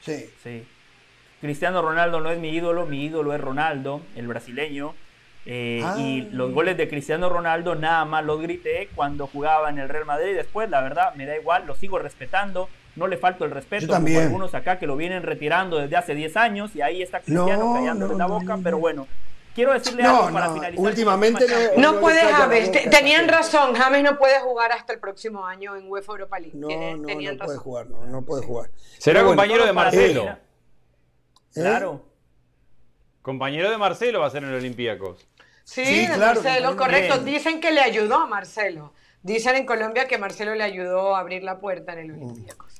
Sí. Sí. Cristiano Ronaldo no es mi ídolo, mi ídolo es Ronaldo, el brasileño. Eh, Ah. Y los goles de Cristiano Ronaldo nada más los grité cuando jugaba en el Real Madrid. Después, la verdad, me da igual, lo sigo respetando. No le falto el respeto Yo como algunos acá que lo vienen retirando desde hace 10 años y ahí está Cristiano No, la boca. no. pero bueno, quiero decirle No, algo para no, finalizar. últimamente no- No puede James, boca tenían razón, James no puede jugar hasta el próximo año en UEFA Europa League. No, tenían no puede jugar, no, no puede jugar. Será Pero bueno, compañero de Marcelo. ¿eh? Claro. Compañero de Marcelo va a ser en el Olympiacos. Sí, Sí, de claro, Marcelo, correcto. Bien. Dicen que le ayudó a Marcelo. Dicen en Colombia que Marcelo le ayudó a abrir la puerta en el Mm. Olympiacos.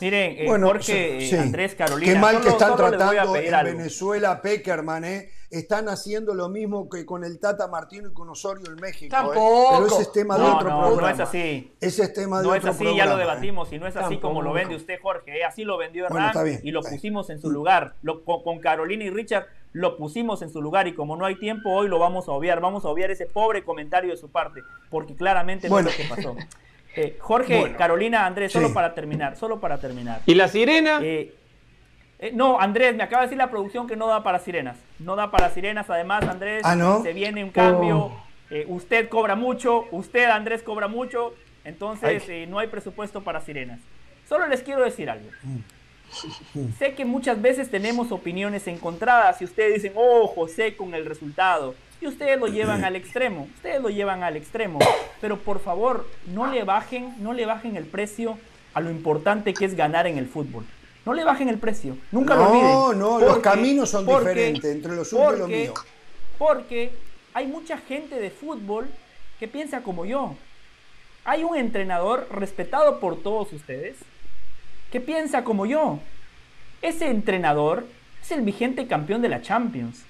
Miren, eh, Bueno, Jorge, sí. eh, Andrés, Carolina. Qué mal solo- que están tratando en algo. Venezuela Peckerman, ¿eh? Están haciendo lo mismo que con el Tata Martino y con Osorio en México. ¿eh? Tampoco. Pero ese es tema de No, otro no, programa. no es así. Ese es tema de No es otro así, programa. ya lo ¿eh? debatimos y no es así como lo Tampoco. vende usted, Jorge. ¿eh? Así lo vendió Bueno, Hernán bien, y lo pusimos en su lugar. Lo- con, con Carolina y Richard lo pusimos en su lugar y como no hay tiempo hoy lo vamos a obviar. Vamos a obviar ese pobre comentario de su parte porque claramente no Bueno. es lo que pasó. Eh, Jorge, Bueno. Carolina, Andrés, solo Sí. para terminar, solo para terminar. ¿Y la sirena? Eh, eh, no, Andrés, me acaba de decir la producción que no da para sirenas. No da para sirenas. Además, Andrés, Ah, ¿no? se viene un cambio. Oh. Eh, usted cobra mucho, usted, Andrés, cobra mucho. Entonces, eh, no hay presupuesto para sirenas. Solo les quiero decir algo. Mm. Sé que muchas veces tenemos opiniones encontradas y ustedes dicen, oh, José, con el resultado. Y ustedes lo llevan al extremo, ustedes lo llevan al extremo. Pero por favor, no le bajen, no le bajen el precio a lo importante que es ganar en el fútbol. No le bajen el precio, nunca lo olviden. No, no, los caminos son porque- diferentes entre lo suyo y lo mío. Porque hay mucha gente de fútbol que piensa como yo. Hay un entrenador respetado por todos ustedes que piensa como yo. Ese entrenador es el vigente campeón de la Champions.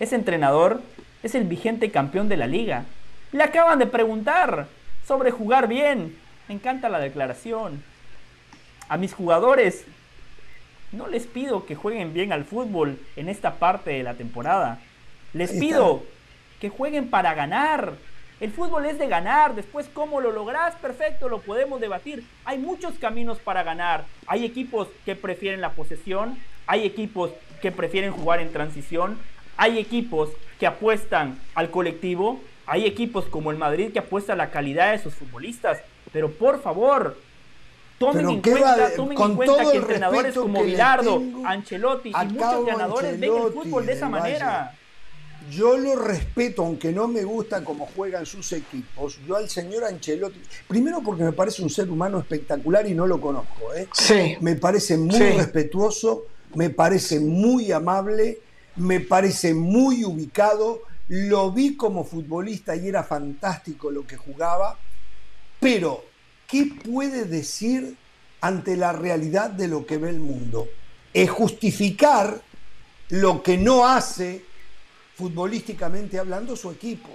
Ese entrenador es el vigente campeón de la liga. Le acaban de preguntar sobre jugar bien. Me encanta la declaración. A mis jugadores no les pido que jueguen bien al fútbol en esta parte de la temporada. Les pido que jueguen para ganar. El fútbol es de ganar. Después, ¿cómo lo lográs? Perfecto, lo podemos debatir. Hay muchos caminos para ganar. Hay equipos que prefieren la posesión. Hay equipos que prefieren jugar en transición. Hay equipos que apuestan al colectivo. Hay equipos como el Madrid que apuesta a la calidad de sus futbolistas. Pero por favor, tomen en ¿qué va cuenta, de- tomen en cuenta que entrenadores como Bilardo, Ancelotti y muchos ganadores ven el fútbol de esa Valle. Yo lo respeto, aunque no me gusta cómo juegan sus equipos. Yo al señor Ancelotti, primero porque me parece un ser humano espectacular y no lo conozco. ¿eh? Sí. Me parece muy Sí. respetuoso, me parece muy amable, me parece muy ubicado. Lo vi como futbolista y era fantástico lo que jugaba. Pero, ¿qué puede decir ante la realidad de lo que ve el mundo. Es justificar lo que no hace futbolísticamente hablando su equipo.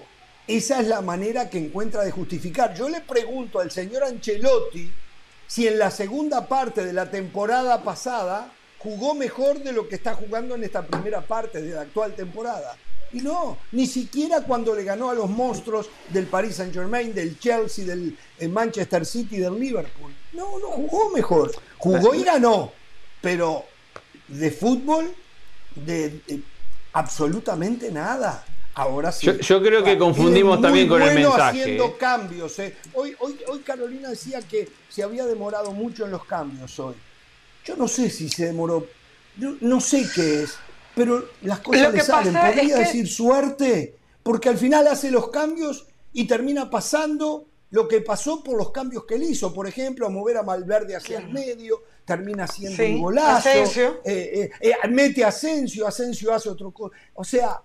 Esa es la manera que encuentra de justificar. Yo le pregunto al señor Ancelotti si en la segunda parte de la temporada pasada jugó mejor de lo que está jugando en esta primera parte de la actual temporada. Y no, ni siquiera cuando le ganó a los monstruos del Paris Saint Germain, del Chelsea, del eh, Manchester City, del Liverpool. No, no jugó mejor. Jugó y ganó. Pero de fútbol, de, absolutamente nada. Ahora sí. Yo, creo que confundimos también con el mensaje. haciendo ¿eh? cambios. ¿eh? Hoy, hoy, hoy Carolina decía que se había demorado mucho en los cambios hoy. Yo no sé si se demoró. no sé qué es pero las cosas le salen. Podría decir suerte, porque al final hace los cambios y termina pasando lo que pasó por los cambios que él hizo. Por ejemplo, a mover a Malverde hacia el medio, termina haciendo un golazo. Eh, eh, eh, mete a Asensio, Asensio hace otro cosa. O sea,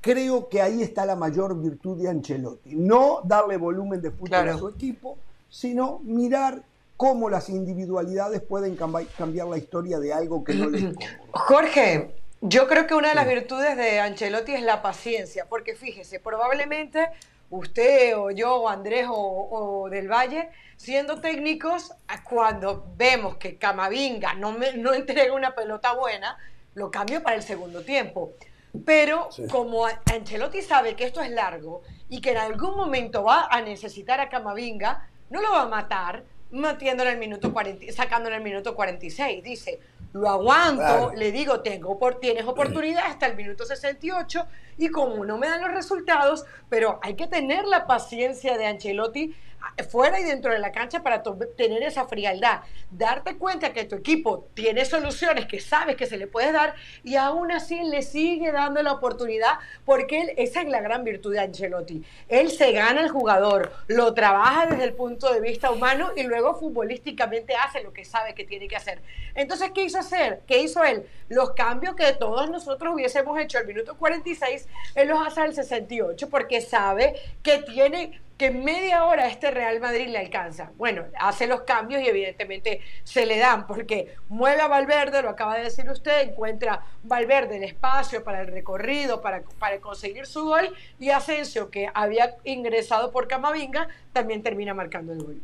creo que ahí está la mayor virtud de Ancelotti. No darle volumen de fútbol a su equipo, sino mirar cómo las individualidades pueden cambiar la historia de algo que no le Jorge, yo creo que una de las virtudes de Ancelotti es la paciencia, porque fíjese, probablemente usted o yo o Andrés o, Del Valle, siendo técnicos, cuando vemos que Camavinga no, no entrega una pelota buena, lo cambio para el segundo tiempo. Pero como Ancelotti sabe que esto es largo y que en algún momento va a necesitar a Camavinga, no lo va a matar metiéndole el minuto 40, sacándole el minuto 46. Dice, lo aguanto, le digo, tengo por, tienes oportunidad hasta el minuto 68 y como no me dan los resultados, pero hay que tener la paciencia de Ancelotti fuera y dentro de la cancha para tener esa frialdad, darte cuenta que tu equipo tiene soluciones que sabes que se le puede dar y aún así le sigue dando la oportunidad porque él, esa es la gran virtud de Ancelotti. Él se gana el jugador, lo trabaja desde el punto de vista humano y luego futbolísticamente hace lo que sabe que tiene que hacer. Entonces, ¿qué hizo hacer? ¿Qué hizo él? Los cambios que todos nosotros hubiésemos hecho al minuto 46, él los hace al 68 porque sabe que tiene que media hora este Real Madrid le alcanza. Bueno, hace los cambios y evidentemente se le dan, porque mueve a Valverde, lo acaba de decir usted, encuentra Valverde el espacio para el recorrido, para, para conseguir su gol, y Asensio, que había ingresado por Camavinga, también termina marcando el gol.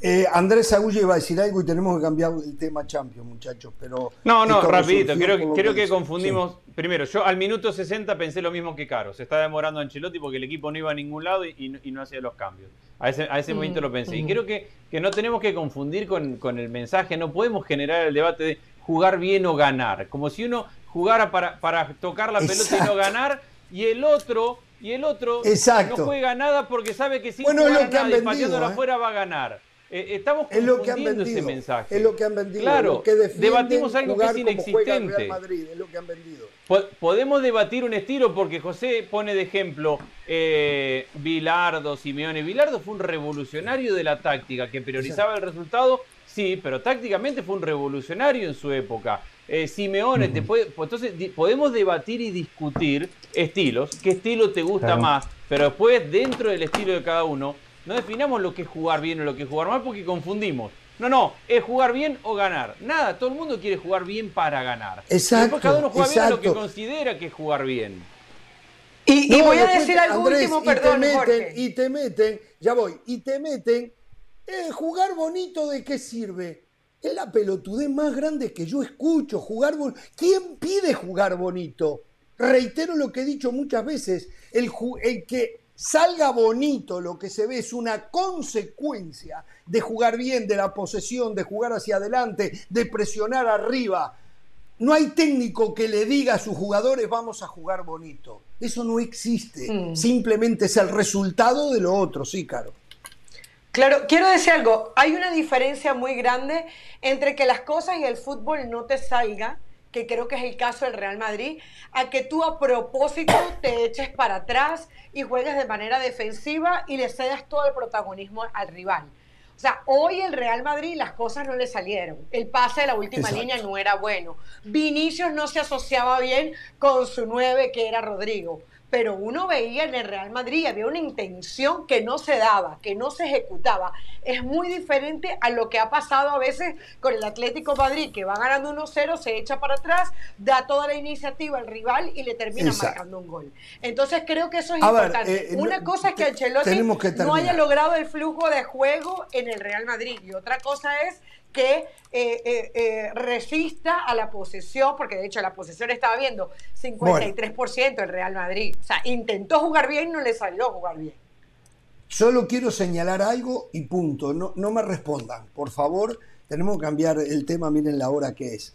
Eh, Andrés Agulla iba a decir algo y tenemos que cambiar el tema Champions, muchachos. Pero no, no, rapidito. Creo, creo que confundimos. Primero, yo al minuto 60 pensé lo mismo que Caro. Se está demorando Ancelotti porque el equipo no iba a ningún lado y, no, hacía los cambios. A ese, a ese mm, momento lo pensé. Y mm. creo que, que no tenemos que confundir con, con, el mensaje. No podemos generar el debate de jugar bien o ganar. Como si uno jugara para, para tocar la pelota y no ganar y el otro y el otro no juega nada porque sabe que si bueno, jugar nada y pateándola ¿eh? afuera va a ganar. Eh, estamos es lo que han vendido, ese mensaje. Es lo que han vendido. Claro, que debatimos algo que es inexistente. Madrid, es lo que han vendido. Podemos debatir un estilo porque José pone de ejemplo eh, Bilardo, Simeone. Bilardo fue un revolucionario de la táctica que priorizaba el resultado, sí, pero tácticamente fue un revolucionario en su época. Eh, Simeone, te puede, pues entonces podemos debatir y discutir estilos, qué estilo te gusta más, pero después dentro del estilo de cada uno no definamos lo que es jugar bien o lo que es jugar mal porque confundimos. No, no, es jugar bien o ganar. Nada, todo el mundo quiere jugar bien para ganar. Exacto. cada uno juega bien lo que considera que es jugar bien. Y, voy a decir algo último, perdón, y te, meten, Jorge. y te meten, ya voy, y te meten, eh, jugar bonito de qué sirve. Es la pelotudez más grande que yo escucho, jugar bonito. ¿Quién pide jugar bonito? Reitero lo que he dicho muchas veces, el, el que salga bonito, lo que se ve es una consecuencia de jugar bien, de la posesión, de jugar hacia adelante, de presionar arriba. No hay técnico que le diga a sus jugadores vamos a jugar bonito. Eso no existe. Mm. Simplemente es el resultado de lo otro, sí, Caro. Claro, quiero decir algo. Hay una diferencia muy grande entre que las cosas y el fútbol no te salgan que creo que es el caso del Real Madrid, a que tú a propósito te eches para atrás y juegues de manera defensiva y le cedas todo el protagonismo al rival. O sea, hoy el Real Madrid las cosas no le salieron. El pase de la última línea no era bueno. Vinicius no se asociaba bien con su nueve, que era Rodrigo. Pero uno veía en el Real Madrid, había una intención que no se daba, que no se ejecutaba. Es muy diferente a lo que ha pasado a veces con el Atlético Madrid, que va ganando 1-0, se echa para atrás, da toda la iniciativa al rival y le termina marcando un gol. Entonces creo que eso es importante. eh, una no, cosa es que Ancelotti que no haya logrado el flujo de juego en el Real Madrid y otra cosa es que eh, eh, eh, resista a la posesión, porque de hecho la posesión estaba viendo 53% el Real Madrid. O sea, intentó jugar bien, no le salió jugar bien. Solo quiero señalar algo y punto. No, no me respondan. Por favor, tenemos que cambiar el tema. Miren la hora que es.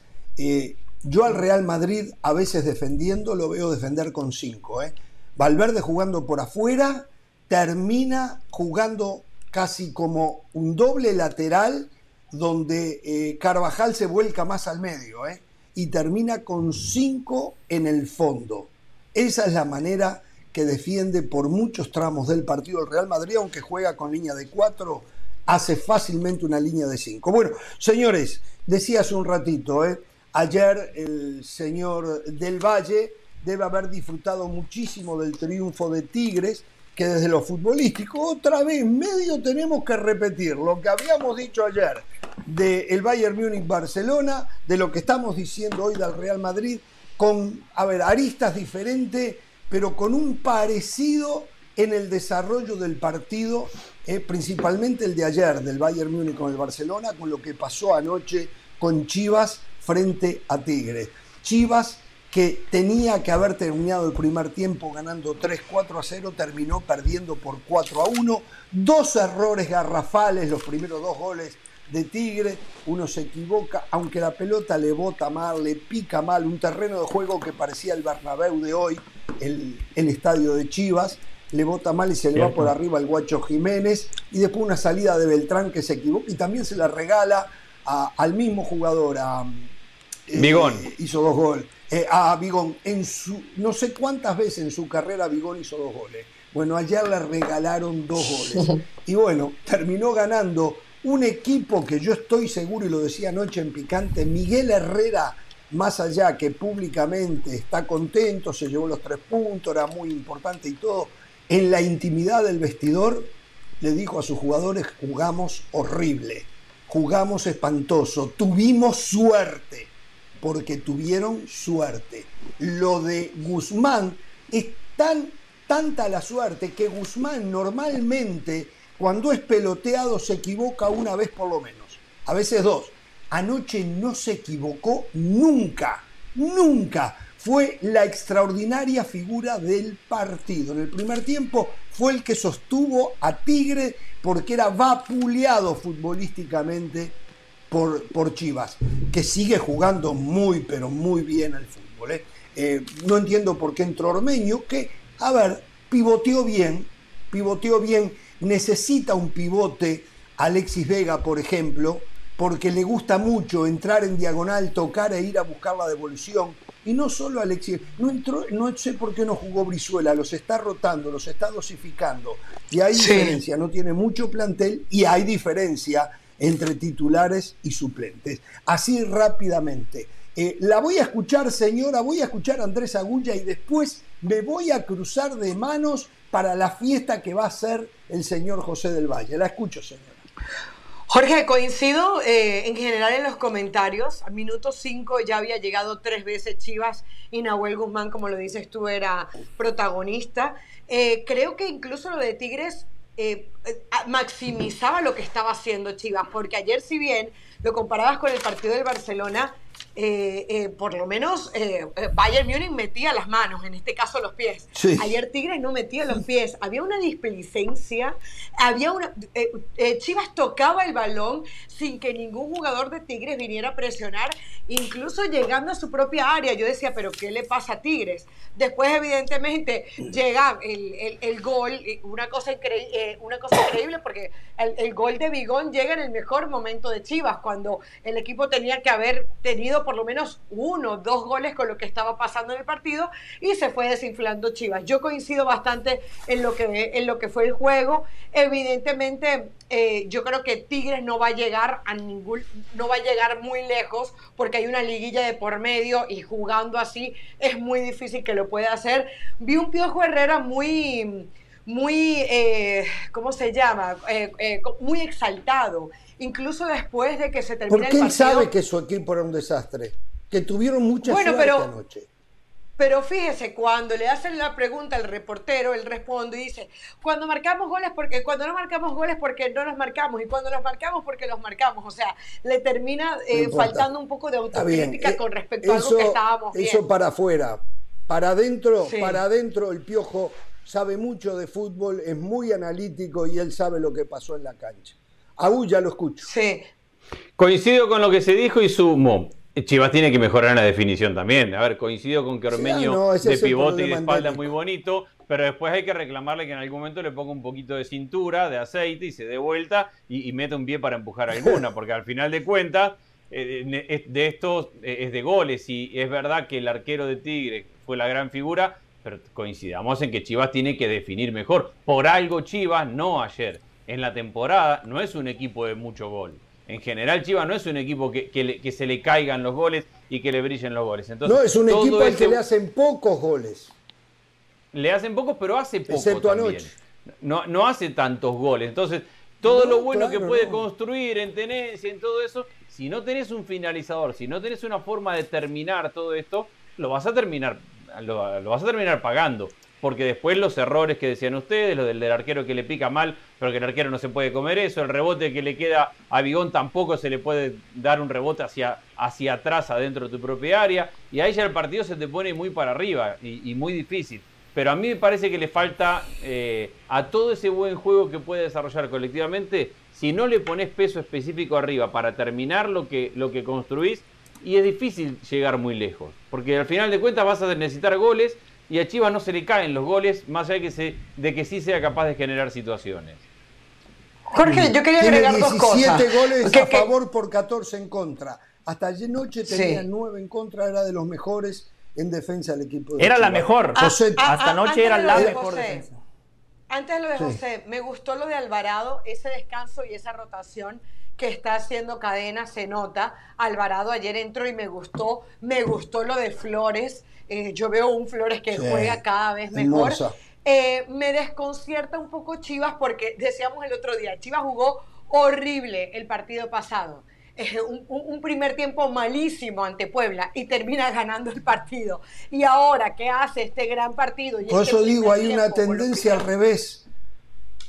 Yo al Real Madrid, a veces defendiendo, lo veo defender con cinco. ¿eh? Valverde jugando por afuera, termina jugando casi como un doble lateral, donde eh, Carvajal se vuelca más al medio. ¿eh? Y termina con cinco en el fondo. Esa es la manera que defiende por muchos tramos del partido el Real Madrid, aunque juega con línea de cuatro, hace fácilmente una línea de cinco. Bueno, señores, decía hace un ratito, ¿eh? ayer el señor del Valle debe haber disfrutado muchísimo del triunfo de Tigres, que desde lo futbolístico, otra vez, medio tenemos que repetir lo que habíamos dicho ayer del el Bayern Múnich-Barcelona, de lo que estamos diciendo hoy del Real Madrid, con, a aristas diferentes, pero con un parecido en el desarrollo del partido, eh, principalmente el de ayer del Bayern Múnich con el Barcelona, con lo que pasó anoche con Chivas frente a Tigres. Chivas que tenía que haber terminado el primer tiempo ganando 3-4 a 0, terminó perdiendo por 4 a 1. Dos errores garrafales, los primeros dos goles de Tigre, uno se equivoca, aunque la pelota le bota mal, le pica mal, un terreno de juego que parecía el Bernabéu de hoy, el, el estadio de Chivas, le bota mal y se le va por arriba el guacho Jiménez, y después una salida de Beltrán que se equivoca y también se la regala a- al mismo jugador, a eh, Bigón. hizo dos goles. Eh, a Bigón, en su, no sé cuántas veces en su carrera Bigón hizo dos goles. Bueno, ayer le regalaron dos goles. Y bueno, terminó ganando un equipo que yo estoy seguro, y lo decía anoche en Picante, Miguel Herrera, más allá que públicamente está contento, se llevó los tres puntos, era muy importante y todo, en la intimidad del vestidor le dijo a sus jugadores, jugamos horrible, jugamos espantoso, tuvimos suerte, porque tuvieron suerte. Lo de Guzmán es tan, tanta la suerte que Guzmán normalmente cuando es peloteado se equivoca una vez por lo menos, a veces dos. Anoche no se equivocó nunca, nunca. Fue la extraordinaria figura del partido. En el primer tiempo fue el que sostuvo a Tigre porque era vapuleado futbolísticamente por, por Chivas, que sigue jugando muy, pero muy bien al fútbol. ¿eh? Eh, no entiendo por qué entró Ormeño, que, a ver, pivoteó bien, pivoteó bien, necesita un pivote, Alexis Vega, por ejemplo, porque le gusta mucho entrar en diagonal, tocar e ir a buscar la devolución. Y no solo Alexis, no, entró, no sé por qué no jugó Brizuela, los está rotando, los está dosificando. Y hay Sí. diferencia, no tiene mucho plantel y hay diferencia entre titulares y suplentes. Así rápidamente. Eh, la voy a escuchar, señora, voy a escuchar a Andrés Agulla y después me voy a cruzar de manos para la fiesta que va a hacer el señor José del Valle. La escucho, señora. Jorge, coincido eh, en general en los comentarios. A minuto 5 ya había llegado tres veces Chivas y Nahuel Guzmán, como lo dices tú, era protagonista. Eh, creo que incluso lo de Tigres eh, eh, maximizaba lo que estaba haciendo Chivas, porque ayer si bien lo comparabas con el partido del Barcelona, eh, eh, por lo menos eh, Bayern Múnich metía las manos, en este caso los pies. Sí. Ayer Tigres no metía los pies. Había una displicencia, había una. Chivas tocaba el balón sin que ningún jugador de Tigres viniera a presionar, incluso llegando a su propia área. Yo decía, ¿pero qué le pasa a Tigres? Después, evidentemente, llega el, el- el gol, una cosa, increí- eh, una cosa increíble, porque el, el gol de Bigón llega en el mejor momento de Chivas, cuando el equipo tenía que haber tenido por lo menos uno, dos goles con lo que estaba pasando en el partido y se fue desinflando Chivas. Yo coincido bastante en lo que, en lo que fue el juego. Evidentemente, eh, yo creo que Tigres no va a llegar a ningún, no va a llegar muy lejos porque hay una liguilla de por medio y jugando así es muy difícil que lo pueda hacer. Vi un Piojo Herrera muy muy, eh, ¿cómo se llama? Eh, muy exaltado, incluso después de que se termina Porque el él sabe que su equipo era un desastre, que tuvieron mucha Bueno, suerte pero- anoche. Pero fíjese, cuando le hacen la pregunta al reportero, él responde y dice, cuando marcamos goles porque, cuando no marcamos goles porque no los marcamos, y cuando los marcamos porque los marcamos. O sea, le termina eh, faltando un poco de autocrítica eh, con respecto a algo que estábamos eso viendo. para afuera. Para adentro, Sí. para adentro el piojo sabe mucho de fútbol, es muy analítico y él sabe lo que pasó en la cancha. Aún ya lo escucho. Sí. Coincido con lo que se dijo y sumo. Chivas tiene que mejorar en la definición también. A ver, coincido con que Ormeño no, ese de es pivote y de espalda endémico. muy bonito, pero después hay que reclamarle que en algún momento le ponga un poquito de cintura, de aceite y se dé vuelta y, y meta un pie para empujar alguna, porque al final de cuentas, eh, es- de estos eh, es de goles y es verdad que el arquero de Tigre fue la gran figura, pero coincidamos en que Chivas tiene que definir mejor. Por algo Chivas, no ayer, en la temporada, no es un equipo de mucho gol. En general, Chivas no es un equipo que, que le- que se le caigan los goles y que le brillen los goles. Entonces, no, es un equipo al ese- que le hacen pocos goles. le hacen pocos, pero hace poco Excepto también. anoche. No, no hace tantos goles. Entonces, todo No, lo bueno que puede no. construir en tenencia, en todo eso, si no tenés un finalizador, si no tenés una forma de terminar todo esto, lo vas a terminar, lo, lo vas a terminar pagando. Porque después los errores que decían ustedes, lo del, del arquero que le pica mal, pero que el arquero no se puede comer eso, el rebote que le queda a Bigón tampoco se le puede dar un rebote hacia, hacia atrás, adentro de tu propia área, y ahí ya el partido se te pone muy para arriba y, y muy difícil. Pero a mí me parece que le falta eh, a todo ese buen juego que puede desarrollar colectivamente, si no le pones peso específico arriba para terminar lo que, lo que construís, y es difícil llegar muy lejos. Porque al final de cuentas vas a necesitar goles y a Chivas no se le caen los goles, más allá de que, se, de que sí sea capaz de generar situaciones. Jorge, yo quería Tiene agregar dos 17 cosas. goles Que- a favor por 14 en contra. Hasta ayer noche tenía Sí. 9 en contra, era de los mejores en defensa del equipo. de Era la Chivas. mejor. José, Ah, Hasta ah, anoche era la de mejor José. defensa. Antes de lo de Sí. José, me gustó lo de Alvarado, ese descanso y esa rotación que está haciendo cadena, se nota. Alvarado ayer entró y me gustó, me gustó lo de Flores. Eh, yo veo un Flores que Sí, juega cada vez mejor. Eh, me desconcierta un poco Chivas porque decíamos el otro día, Chivas jugó horrible el partido pasado. Un, primer tiempo malísimo ante Puebla y termina ganando el partido. Y ahora que hace este gran partido. y Por este eso digo, hay una tiempo, tendencia al revés.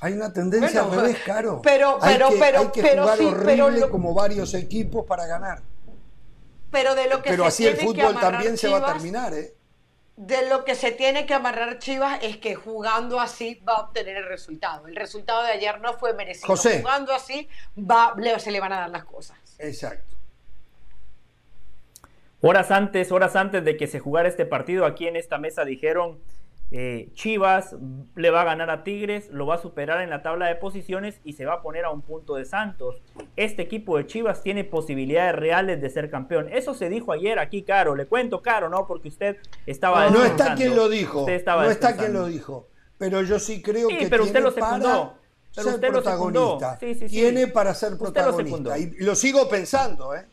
Hay una tendencia Bueno, al revés, Caro. pero- hay pero- que, pero- hay que pero jugar sí, horrible pero lo- como varios equipos para ganar. Pero de lo que Pero se así el tiene que fútbol amarrar también se va a Chivas- terminar, ¿eh? De lo que se tiene que amarrar Chivas es que jugando así va a obtener el resultado. El resultado de ayer no fue merecido. José. Jugando así va, se le van a dar las cosas. Exacto. Horas antes, horas antes de que se jugara este partido, aquí en esta mesa dijeron eh, Chivas le va a ganar a Tigres, lo va a superar en la tabla de posiciones y se va a poner a un punto de Santos. Este equipo de Chivas tiene posibilidades reales de ser campeón. Eso se dijo ayer aquí, Caro. Le cuento, Caro, ¿no? Porque usted estaba No está quien lo dijo. Usted No está quien lo dijo. Pero yo sí creo Sí, que pero usted tiene lo secundó. para Pero ser usted lo secundó. protagonista. Sí, sí, sí. Tiene para ser Usted lo protagonista. Y lo sigo pensando, ¿eh?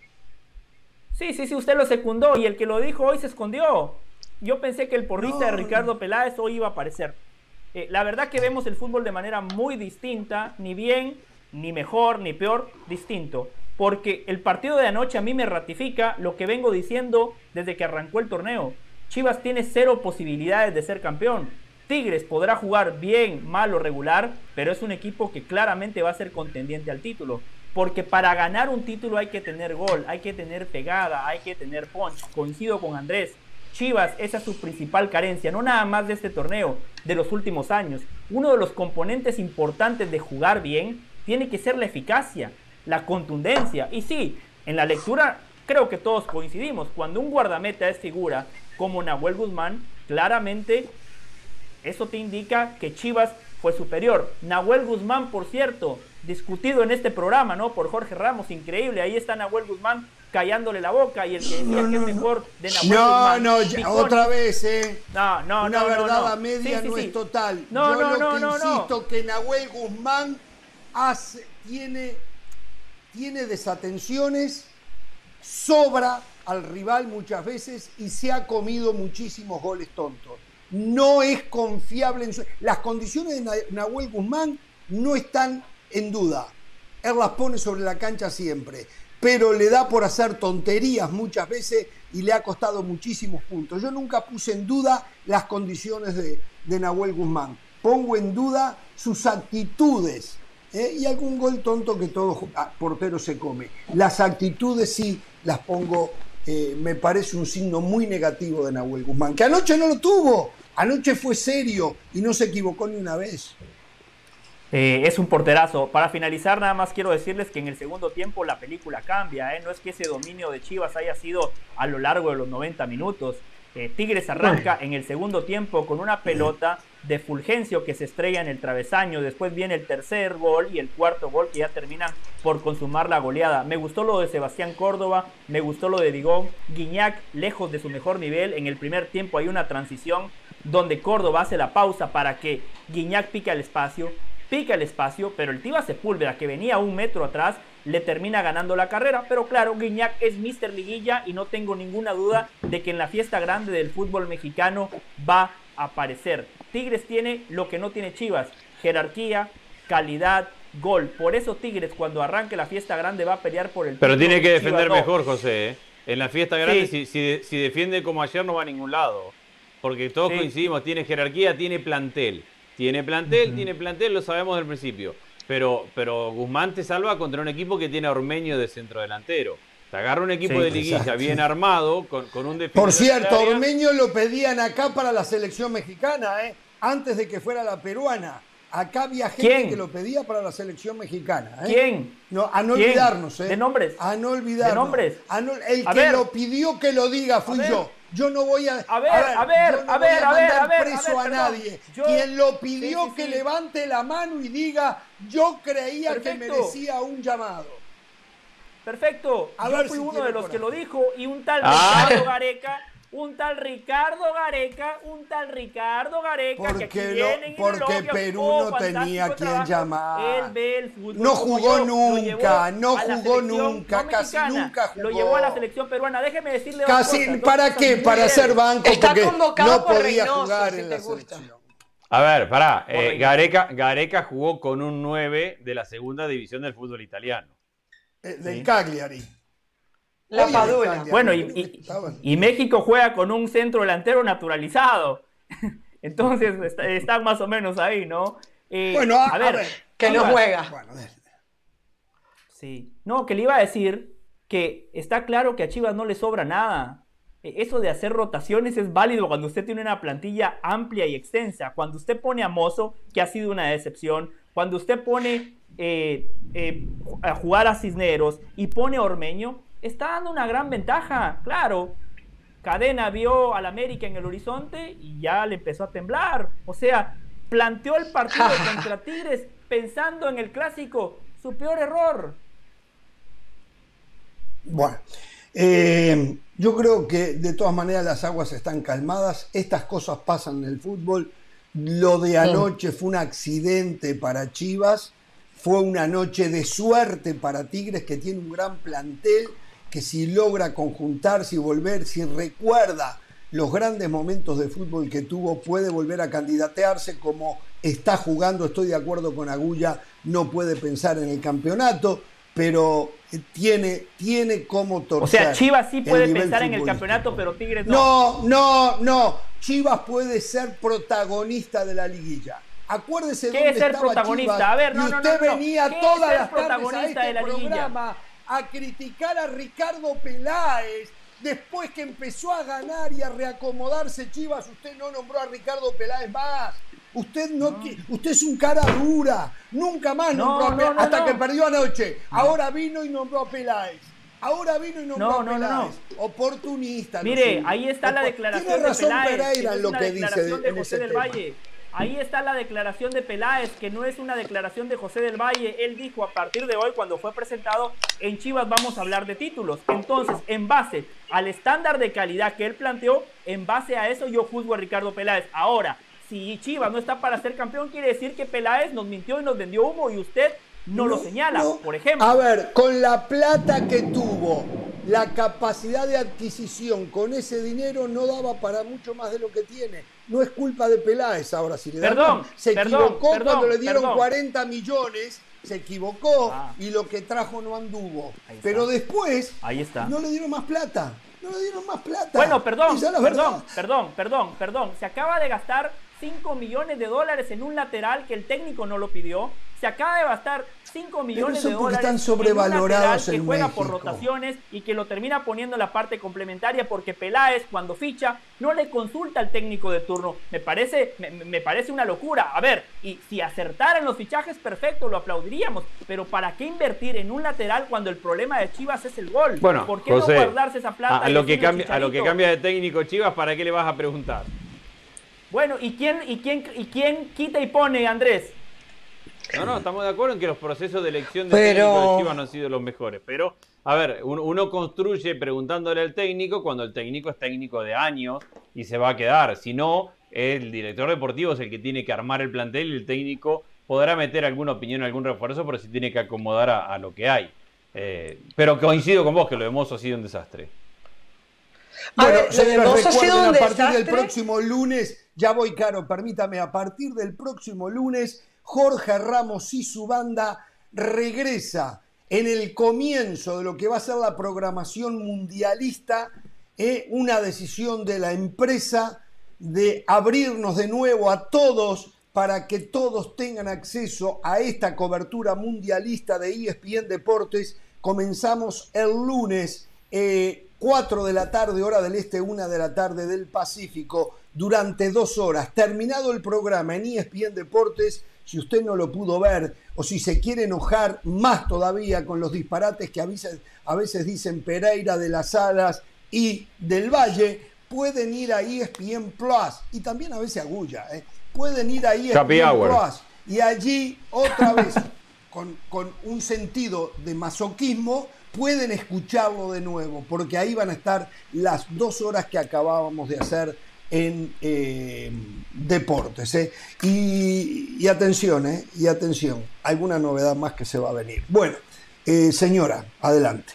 Sí, sí, sí, usted lo secundó y el que lo dijo hoy se escondió. Yo pensé que el porrista de Ricardo Peláez hoy iba a aparecer. Eh, la verdad que vemos el fútbol de manera muy distinta, ni bien, ni mejor, ni peor, distinto. Porque el partido de anoche a mí me ratifica lo que vengo diciendo desde que arrancó el torneo. Chivas tiene cero posibilidades de ser campeón. Tigres podrá jugar bien, mal o regular, pero es un equipo que claramente va a ser contendiente al título. Porque para ganar un título hay que tener gol, hay que tener pegada, hay que tener punch. Coincido con Andrés. Chivas, esa es su principal carencia, no nada más de este torneo, de los últimos años. Uno de los componentes importantes de jugar bien tiene que ser la eficacia, la contundencia. Y sí, en la lectura creo que todos coincidimos. Cuando un guardameta es figura como Nahuel Guzmán, claramente Eso te indica que Chivas fue superior. Nahuel Guzmán, por cierto, discutido en este programa, ¿no? Por Jorge Ramos, increíble. Ahí está Nahuel Guzmán callándole la boca y el que decía que es mejor de Nahuel No, Guzmán. no, ya- Picconi. otra vez, ¿eh? No, no, Una no, no, verdad no. a media Sí, sí, no sí. es total. No, Yo no, lo no, que no, no. insisto que Nahuel Guzmán hace, tiene, tiene desatenciones, sobra al rival muchas veces y se ha comido muchísimos goles tontos. No es confiable en su- Las condiciones de Na- Nahuel Guzmán no están en duda. Él las pone sobre la cancha siempre, pero le da por hacer tonterías muchas veces y le ha costado muchísimos puntos. Yo nunca puse en duda las condiciones de, de Nahuel Guzmán. Pongo en duda sus actitudes ¿eh? y algún gol tonto que todo ah, portero se come. Las actitudes sí las pongo, eh, me parece un signo muy negativo de Nahuel Guzmán, que anoche no lo tuvo, anoche fue serio y no se equivocó ni una vez. Eh, es un porterazo. Para finalizar, nada más quiero decirles que en el segundo tiempo la película cambia. ¿eh? No es que ese dominio de Chivas haya sido a lo largo de los 90 minutos. Eh, Tigres arranca en el segundo tiempo con una pelota de Fulgencio que se estrella en el travesaño. Después viene el tercer gol y el cuarto gol que ya terminan por consumar la goleada. Me gustó lo de Sebastián Córdoba, me gustó lo de Digón. Guiñac lejos de su mejor nivel. En el primer tiempo hay una transición donde Córdoba hace la pausa para que Guiñac pique al espacio pica el espacio, pero el Tiva Sepúlveda, que venía un metro atrás, le termina ganando la carrera. Pero claro, Guiñac es Mr. Liguilla y no tengo ninguna duda de que en la fiesta grande del fútbol mexicano va a aparecer. Tigres tiene lo que no tiene Chivas, jerarquía, calidad, gol. Por eso Tigres cuando arranque la fiesta grande va a pelear por el Pero título, tiene que Chivas defender no. mejor, José. ¿eh? En la fiesta grande, Sí. si, si- si defiende como ayer, no va a ningún lado. Porque todos Sí. coincidimos, tiene jerarquía, tiene plantel. Tiene plantel, tiene plantel, lo sabemos del principio. Pero, pero Guzmán te salva contra un equipo que tiene a Ormeño de centro delantero. Te agarra un equipo Sí, de liguilla exacto. bien armado, con, con un defensor. Por cierto. Ormeño lo pedían acá para la selección mexicana, ¿eh? antes de que fuera la peruana. Acá había gente ¿Quién? que lo pedía para la selección mexicana. ¿eh? ¿Quién? No, a no ¿Quién? olvidarnos, ¿eh? ¿De nombres? A no olvidarnos. ¿De nombres? A no- el A que ver. lo pidió que lo diga fui yo. Yo no voy a. A ver, a ver, a ver, a ver, mandar a ver, preso a nadie. Yo- Quien lo pidió Sí, sí, que sí. levante la mano y diga, yo creía que merecía un llamado. Perfecto. A Yo ver fui si uno de los que lo dijo y un tal Ah. Ricardo Gareca, un tal Ricardo Gareca, un tal Ricardo Gareca que aquí Porque, no- vienen y porque Perú oh, no tenía quien trabajo. llamar. Él ve el fútbol No jugó yo, lo nunca, no jugó nunca, no casi nunca Lo jugó. llevó a la selección peruana. Déjeme decirle dos Casi, cosas, ¿para cosas qué? Para ser banco, Está porque convocado no por podía Reynoso, jugar si en te la gusta. selección. A ver, pará. eh. Gareca, Gareca jugó con un 9 de la segunda división del fútbol italiano. Eh, del Sí. Cagliari. La Oye, Padula. Bueno, y, y- México juega con un centro delantero naturalizado. Entonces está- están más o menos ahí, ¿no? Eh, Bueno, a, a ver. Que no juega. Bueno. Sí. No, que le iba a decir que está claro que a Chivas no le sobra nada. E- Eso de hacer rotaciones es válido cuando usted tiene una plantilla amplia y extensa. Cuando usted pone a Mozo, que ha sido una decepción. Cuando usted pone eh, eh, a jugar a Cisneros y pone a Ormeño, está dando una gran ventaja. Claro, Cadena vio al América en el horizonte y ya le empezó a temblar. O sea, planteó el partido contra Tigres pensando en el clásico. Su peor error. Bueno, eh, yo creo que de todas maneras las aguas están calmadas. Estas cosas pasan en el fútbol. Lo de anoche fue un accidente para Chivas. Fue una noche de suerte para Tigres, que tiene un gran plantel, que si logra conjuntarse y volver, si recuerda los grandes momentos de fútbol que tuvo, puede volver a candidatearse como está jugando. Estoy de acuerdo con Agulla, no puede pensar en el campeonato, pero tiene, tiene como O torcer. sea, Chivas sí puede pensar en el campeonato, pero Tigres no. No, no, no. Chivas puede ser protagonista de la liguilla. Acuérdese ¿Qué dónde es ser estaba protagonista? Chivas, A ver, no, y no, usted no, no. venía ¿Qué es todas las tardes a protagonista este de la liguilla? A criticar a Ricardo Peláez. Después que empezó a ganar y a reacomodarse Chivas, usted no nombró a Ricardo Peláez más. Usted no, usted es un cara dura. Nunca más No, nombró a no, hasta que perdió anoche. Ahora vino y nombró a Peláez. Ahora vino y nombró No, a Peláez. Oportunista. Mire, ahí está la declaración Tiene de razón Peláez, Pereira en lo que dice de en José ese del tema. Valle. Ahí está la declaración de Peláez, que no es una declaración de José del Valle. Él dijo a partir de hoy, cuando fue presentado, en Chivas vamos a hablar de títulos. Entonces, en base al estándar de calidad que él planteó, en base a eso yo juzgo a Ricardo Peláez. Ahora, si Chivas no está para ser campeón, quiere decir que Peláez nos mintió y nos vendió humo y usted no, lo señala, por ejemplo. A ver, con la plata que tuvo, la capacidad de adquisición con ese dinero no daba para mucho más de lo que tiene. No es culpa de Peláez ahora, si le Perdón, Se perdón, equivocó perdón, cuando le dieron perdón. 40 millones, se equivocó Ah. y lo que trajo no anduvo. Pero después Ahí está. no le dieron más plata. No le dieron más plata. Bueno, perdón, perdón, verdad. perdón, perdón, perdón. Se acaba de gastar 5 millones de dólares en un lateral que el técnico no lo pidió. Se acaba de gastar 5 millones de dólares están en un sobrevalorados lateral que en juega por rotaciones y que lo termina poniendo en la parte complementaria porque Peláez cuando ficha no le consulta al técnico de turno. Me parece, me, me parece una locura. A ver, y si acertaran los fichajes, perfecto, lo aplaudiríamos. Pero ¿para qué invertir en un lateral cuando el problema de Chivas es el gol? Bueno, ¿Por qué José, no guardarse esa plata? a, lo que cambia, a lo que cambia de técnico Chivas, ¿para qué le vas a preguntar? Bueno, ¿y quién, y quién, y quién quita y pone, Andrés? No, no, estamos de acuerdo en que los procesos de elección de Pero- técnico de Chivas no han sido los mejores. Pero, a ver, uno, uno construye preguntándole al técnico cuando el técnico es técnico de años y se va a quedar. Si no, el director deportivo es el que tiene que armar el plantel y el técnico podrá meter alguna opinión, algún refuerzo, pero sí tiene que acomodar a, a lo que hay. Eh, pero coincido con vos que lo de Mozo ha sido un desastre. Bueno, ver, señores, ha sido un a partir del próximo lunes, ya voy caro, permítame, a partir del próximo lunes, Jorge Ramos y su banda regresa en el comienzo de lo que va a ser la programación mundialista, eh, una decisión de la empresa de abrirnos de nuevo a todos para que todos tengan acceso a esta cobertura mundialista de ESPN Deportes. Comenzamos el lunes, eh, 4 de la tarde, hora del este, 1 de la tarde del Pacífico, durante dos horas. Terminado el programa en ESPN Deportes, si usted no lo pudo ver o si se quiere enojar más todavía con los disparates que a veces, a veces dicen Pereira de las Alas y del Valle, pueden ir a ESPN Plus y también a veces a Guya, ¿eh? pueden ir a ESPN. Plus y allí otra vez con, con un sentido de masoquismo pueden escucharlo de nuevo porque ahí van a estar las dos horas que acabábamos de hacer en eh, deportes. ¿eh? Y, y atención, ¿eh? y atención, alguna novedad más que se va a venir. Bueno, eh, señora, adelante.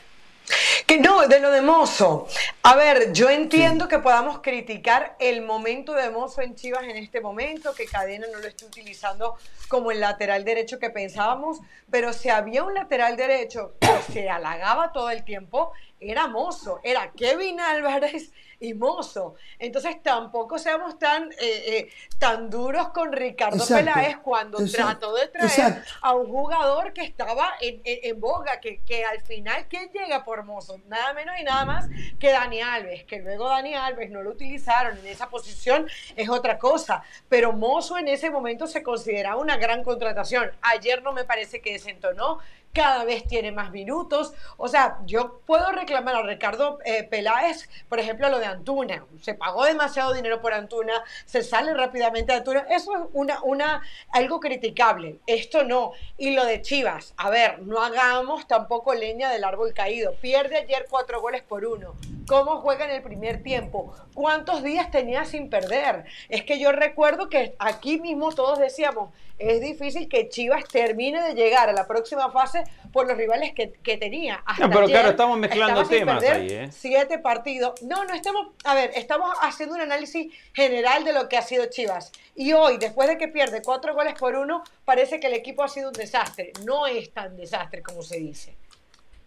Que no, de lo de Mozo. A ver, yo entiendo que podamos criticar el momento de Mozo en Chivas en este momento, que Cadena no lo esté utilizando como el lateral derecho que pensábamos, pero si había un lateral derecho que se halagaba todo el tiempo, era Mozo, era Kevin Álvarez y Mozo. Entonces tampoco seamos tan, eh, eh, tan duros con Ricardo Exacto, Peláez cuando exacto, trató de traer exacto. a un jugador que estaba en, en- en boga, que, que al final, ¿quién llega por Mozo? Nada menos y nada más que Dani Alves, que luego Dani Alves no lo utilizaron en esa posición, es otra cosa. Pero Mozo en ese momento se consideraba una gran contratación. Ayer no me parece que desentonó, cada vez tiene más minutos. O sea, yo puedo reclamar a Ricardo eh, Peláez, por ejemplo, lo de Antuna. Se pagó demasiado dinero por Antuna, se sale rápidamente de Antuna. Eso es una, una, algo criticable. Esto no. Y lo de Chivas, a ver, no hagamos tampoco leña del árbol caído. Pierde ayer cuatro goles por uno. ¿Cómo juega en el primer tiempo? ¿Cuántos días tenía sin perder? Es que yo recuerdo que aquí mismo todos decíamos, es difícil que Chivas termine de llegar a la próxima fase por los rivales que, que tenía. Hasta No, pero ayer claro, estamos mezclando temas ahí, ¿eh? Siete partidos. No, no estamos, a ver, estamos haciendo un análisis general de lo que ha sido Chivas. Y hoy, después de que pierde cuatro goles por uno, parece que el equipo ha sido un desastre. No es tan desastre como se dice.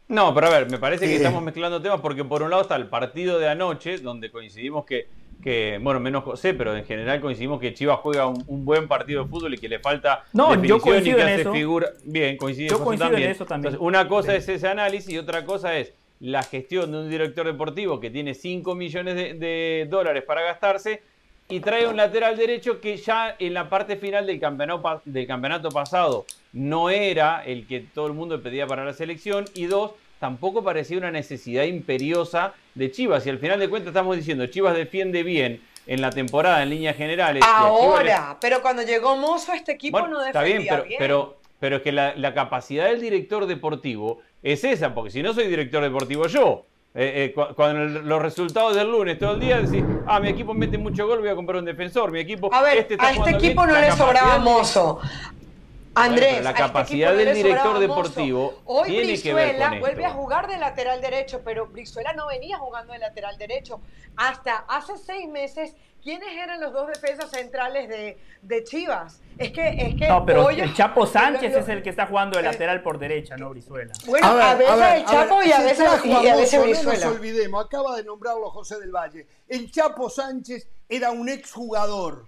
No, pero a ver, me parece que estamos mezclando temas porque por un lado está el partido de anoche, donde coincidimos que, que bueno, menos José, pero en general coincidimos que Chivas juega un, un buen partido de fútbol y que le falta No, yo y coincido que en hace eso. figura. Bien, coincide Yo en también. eso también. Entonces, una cosa es ese análisis y otra cosa es la gestión de un director deportivo que tiene 5 millones de, de dólares para gastarse y trae un lateral derecho que ya en la parte final del campeonato, del campeonato pasado no era el que todo el mundo pedía para la selección y dos, tampoco parecía una necesidad imperiosa de Chivas y al final de cuentas estamos diciendo Chivas defiende bien, en la temporada en líneas generales. le- Ahora, pero cuando llegó Mozo, este equipo Bueno, no está defendía bien, pero, pero, pero es que la, la capacidad del director deportivo es esa, porque si no soy director deportivo yo, eh, eh, cu- cuando el- los resultados del lunes todo el día decís, ah, mi equipo mete mucho gol, voy a comprar un defensor, mi equipo... A ver, este está a este equipo bien". no le sobraba Mozo. Andrés, la este capacidad del director deportivo Hoy tiene que ver Brizuela con vuelve esto. a jugar de lateral derecho, pero Brizuela no venía jugando de lateral derecho. Hasta hace seis meses, ¿quiénes eran los dos defensas centrales de, de Chivas? Es que, es que No, pero el Chapo Sánchez lo- es el que está jugando de lateral por derecha, no Brizuela. Bueno, a, veces el Chapo y a veces, y a veces Mozo, No Brizuela. nos olvidemos, acaba de nombrarlo José del Valle. El Chapo Sánchez era un exjugador,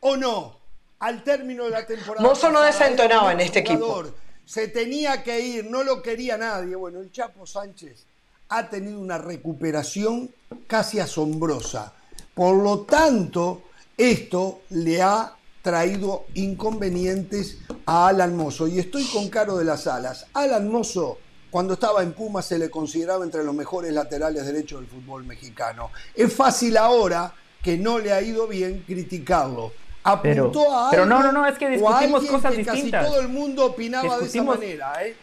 ¿o no? Al término de la temporada. Mozo no desentonaba en este equipo. Se tenía que ir, no lo quería nadie. Bueno, el Chapo Sánchez ha tenido una recuperación casi asombrosa. Por lo tanto, esto le ha traído inconvenientes a Alan Mozo. Y estoy con Caro de las Alas. Alan Mozo, cuando estaba en Puma, se le consideraba entre los mejores laterales derechos del fútbol mexicano. Es fácil ahora que no le ha ido bien criticarlo. Pero- Apuntó a pero no, no, no, es que discutimos cosas que distintas. Casi todo el mundo opinaba Discutimos- de esa manera, ¿eh?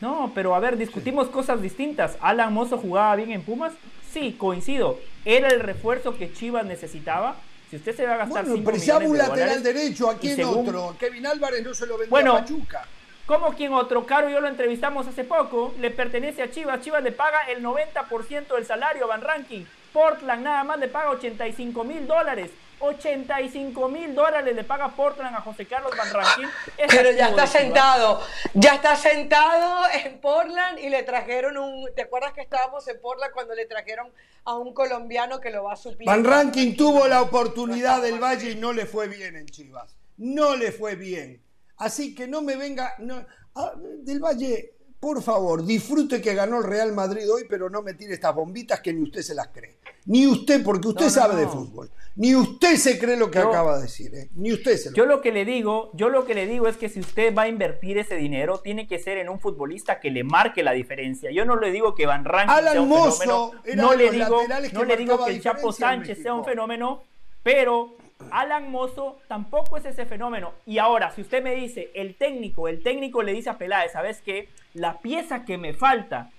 No, pero a ver, discutimos cosas distintas. ¿Alan Mozo jugaba bien en Pumas? Sí, coincido. ¿Era el refuerzo que Chivas necesitaba? Si usted se va a gastar Bueno, 5 preciaba millones un de lateral dólares, derecho, ¿a quién según- otro? Kevin Álvarez no se lo vendió Bueno, a Pachuca. ¿Cómo quien otro? Caro y yo lo entrevistamos hace poco. Le pertenece a Chivas. Chivas le paga el 90% del salario a Van Ranking. Portland nada más le paga 85 mil dólares. 85 mil dólares le paga Portland a José Carlos Van Ranking. Es Pero ya está sentado, ya está sentado en Portland y le trajeron un, ¿te acuerdas que estábamos en Portland cuando le trajeron a un colombiano que lo va a suplir? Van Ranking tuvo la oportunidad del Valle y no le fue bien en Chivas. No le fue bien. Así que no me venga. no- ah, del Valle, por favor, disfrute que ganó el Real Madrid hoy, pero no me tire estas bombitas que ni usted se las cree. Ni usted, porque usted No, no, sabe de fútbol. Ni usted se cree lo que Yo- acaba de decir. ¿eh? Ni usted se lo Yo lo que le digo, yo lo que le digo es que si usted va a invertir ese dinero, tiene que ser en un futbolista que le marque la diferencia. Yo no le digo que Van Ranking Alan sea un fenómeno, no le digo, no le digo que el Chapo Sánchez sea un fenómeno, pero Alan Mozo tampoco es ese fenómeno. Y ahora, si usted me dice, el técnico, el técnico le dice a Peláez, ¿sabes qué? La pieza que me falta,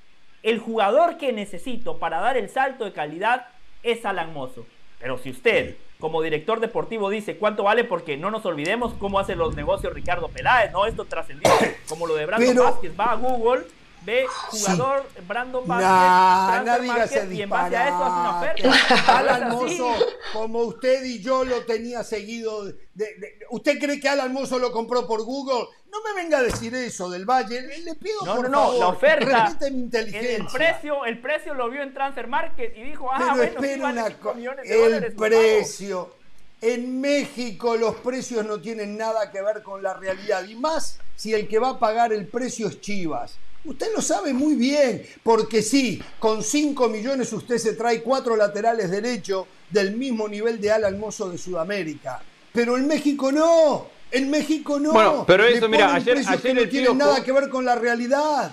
el jugador que necesito para dar el salto de calidad es Alan Mozo. Pero si usted, como director deportivo, dice cuánto vale, porque no nos olvidemos cómo hace los negocios Ricardo Peláez, ¿no? Esto trascendió como lo de Brandon Pero- Vázquez. Va a Google, ve jugador Brandon Vázquez, Nah, transfer no market, y en base a eso hace una oferta. Alan No. Mozo, como usted y yo lo tenía seguido. de- de- ¿Usted cree que Alan Mozo lo compró por Google? No me venga a decir eso del Valle. Le, pido No, por no, no, favor, la oferta. El, precio, el precio lo vio en Transfer Market y dijo, ah, Pero bueno, sí una 5 cosa. millones de. El precio. En México los precios no tienen nada que ver con la realidad. Y más si el que va a pagar el precio es Chivas. Usted lo sabe muy bien, porque sí, con 5 millones usted se trae cuatro laterales derechos del mismo nivel de Alan Mozo de Sudamérica. Pero en México no, en México no. Bueno, pero eso, mira, ayer- precios que ayer no el tienen Piojo- nada que ver con la realidad.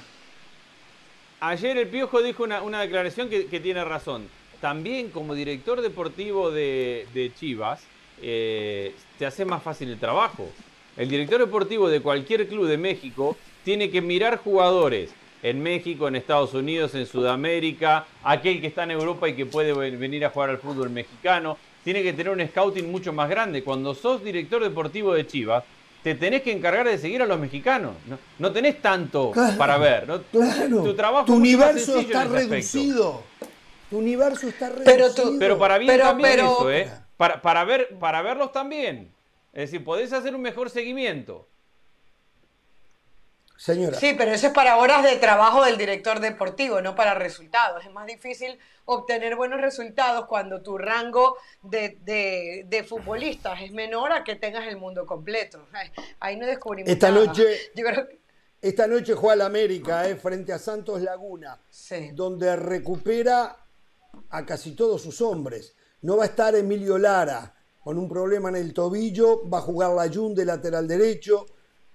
Ayer el Piojo dijo una, una declaración que, que tiene razón. También como director deportivo de, de Chivas, eh, te hace más fácil el trabajo. El director deportivo de cualquier club de México tiene que mirar jugadores en México, en Estados Unidos, en Sudamérica, aquel que está en Europa y que puede ven- venir a jugar al fútbol mexicano. Tiene que tener un scouting mucho más grande. Cuando sos director deportivo de Chivas, te tenés que encargar de seguir a los mexicanos. No, no tenés tanto Claro, para ver. ¿no? Claro, Tu trabajo tu universo está reducido. Tu universo está reducido. Pero tú- Pero para bien Pero- también pero- eso, ¿eh? Para, para, ver, para verlos también. Es decir, podés hacer un mejor seguimiento. Señora. Sí, pero eso es para horas de trabajo del director deportivo, no para resultados. Es más difícil obtener buenos resultados cuando tu rango de, de- de futbolistas es menor a que tengas el mundo completo. Ahí no descubrimos Esta nada. noche, Yo creo que- esta noche juega el América eh, frente a Santos Laguna, sí. donde recupera a casi todos sus hombres. No va a estar Emilio Lara con un problema en el tobillo, va a jugar Layún de lateral derecho,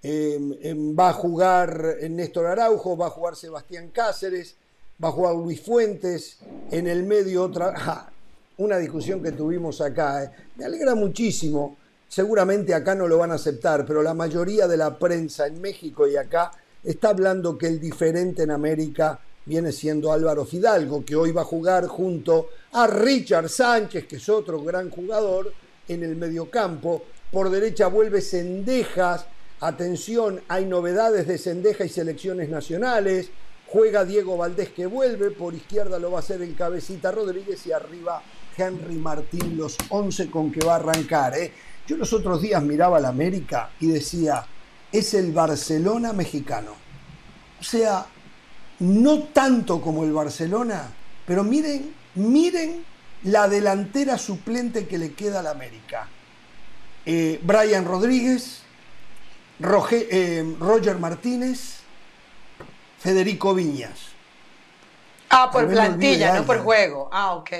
eh, eh, va a jugar Néstor Araujo, va a jugar Sebastián Cáceres, va a jugar Luis Fuentes, en el medio otra... una discusión que tuvimos acá. ¿eh? Me alegra muchísimo. Seguramente acá no lo van a aceptar, pero la mayoría de la prensa en México y acá está hablando que el diferente en América viene siendo Álvaro Fidalgo, que hoy va a jugar junto a Richard Sánchez, que es otro gran jugador, en el mediocampo. Por derecha vuelve Cendejas. Atención, hay novedades de Cendeja y selecciones nacionales. Juega Diego Valdés que vuelve. Por izquierda lo va a hacer el Cabecita Rodríguez y arriba Henry Martín, los 11 con que va a arrancar. ¿eh? Yo los otros días miraba la América y decía, es el Barcelona mexicano. O sea, no tanto como el Barcelona, pero miren, miren la delantera suplente que le queda al América. Eh, Brian Rodríguez, eh, Roger Martínez, Federico Viñas. Ah, por plantilla, no por juego. Ah, ok.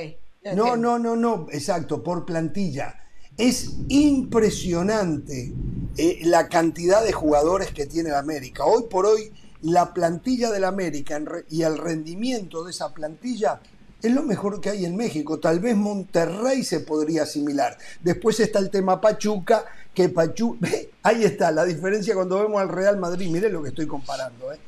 No, no, no, no, exacto, por plantilla. Es impresionante eh, la cantidad de jugadores que tiene el América. Hoy por hoy, la plantilla del América y el rendimiento de esa plantilla es lo mejor que hay en México. Tal vez Monterrey se podría asimilar. Después está el tema Pachuca, que Pachuca... Ahí está la diferencia cuando vemos al Real Madrid. Mire lo que estoy comparando. ¿eh?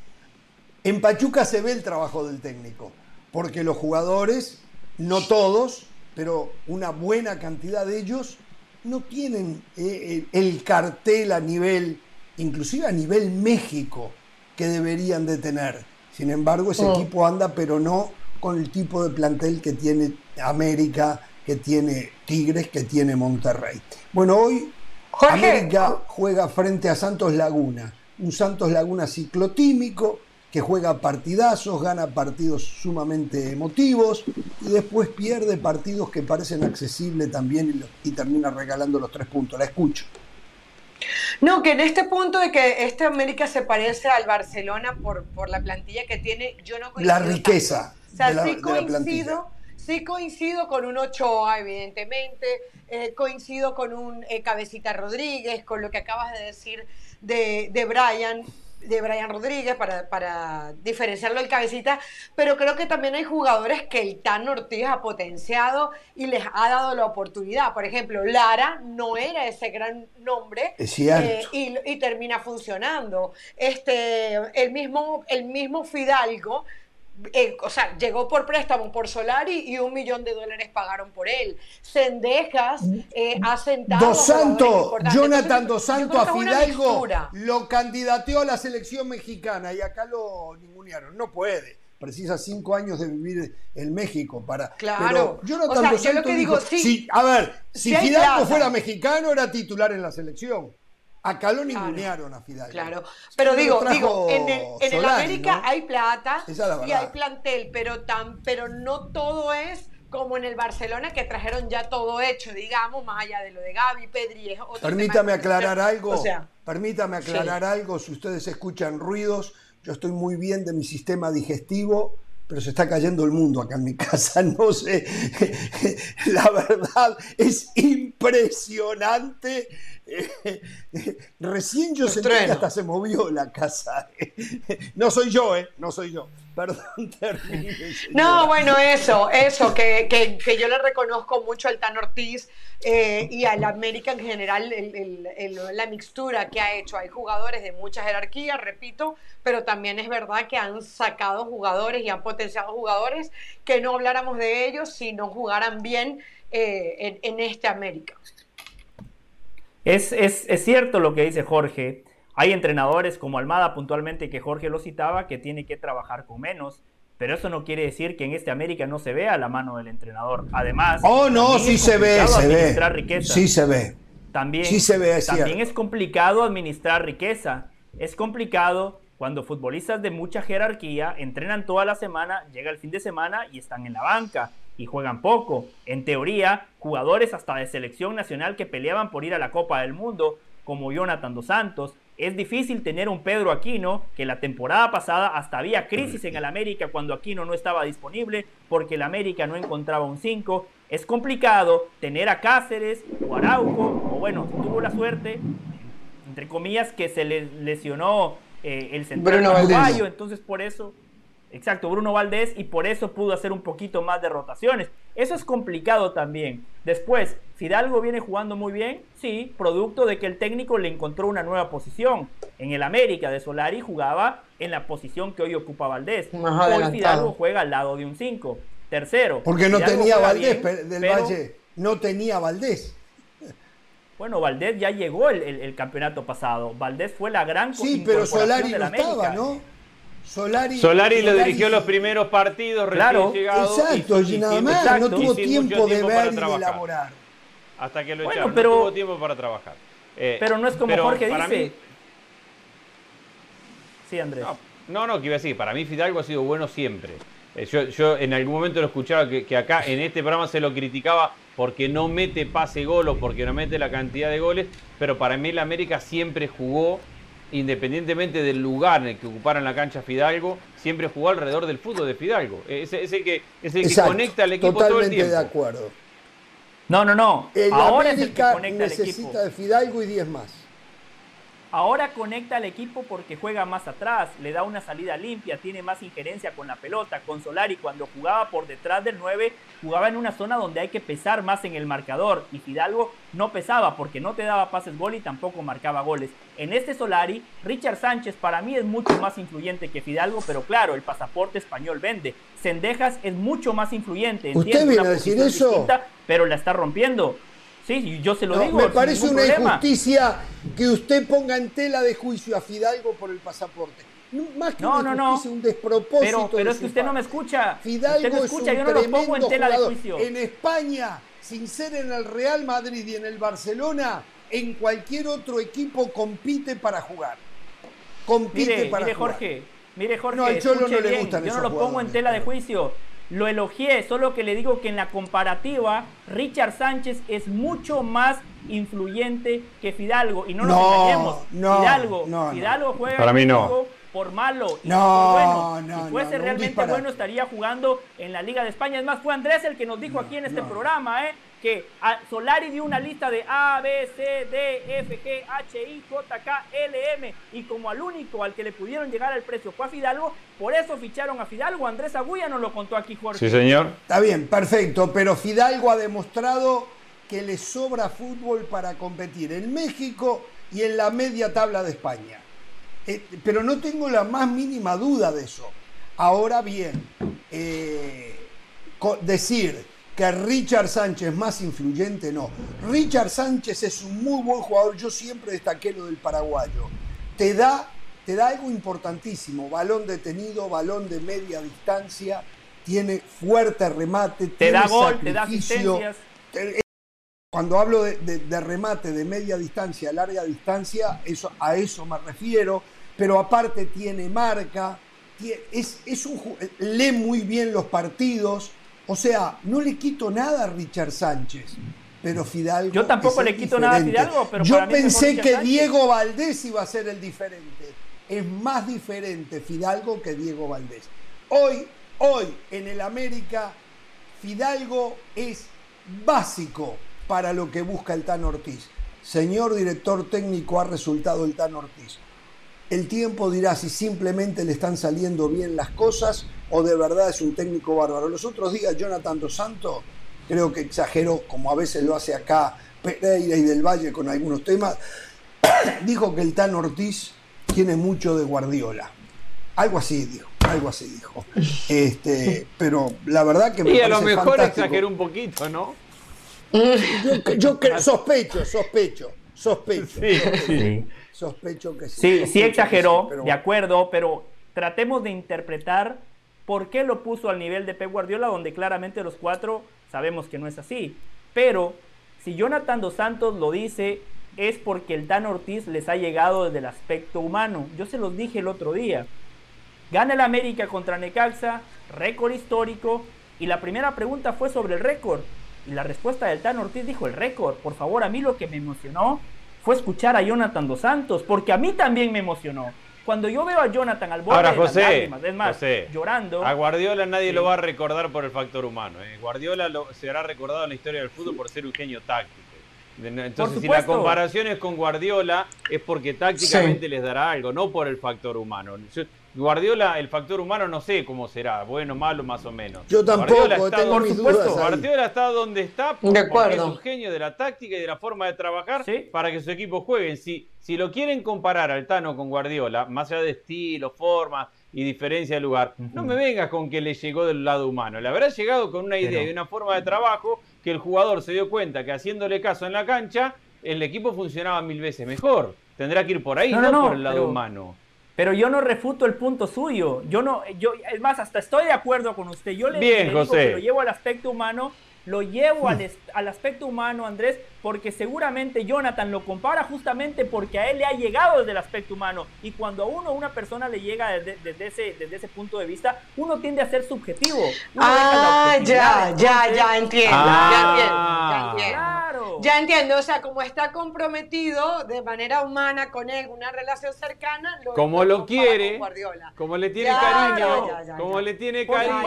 En Pachuca se ve el trabajo del técnico, porque los jugadores, no todos, pero una buena cantidad de ellos, no tienen eh, el cartel a nivel, inclusive a nivel México, que deberían de tener. Sin embargo, ese oh. equipo anda, pero no con el tipo de plantel que tiene América, que tiene Tigres, que tiene Monterrey. Bueno, hoy América juega frente a Santos Laguna, un Santos Laguna ciclotímico que juega partidazos, gana partidos sumamente emotivos y después pierde partidos que parecen accesibles también y, termina regalando los tres puntos. La escucho. No, que en este punto de que este América se parece al Barcelona por, por la plantilla que tiene, yo no coincido. La riqueza. O sea, sí, coincido, sí coincido con un Ochoa, evidentemente, eh, coincido con un eh, Cabecita Rodríguez, con lo que acabas de decir de, de Brian de Brian Rodríguez para, para, diferenciarlo del cabecita, pero creo que también hay jugadores que el Tan Ortiz ha potenciado y les ha dado la oportunidad. Por ejemplo, Lara no era ese gran nombre eh, y, y, termina funcionando. Este, el, mismo, el mismo Fidalgo eh, o sea, llegó por préstamo por Solari y un millón de dólares pagaron por él. Sendejas eh, ha sentado. Dos Santos, Jonathan Dos Santos a Fidalgo lo candidateó a la selección mexicana y acá lo ningunearon. No puede. Precisa cinco años de vivir en México para. Claro. Jonathan Dos Santos digo, si, a ver, si, Fidalgo fuera mexicano, era titular en la selección. Acá lo ningunearon a Fidalgo. Claro, pero digo, digo, en el, América hay plata y hay plantel, pero tan, pero no todo es como en el Barcelona que trajeron ya todo hecho, digamos, más allá de lo de Gaby, Pedri es otro Permítame aclarar algo. O sea, permítame aclarar algo, si ustedes escuchan ruidos, yo estoy muy bien de mi sistema digestivo pero se está cayendo el mundo acá en mi casa, no sé. La verdad es impresionante. Recién yo sentí que hasta se movió la casa. No soy yo, ¿eh? No soy yo. Perdón, termine. No, bueno, eso, eso, que, que, yo le reconozco mucho al Tan Ortiz eh, y al América en general, la mixtura que ha hecho. Hay jugadores de mucha jerarquía, repito, pero también es verdad que han sacado jugadores y han potenciado jugadores que no habláramos de ellos si no jugaran bien eh, en, este América. Es, es, es cierto lo que dice Jorge. Hay entrenadores como Almada puntualmente que Jorge lo citaba que tiene que trabajar con menos. Pero eso no quiere decir que en este América no se vea la mano del entrenador. Además, oh no, sí se ve, se ve. Riqueza. Sí se ve. También, sí se ve, también es complicado administrar riqueza. Es complicado cuando futbolistas de mucha jerarquía entrenan toda la semana, llega el fin de semana y están en la banca y juegan poco. En teoría, jugadores hasta de selección nacional que peleaban por ir a la Copa del Mundo, como Jonathan Dos Santos, es difícil tener un Pedro Aquino, que la temporada pasada hasta había crisis en el América cuando Aquino no estaba disponible porque el América no encontraba un 5. Es complicado tener a Cáceres o Araujo, o bueno, tuvo la suerte, entre comillas, que se le lesionó eh, el central uruguayo, entonces por eso, exacto, Bruno Valdés, y por eso pudo hacer un poquito más de rotaciones. Eso es complicado también. Después, Fidalgo viene jugando muy bien, sí, producto de que el técnico le encontró una nueva posición. En el América de Solari jugaba en la posición que hoy ocupa Valdés. Hoy Fidalgo juega al lado de un 5. Tercero. Porque no tenía Valdés del Valle, no tenía Valdés. Bueno, Valdés ya llegó el, campeonato pasado. Valdés fue la gran Sí, pero Solari no estaba, ¿no? Solari, Solari, lo dirigió los primeros partidos, claro, llegado. Exacto, y, nada más, no tuvo tiempo, de ver y de elaborar. Hasta que lo bueno, echaron, pero, no tuvo tiempo para trabajar. Eh, pero no es como Jorge dice. sí, Andrés. No, no, que iba a decir, para mí Fidalgo ha sido bueno siempre. Eh, yo, yo, en algún momento lo escuchaba que, que, acá en este programa se lo criticaba porque no mete pase gol o porque no mete la cantidad de goles, pero para mí el América siempre jugó independientemente del lugar en el que ocuparan la cancha Fidalgo, siempre jugó alrededor del fútbol de Fidalgo. Es, el que, es el que conecta al equipo todo el tiempo. de acuerdo. No, no, no. El Ahora América necesita de Fidalgo y 10 más. Ahora conecta al equipo porque juega más atrás, le da una salida limpia, tiene más injerencia con la pelota. Con Solari cuando jugaba por detrás del 9, jugaba en una zona donde hay que pesar más en el marcador. Y Fidalgo no pesaba porque no te daba pases gol y tampoco marcaba goles. En este Solari, Richard Sánchez para mí es mucho más influyente que Fidalgo, pero claro, el pasaporte español vende. Sendejas es mucho más influyente. ¿Usted viene a decir eso? pero la está rompiendo. Sí, yo se lo digo. Me parece una injusticia que usted ponga en tela de juicio a Fidalgo por el pasaporte. Más que no, no, no. un despropósito. Pero, pero es que usted no me escucha. Fidalgo usted escucha, yo no lo pongo en tela de juicio. En España, sin ser en el Real Madrid y en el Barcelona, en cualquier otro equipo compite para jugar. Compite mire, para mire, jugar. Jorge, mire, Jorge. No, al Cholo no le gustan Yo no lo pongo en tela de juicio lo elogié, solo que le digo que en la comparativa Richard Sánchez es mucho más influyente que Fidalgo y no nos engañemos. Fidalgo, Fidalgo juega Para mí no. por malo y por bueno. si fuese realmente bueno estaría jugando en la Liga de España. Es más, fue Andrés el que nos dijo aquí en este programa, ¿eh? Que Solari dio una lista de A, B, C, D, F, G, H, I, J, K, L, M y como al único al que le pudieron llegar al precio fue a Fidalgo, por eso ficharon a Fidalgo. Andrés Agulla nos lo contó aquí Jorge. Sí, señor. Está bien, perfecto, pero Fidalgo ha demostrado que le sobra fútbol para competir en México y en la media tabla de España. Eh, pero no tengo la más mínima duda de eso. Ahora bien, eh, decir que Richard Sánchez más influyente, no. Richard Sánchez es un muy buen jugador, yo siempre destaqué lo del paraguayo. Te da, te da algo importantísimo, balón detenido, balón de media distancia, tiene fuerte remate, te da gol, te da asistencias. Cuando hablo de, remate de media distancia, larga distancia, eso, a eso me refiero, pero aparte tiene marca, es, es un, lee muy bien los partidos, o sea, no le quito nada a Richard Sánchez, pero Fidalgo. Yo tampoco le quito nada a Fidalgo, pero. Yo pensé que Diego Valdés iba a ser el diferente. Es más diferente Fidalgo que Diego Valdés. Hoy, hoy en el América, Fidalgo es básico para lo que busca el Tan Ortiz. Señor director técnico, ha resultado el Tan Ortiz. El tiempo dirá si simplemente le están saliendo bien las cosas o de verdad es un técnico bárbaro. Los otros días Jonathan Dos Santos, creo que exageró, como a veces lo hace acá Pereira y del Valle con algunos temas, dijo que el Tan Ortiz tiene mucho de Guardiola. Algo así dijo, algo así dijo. Este, pero la verdad que me Y a lo mejor exageró un poquito, ¿no? Yo, sospecho, sospecho, sospecho. Sí, Sospecho que sí. Sí, sí exageró, de acuerdo, pero tratemos de interpretar por qué lo puso al nivel de Pep Guardiola, donde claramente los cuatro sabemos que no es así. Pero si Jonathan Dos Santos lo dice, es porque el Tan Ortiz les ha llegado desde el aspecto humano. Yo se los dije el otro día. Gana el América contra Necaxa, récord histórico, y la primera pregunta fue sobre el récord. Y la respuesta del Tan Ortiz dijo el récord. Por favor, a mí lo que me emocionó fue escuchar a Jonathan Dos Santos, porque a mí también me emocionó. Cuando yo veo a Jonathan al borde Ahora, de José, las lágrimas, es más, llorando. A Guardiola nadie lo va a recordar por el factor humano. ¿eh? Guardiola lo, será recordado en la historia del fútbol por ser un genio táctico. Entonces, si la comparación es con Guardiola, es porque tácticamente les dará algo, no por el factor humano. Guardiola, el factor humano no sé cómo será, bueno, malo, más o menos. Yo tampoco, Guardiola está tengo mis dudas. Guardiola está donde está porque es un genio de la táctica y de la forma de trabajar para que su equipo juegue. Si, si lo quieren comparar al Tano con Guardiola, más allá de estilo, forma y diferencia de lugar, no me vengas con que le llegó del lado humano. Le habrá llegado con una idea y una forma de trabajo que el jugador se dio cuenta que haciéndole caso en la cancha, el equipo funcionaba mil veces mejor. Tendrá que ir por ahí, no, por el lado humano. Pero yo no refuto el punto suyo. Yo no, yo, es más, hasta estoy de acuerdo con usted. Yo le, Bien, digo José. que lo llevo al aspecto humano, lo llevo al, al, aspecto humano, Andrés, porque seguramente Jonathan lo compara justamente porque a él le ha llegado desde el aspecto humano. Y cuando a uno, una persona le llega desde, desde ese, desde ese punto de vista, uno tiende a ser subjetivo. Uno ah, ya, ya, ya entiendo. Ah. Ya entiendo, ya entiendo. Claro. Ya entiendo, o sea, como está comprometido de manera humana con él, una relación cercana, lo como lo quiere, con como le tiene Ya, cariño, ya, ya, ya, como ya. le tiene Por cariño.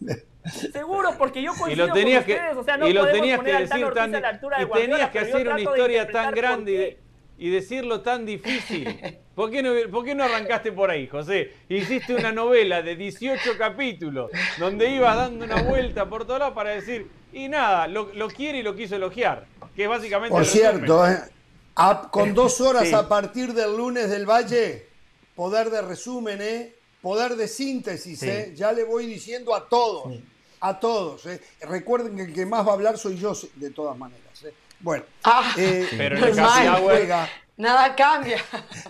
supuesto. Seguro, porque yo Y coincido lo tenías con que, ustedes. O sea, no y lo podemos tenías que poner Tano decir Ortiz tan, a la altura de y tenías que hacer una historia tan grande y, de- y decirlo tan difícil. ¿Por qué, no, ¿Por qué no arrancaste por ahí, José? Hiciste una novela de 18 capítulos donde ibas dando una vuelta por todos lados para decir, y nada, lo, lo quiere y lo quiso elogiar. Que es básicamente Por cierto, ¿eh? A- con dos horas Sí. a partir del lunes del Valle, poder de resumen, ¿eh? Poder de síntesis, Sí. ¿eh? ya le voy diciendo a todos, a todos. ¿eh? Recuerden que el que más va a hablar soy yo, de todas maneras. ¿eh? Bueno, Ah, eh, Pero en el juega Nada cambia.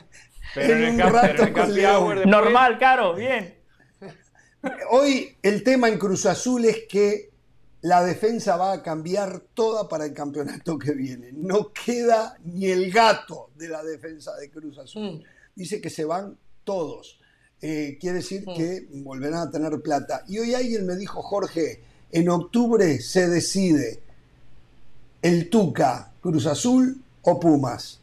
pero en en el, rato pero en el Normal, Caro, bien. Hoy el tema en Cruz Azul es que la defensa va a cambiar toda para el campeonato que viene. No queda ni el gato de la defensa de Cruz Azul. Mm. Dice que se van todos. Eh, quiere decir que volverán a tener plata. Y hoy alguien me dijo, Jorge, en octubre se decide el Tuca, Cruz Azul o Pumas.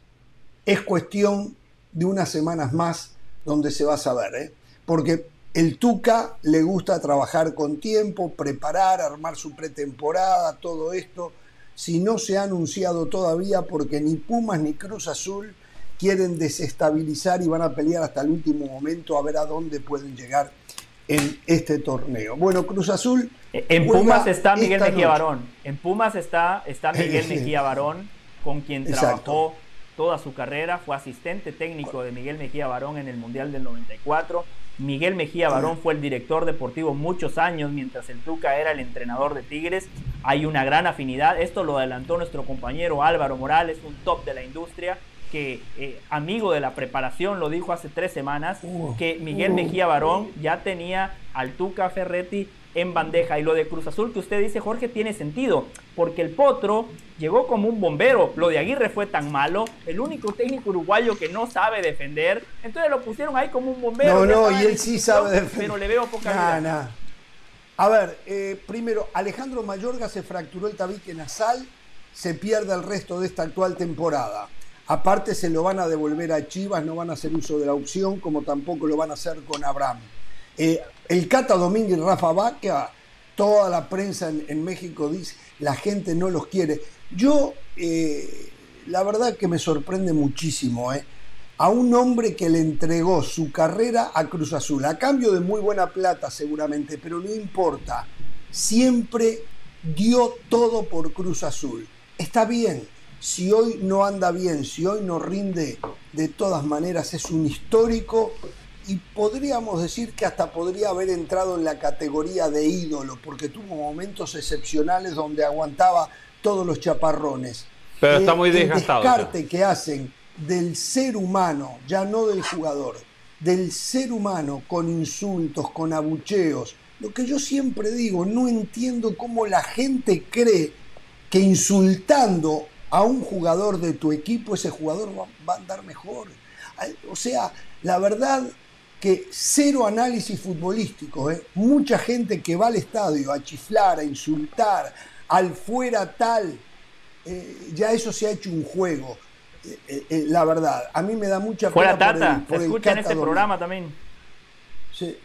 Es cuestión de unas semanas más donde se va a saber, ¿eh? porque el Tuca le gusta trabajar con tiempo, preparar, armar su pretemporada, todo esto. Si no se ha anunciado todavía, porque ni Pumas ni Cruz Azul quieren desestabilizar y van a pelear hasta el último momento a ver a dónde pueden llegar en este torneo. Bueno, Cruz Azul. En juega Pumas está Miguel Mejía. Barón. En Pumas está, está Miguel Mejía Barón, con quien Exacto. trabajó toda su carrera. Fue asistente técnico de Miguel Mejía Barón en el Mundial del 94. Miguel Mejía Barón fue el director deportivo muchos años mientras el Tuca era el entrenador de Tigres. Hay una gran afinidad. Esto lo adelantó nuestro compañero Álvaro Morales, un top de la industria que eh, amigo de la preparación lo dijo hace tres semanas que Miguel uh. Mejía Barón ya tenía al Tuca Ferretti en bandeja y lo de Cruz Azul que usted dice Jorge tiene sentido porque el Potro llegó como un bombero lo de Aguirre fue tan malo el único técnico uruguayo que no sabe defender entonces lo pusieron ahí como un bombero No, no, y él sí sabe defender. pero le veo poca nah. A ver, eh, primero, Alejandro Mayorga se fracturó el tabique nasal, se pierde el resto de esta actual temporada. Aparte se lo van a devolver a Chivas, no van a hacer uso de la opción, como tampoco lo van a hacer con Abraham. Eh, el Cata Domínguez y Rafa Vaca, toda la prensa en, México dice, la gente no los quiere. Yo, eh, la verdad que me sorprende muchísimo, ¿eh? a un hombre que le entregó su carrera a Cruz Azul, a cambio de muy buena plata seguramente, pero no importa, siempre dio todo por Cruz Azul. Está bien, si hoy no anda bien, si hoy no rinde, de todas maneras es un histórico y podríamos decir que hasta podría haber entrado en la categoría de ídolo, porque tuvo momentos excepcionales donde aguantaba todos los chaparrones. Pero está muy el desgastado ya. descarte que hacen del ser humano, ya no del jugador, del ser humano con insultos, con abucheos. Lo que yo siempre digo, no entiendo cómo la gente cree que insultando a un jugador de tu equipo, ese jugador va, va a andar mejor. O sea, la verdad que cero análisis futbolístico, ¿eh? mucha gente que va al estadio a chiflar, a insultar, al fuera tal, eh, ya eso se ha hecho un juego. Eh, la verdad, a mí me da mucha Fuera pena por Tata, el- por se el escucha en este Domínguez. programa también. Sí.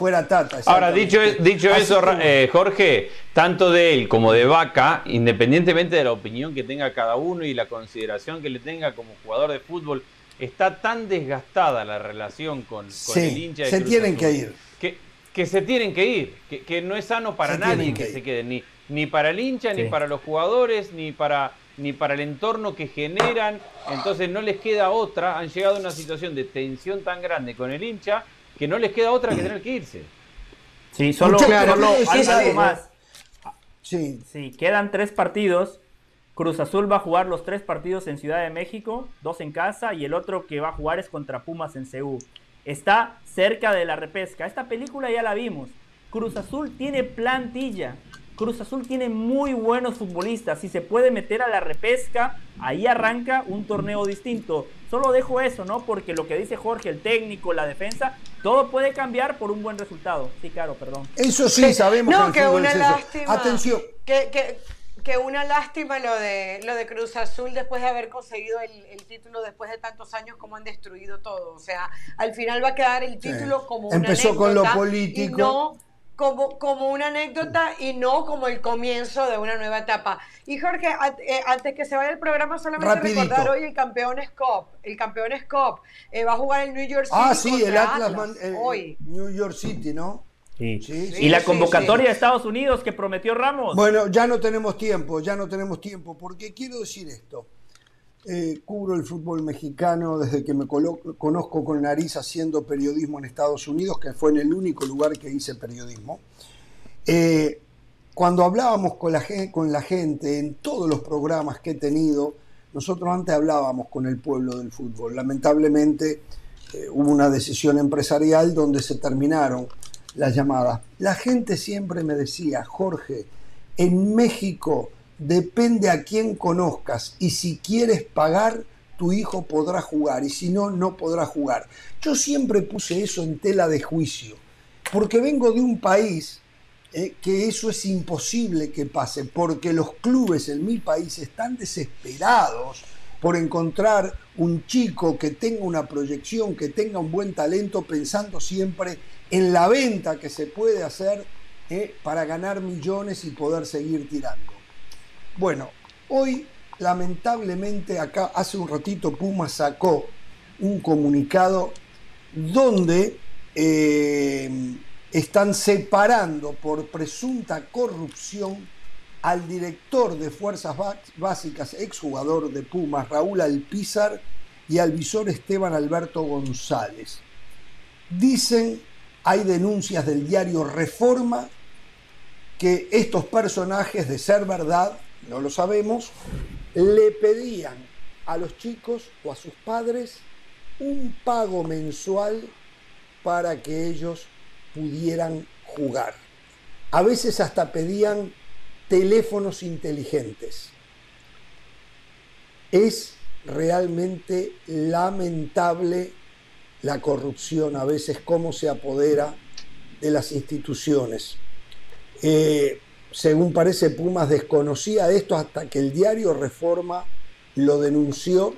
Fuera Tata. Ahora, dicho, exactamente. dicho Así eso, que- eh, Jorge, tanto de él como de Vaca, independientemente de la opinión que tenga cada uno y la consideración que le tenga como jugador de fútbol, está tan desgastada la relación con, con Sí, el hincha de se Cruz tienen Azul, que ir. Que, que se tienen que ir, que, que no es sano para Se nadie que, que se queden, ni, ni para el hincha, Sí. ni para los jugadores, ni para, ni para el entorno que generan. Entonces no les queda otra, han llegado a una situación de tensión tan grande con el hincha que no les queda otra que tener que irse. Sí, solo, Claro, solo sí, algo, sí, algo sí. más. Sí, Sí, quedan tres partidos. Cruz Azul va a jugar los tres partidos en Ciudad de México, dos en casa y el otro que va a jugar es contra Pumas en Ceú. Está cerca de la repesca. Esta película ya la vimos. Cruz Azul tiene plantilla. Cruz Azul tiene muy buenos futbolistas. Si se puede meter a la repesca, ahí arranca un torneo distinto. Solo dejo eso, ¿no? Porque lo que dice Jorge, el técnico, la defensa, todo puede cambiar por un buen resultado. Sí, claro, perdón. Eso sí, sabemos No, que que el fútbol una es eso. lástima. Atención, Que, que, que una lástima lo de, lo de Cruz Azul después de haber conseguido el, el título después de tantos años como han destruido todo. O sea, al final va a quedar el título como una Empezó con lo político. Y no como, como una anécdota y no como el comienzo de una nueva etapa. Y Jorge, a- eh, antes que se vaya el programa, solamente Rapidito. recordar hoy el Campeones Cup. El Campeones Cup eh, va a jugar el New York City ah, sí, el Atlas, Man- eh, hoy. New York City, ¿no? Sí. Sí, y la sí, convocatoria sí. de Estados Unidos que prometió Ramos. Bueno, ya no tenemos tiempo, ya no tenemos tiempo, porque quiero decir esto. Eh, cubro el fútbol mexicano desde que me conozco con nariz haciendo periodismo en Estados Unidos, que fue en el único lugar que hice periodismo. Eh, cuando hablábamos con la, gen- con la gente en todos los programas que he tenido, nosotros antes hablábamos con el pueblo del fútbol. Lamentablemente eh, hubo una decisión empresarial donde se terminaron las llamadas. La gente siempre me decía, Jorge, en México depende a quién conozcas y si quieres pagar, tu hijo podrá jugar y si no, no podrá jugar. Yo siempre puse eso en tela de juicio, porque vengo de un país eh, que eso es imposible que pase, porque los clubes en mi país están desesperados por encontrar un chico que tenga una proyección, que tenga un buen talento, pensando siempre en la venta que se puede hacer eh, para ganar millones y poder seguir tirando. Bueno, hoy lamentablemente acá hace un ratito Puma sacó un comunicado donde eh, están separando por presunta corrupción al director de Fuerzas Bá- Básicas, exjugador de Pumas, Raúl Alpizar, y al visor Esteban Alberto González. Dicen, hay denuncias del diario Reforma, que estos personajes, de ser verdad, no lo sabemos, le pedían a los chicos o a sus padres un pago mensual para que ellos pudieran jugar. A veces hasta pedían teléfonos inteligentes. Es realmente lamentable la corrupción, a veces cómo se apodera de las instituciones. Eh, según parece, Pumas desconocía esto hasta que el diario Reforma lo denunció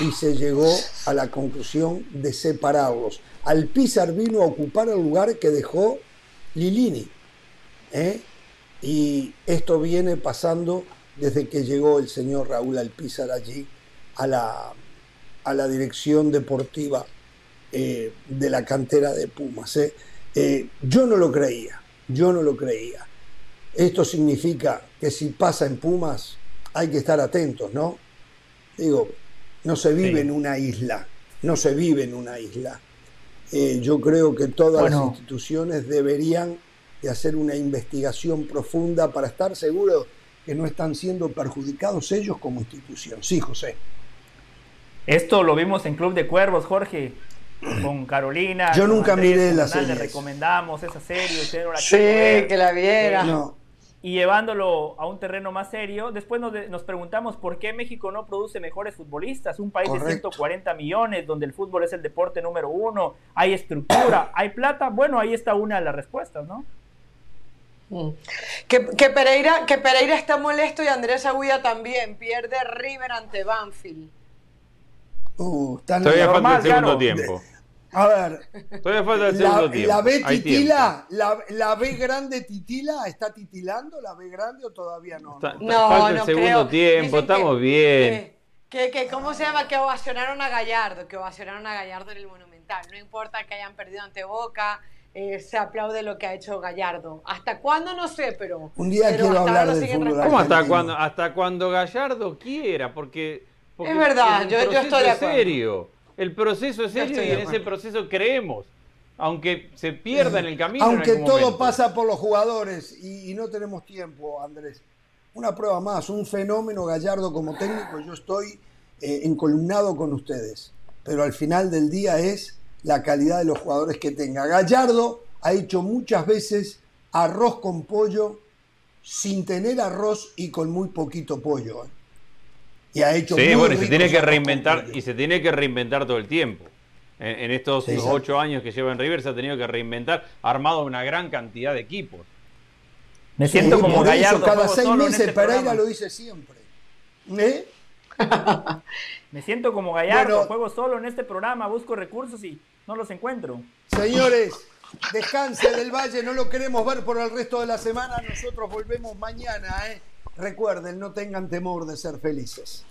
y se llegó a la conclusión de separarlos. Alpizar vino a ocupar el lugar que dejó Lilini. ¿eh? Y esto viene pasando desde que llegó el señor Raúl Alpizar allí a la, a la dirección deportiva eh, de la cantera de Pumas. ¿eh? Eh, yo no lo creía, yo no lo creía. Esto significa que si pasa en Pumas hay que estar atentos, ¿no? Digo, no se vive Sí. en una isla, no se vive en una isla. Eh, yo creo que todas las instituciones deberían de hacer una investigación profunda para estar seguros que no están siendo perjudicados ellos como institución. Sí, José. Esto lo vimos en Club de Cuervos, Jorge, con Carolina. Yo con nunca Andrés, miré la Donald, Le serie. recomendamos esa serie. usted no la Sí, que la viera. Eh, No. Y llevándolo a un terreno más serio, después nos, de- nos preguntamos por qué México no produce mejores futbolistas. Un país de Correcto. 140 millones, donde el fútbol es el deporte número uno, hay estructura, hay plata. Bueno, ahí está una de las respuestas, ¿no? Que, que Pereira, que Pereira está molesto y Andrés Aguilla también. Pierde River ante Banfield. Uh, están Todavía falta Normal, el segundo claro. tiempo. A ver. Todavía falta el La, segundo tiempo. la B titila, la, la B grande titila, ¿está titilando la B grande o todavía no? Está- No. No, falta el no segundo creo. tiempo, Dicen que- estamos bien. Que, que, ¿cómo se llama? Que ovacionaron a Gallardo, que ovacionaron a Gallardo en el Monumental. No importa que hayan perdido ante Boca, eh, se aplaude lo que ha hecho Gallardo. ¿Hasta cuándo? No sé, pero... Un día pero quiero hablar del fútbol. ¿Cómo hasta cuando, hasta cuando Gallardo quiera? Porque, porque Es verdad, yo- yo estoy de acuerdo. serio. El proceso es serio estoy y en ese proceso creemos. Aunque se pierda en el camino. Aunque todo momento. pasa por los jugadores y, y no tenemos tiempo, Andrés. Una prueba más, un fenómeno Gallardo como técnico, yo estoy eh, encolumnado con ustedes. Pero al final del día es la calidad de los jugadores que tenga. Gallardo ha hecho muchas veces arroz con pollo sin tener arroz y con muy poquito pollo. ¿eh? Y ha hecho Sí, bueno, y se tiene que reinventar y se tiene que reinventar todo el tiempo. En, en estos Sí, ocho años que lleva en River se ha tenido que reinventar, ha armado una gran cantidad de equipos. Me siento Sí, como por eso, Gallardo. cada seis meses este Pereira programa. lo dice siempre. ¿Eh? Me siento como Gallardo. Bueno. Juego solo en este programa, busco recursos y no los encuentro. Señores, descanse del Valle, no lo queremos ver por el resto de la semana. Nosotros volvemos mañana. ¿eh? Recuerden, no tengan temor de ser felices.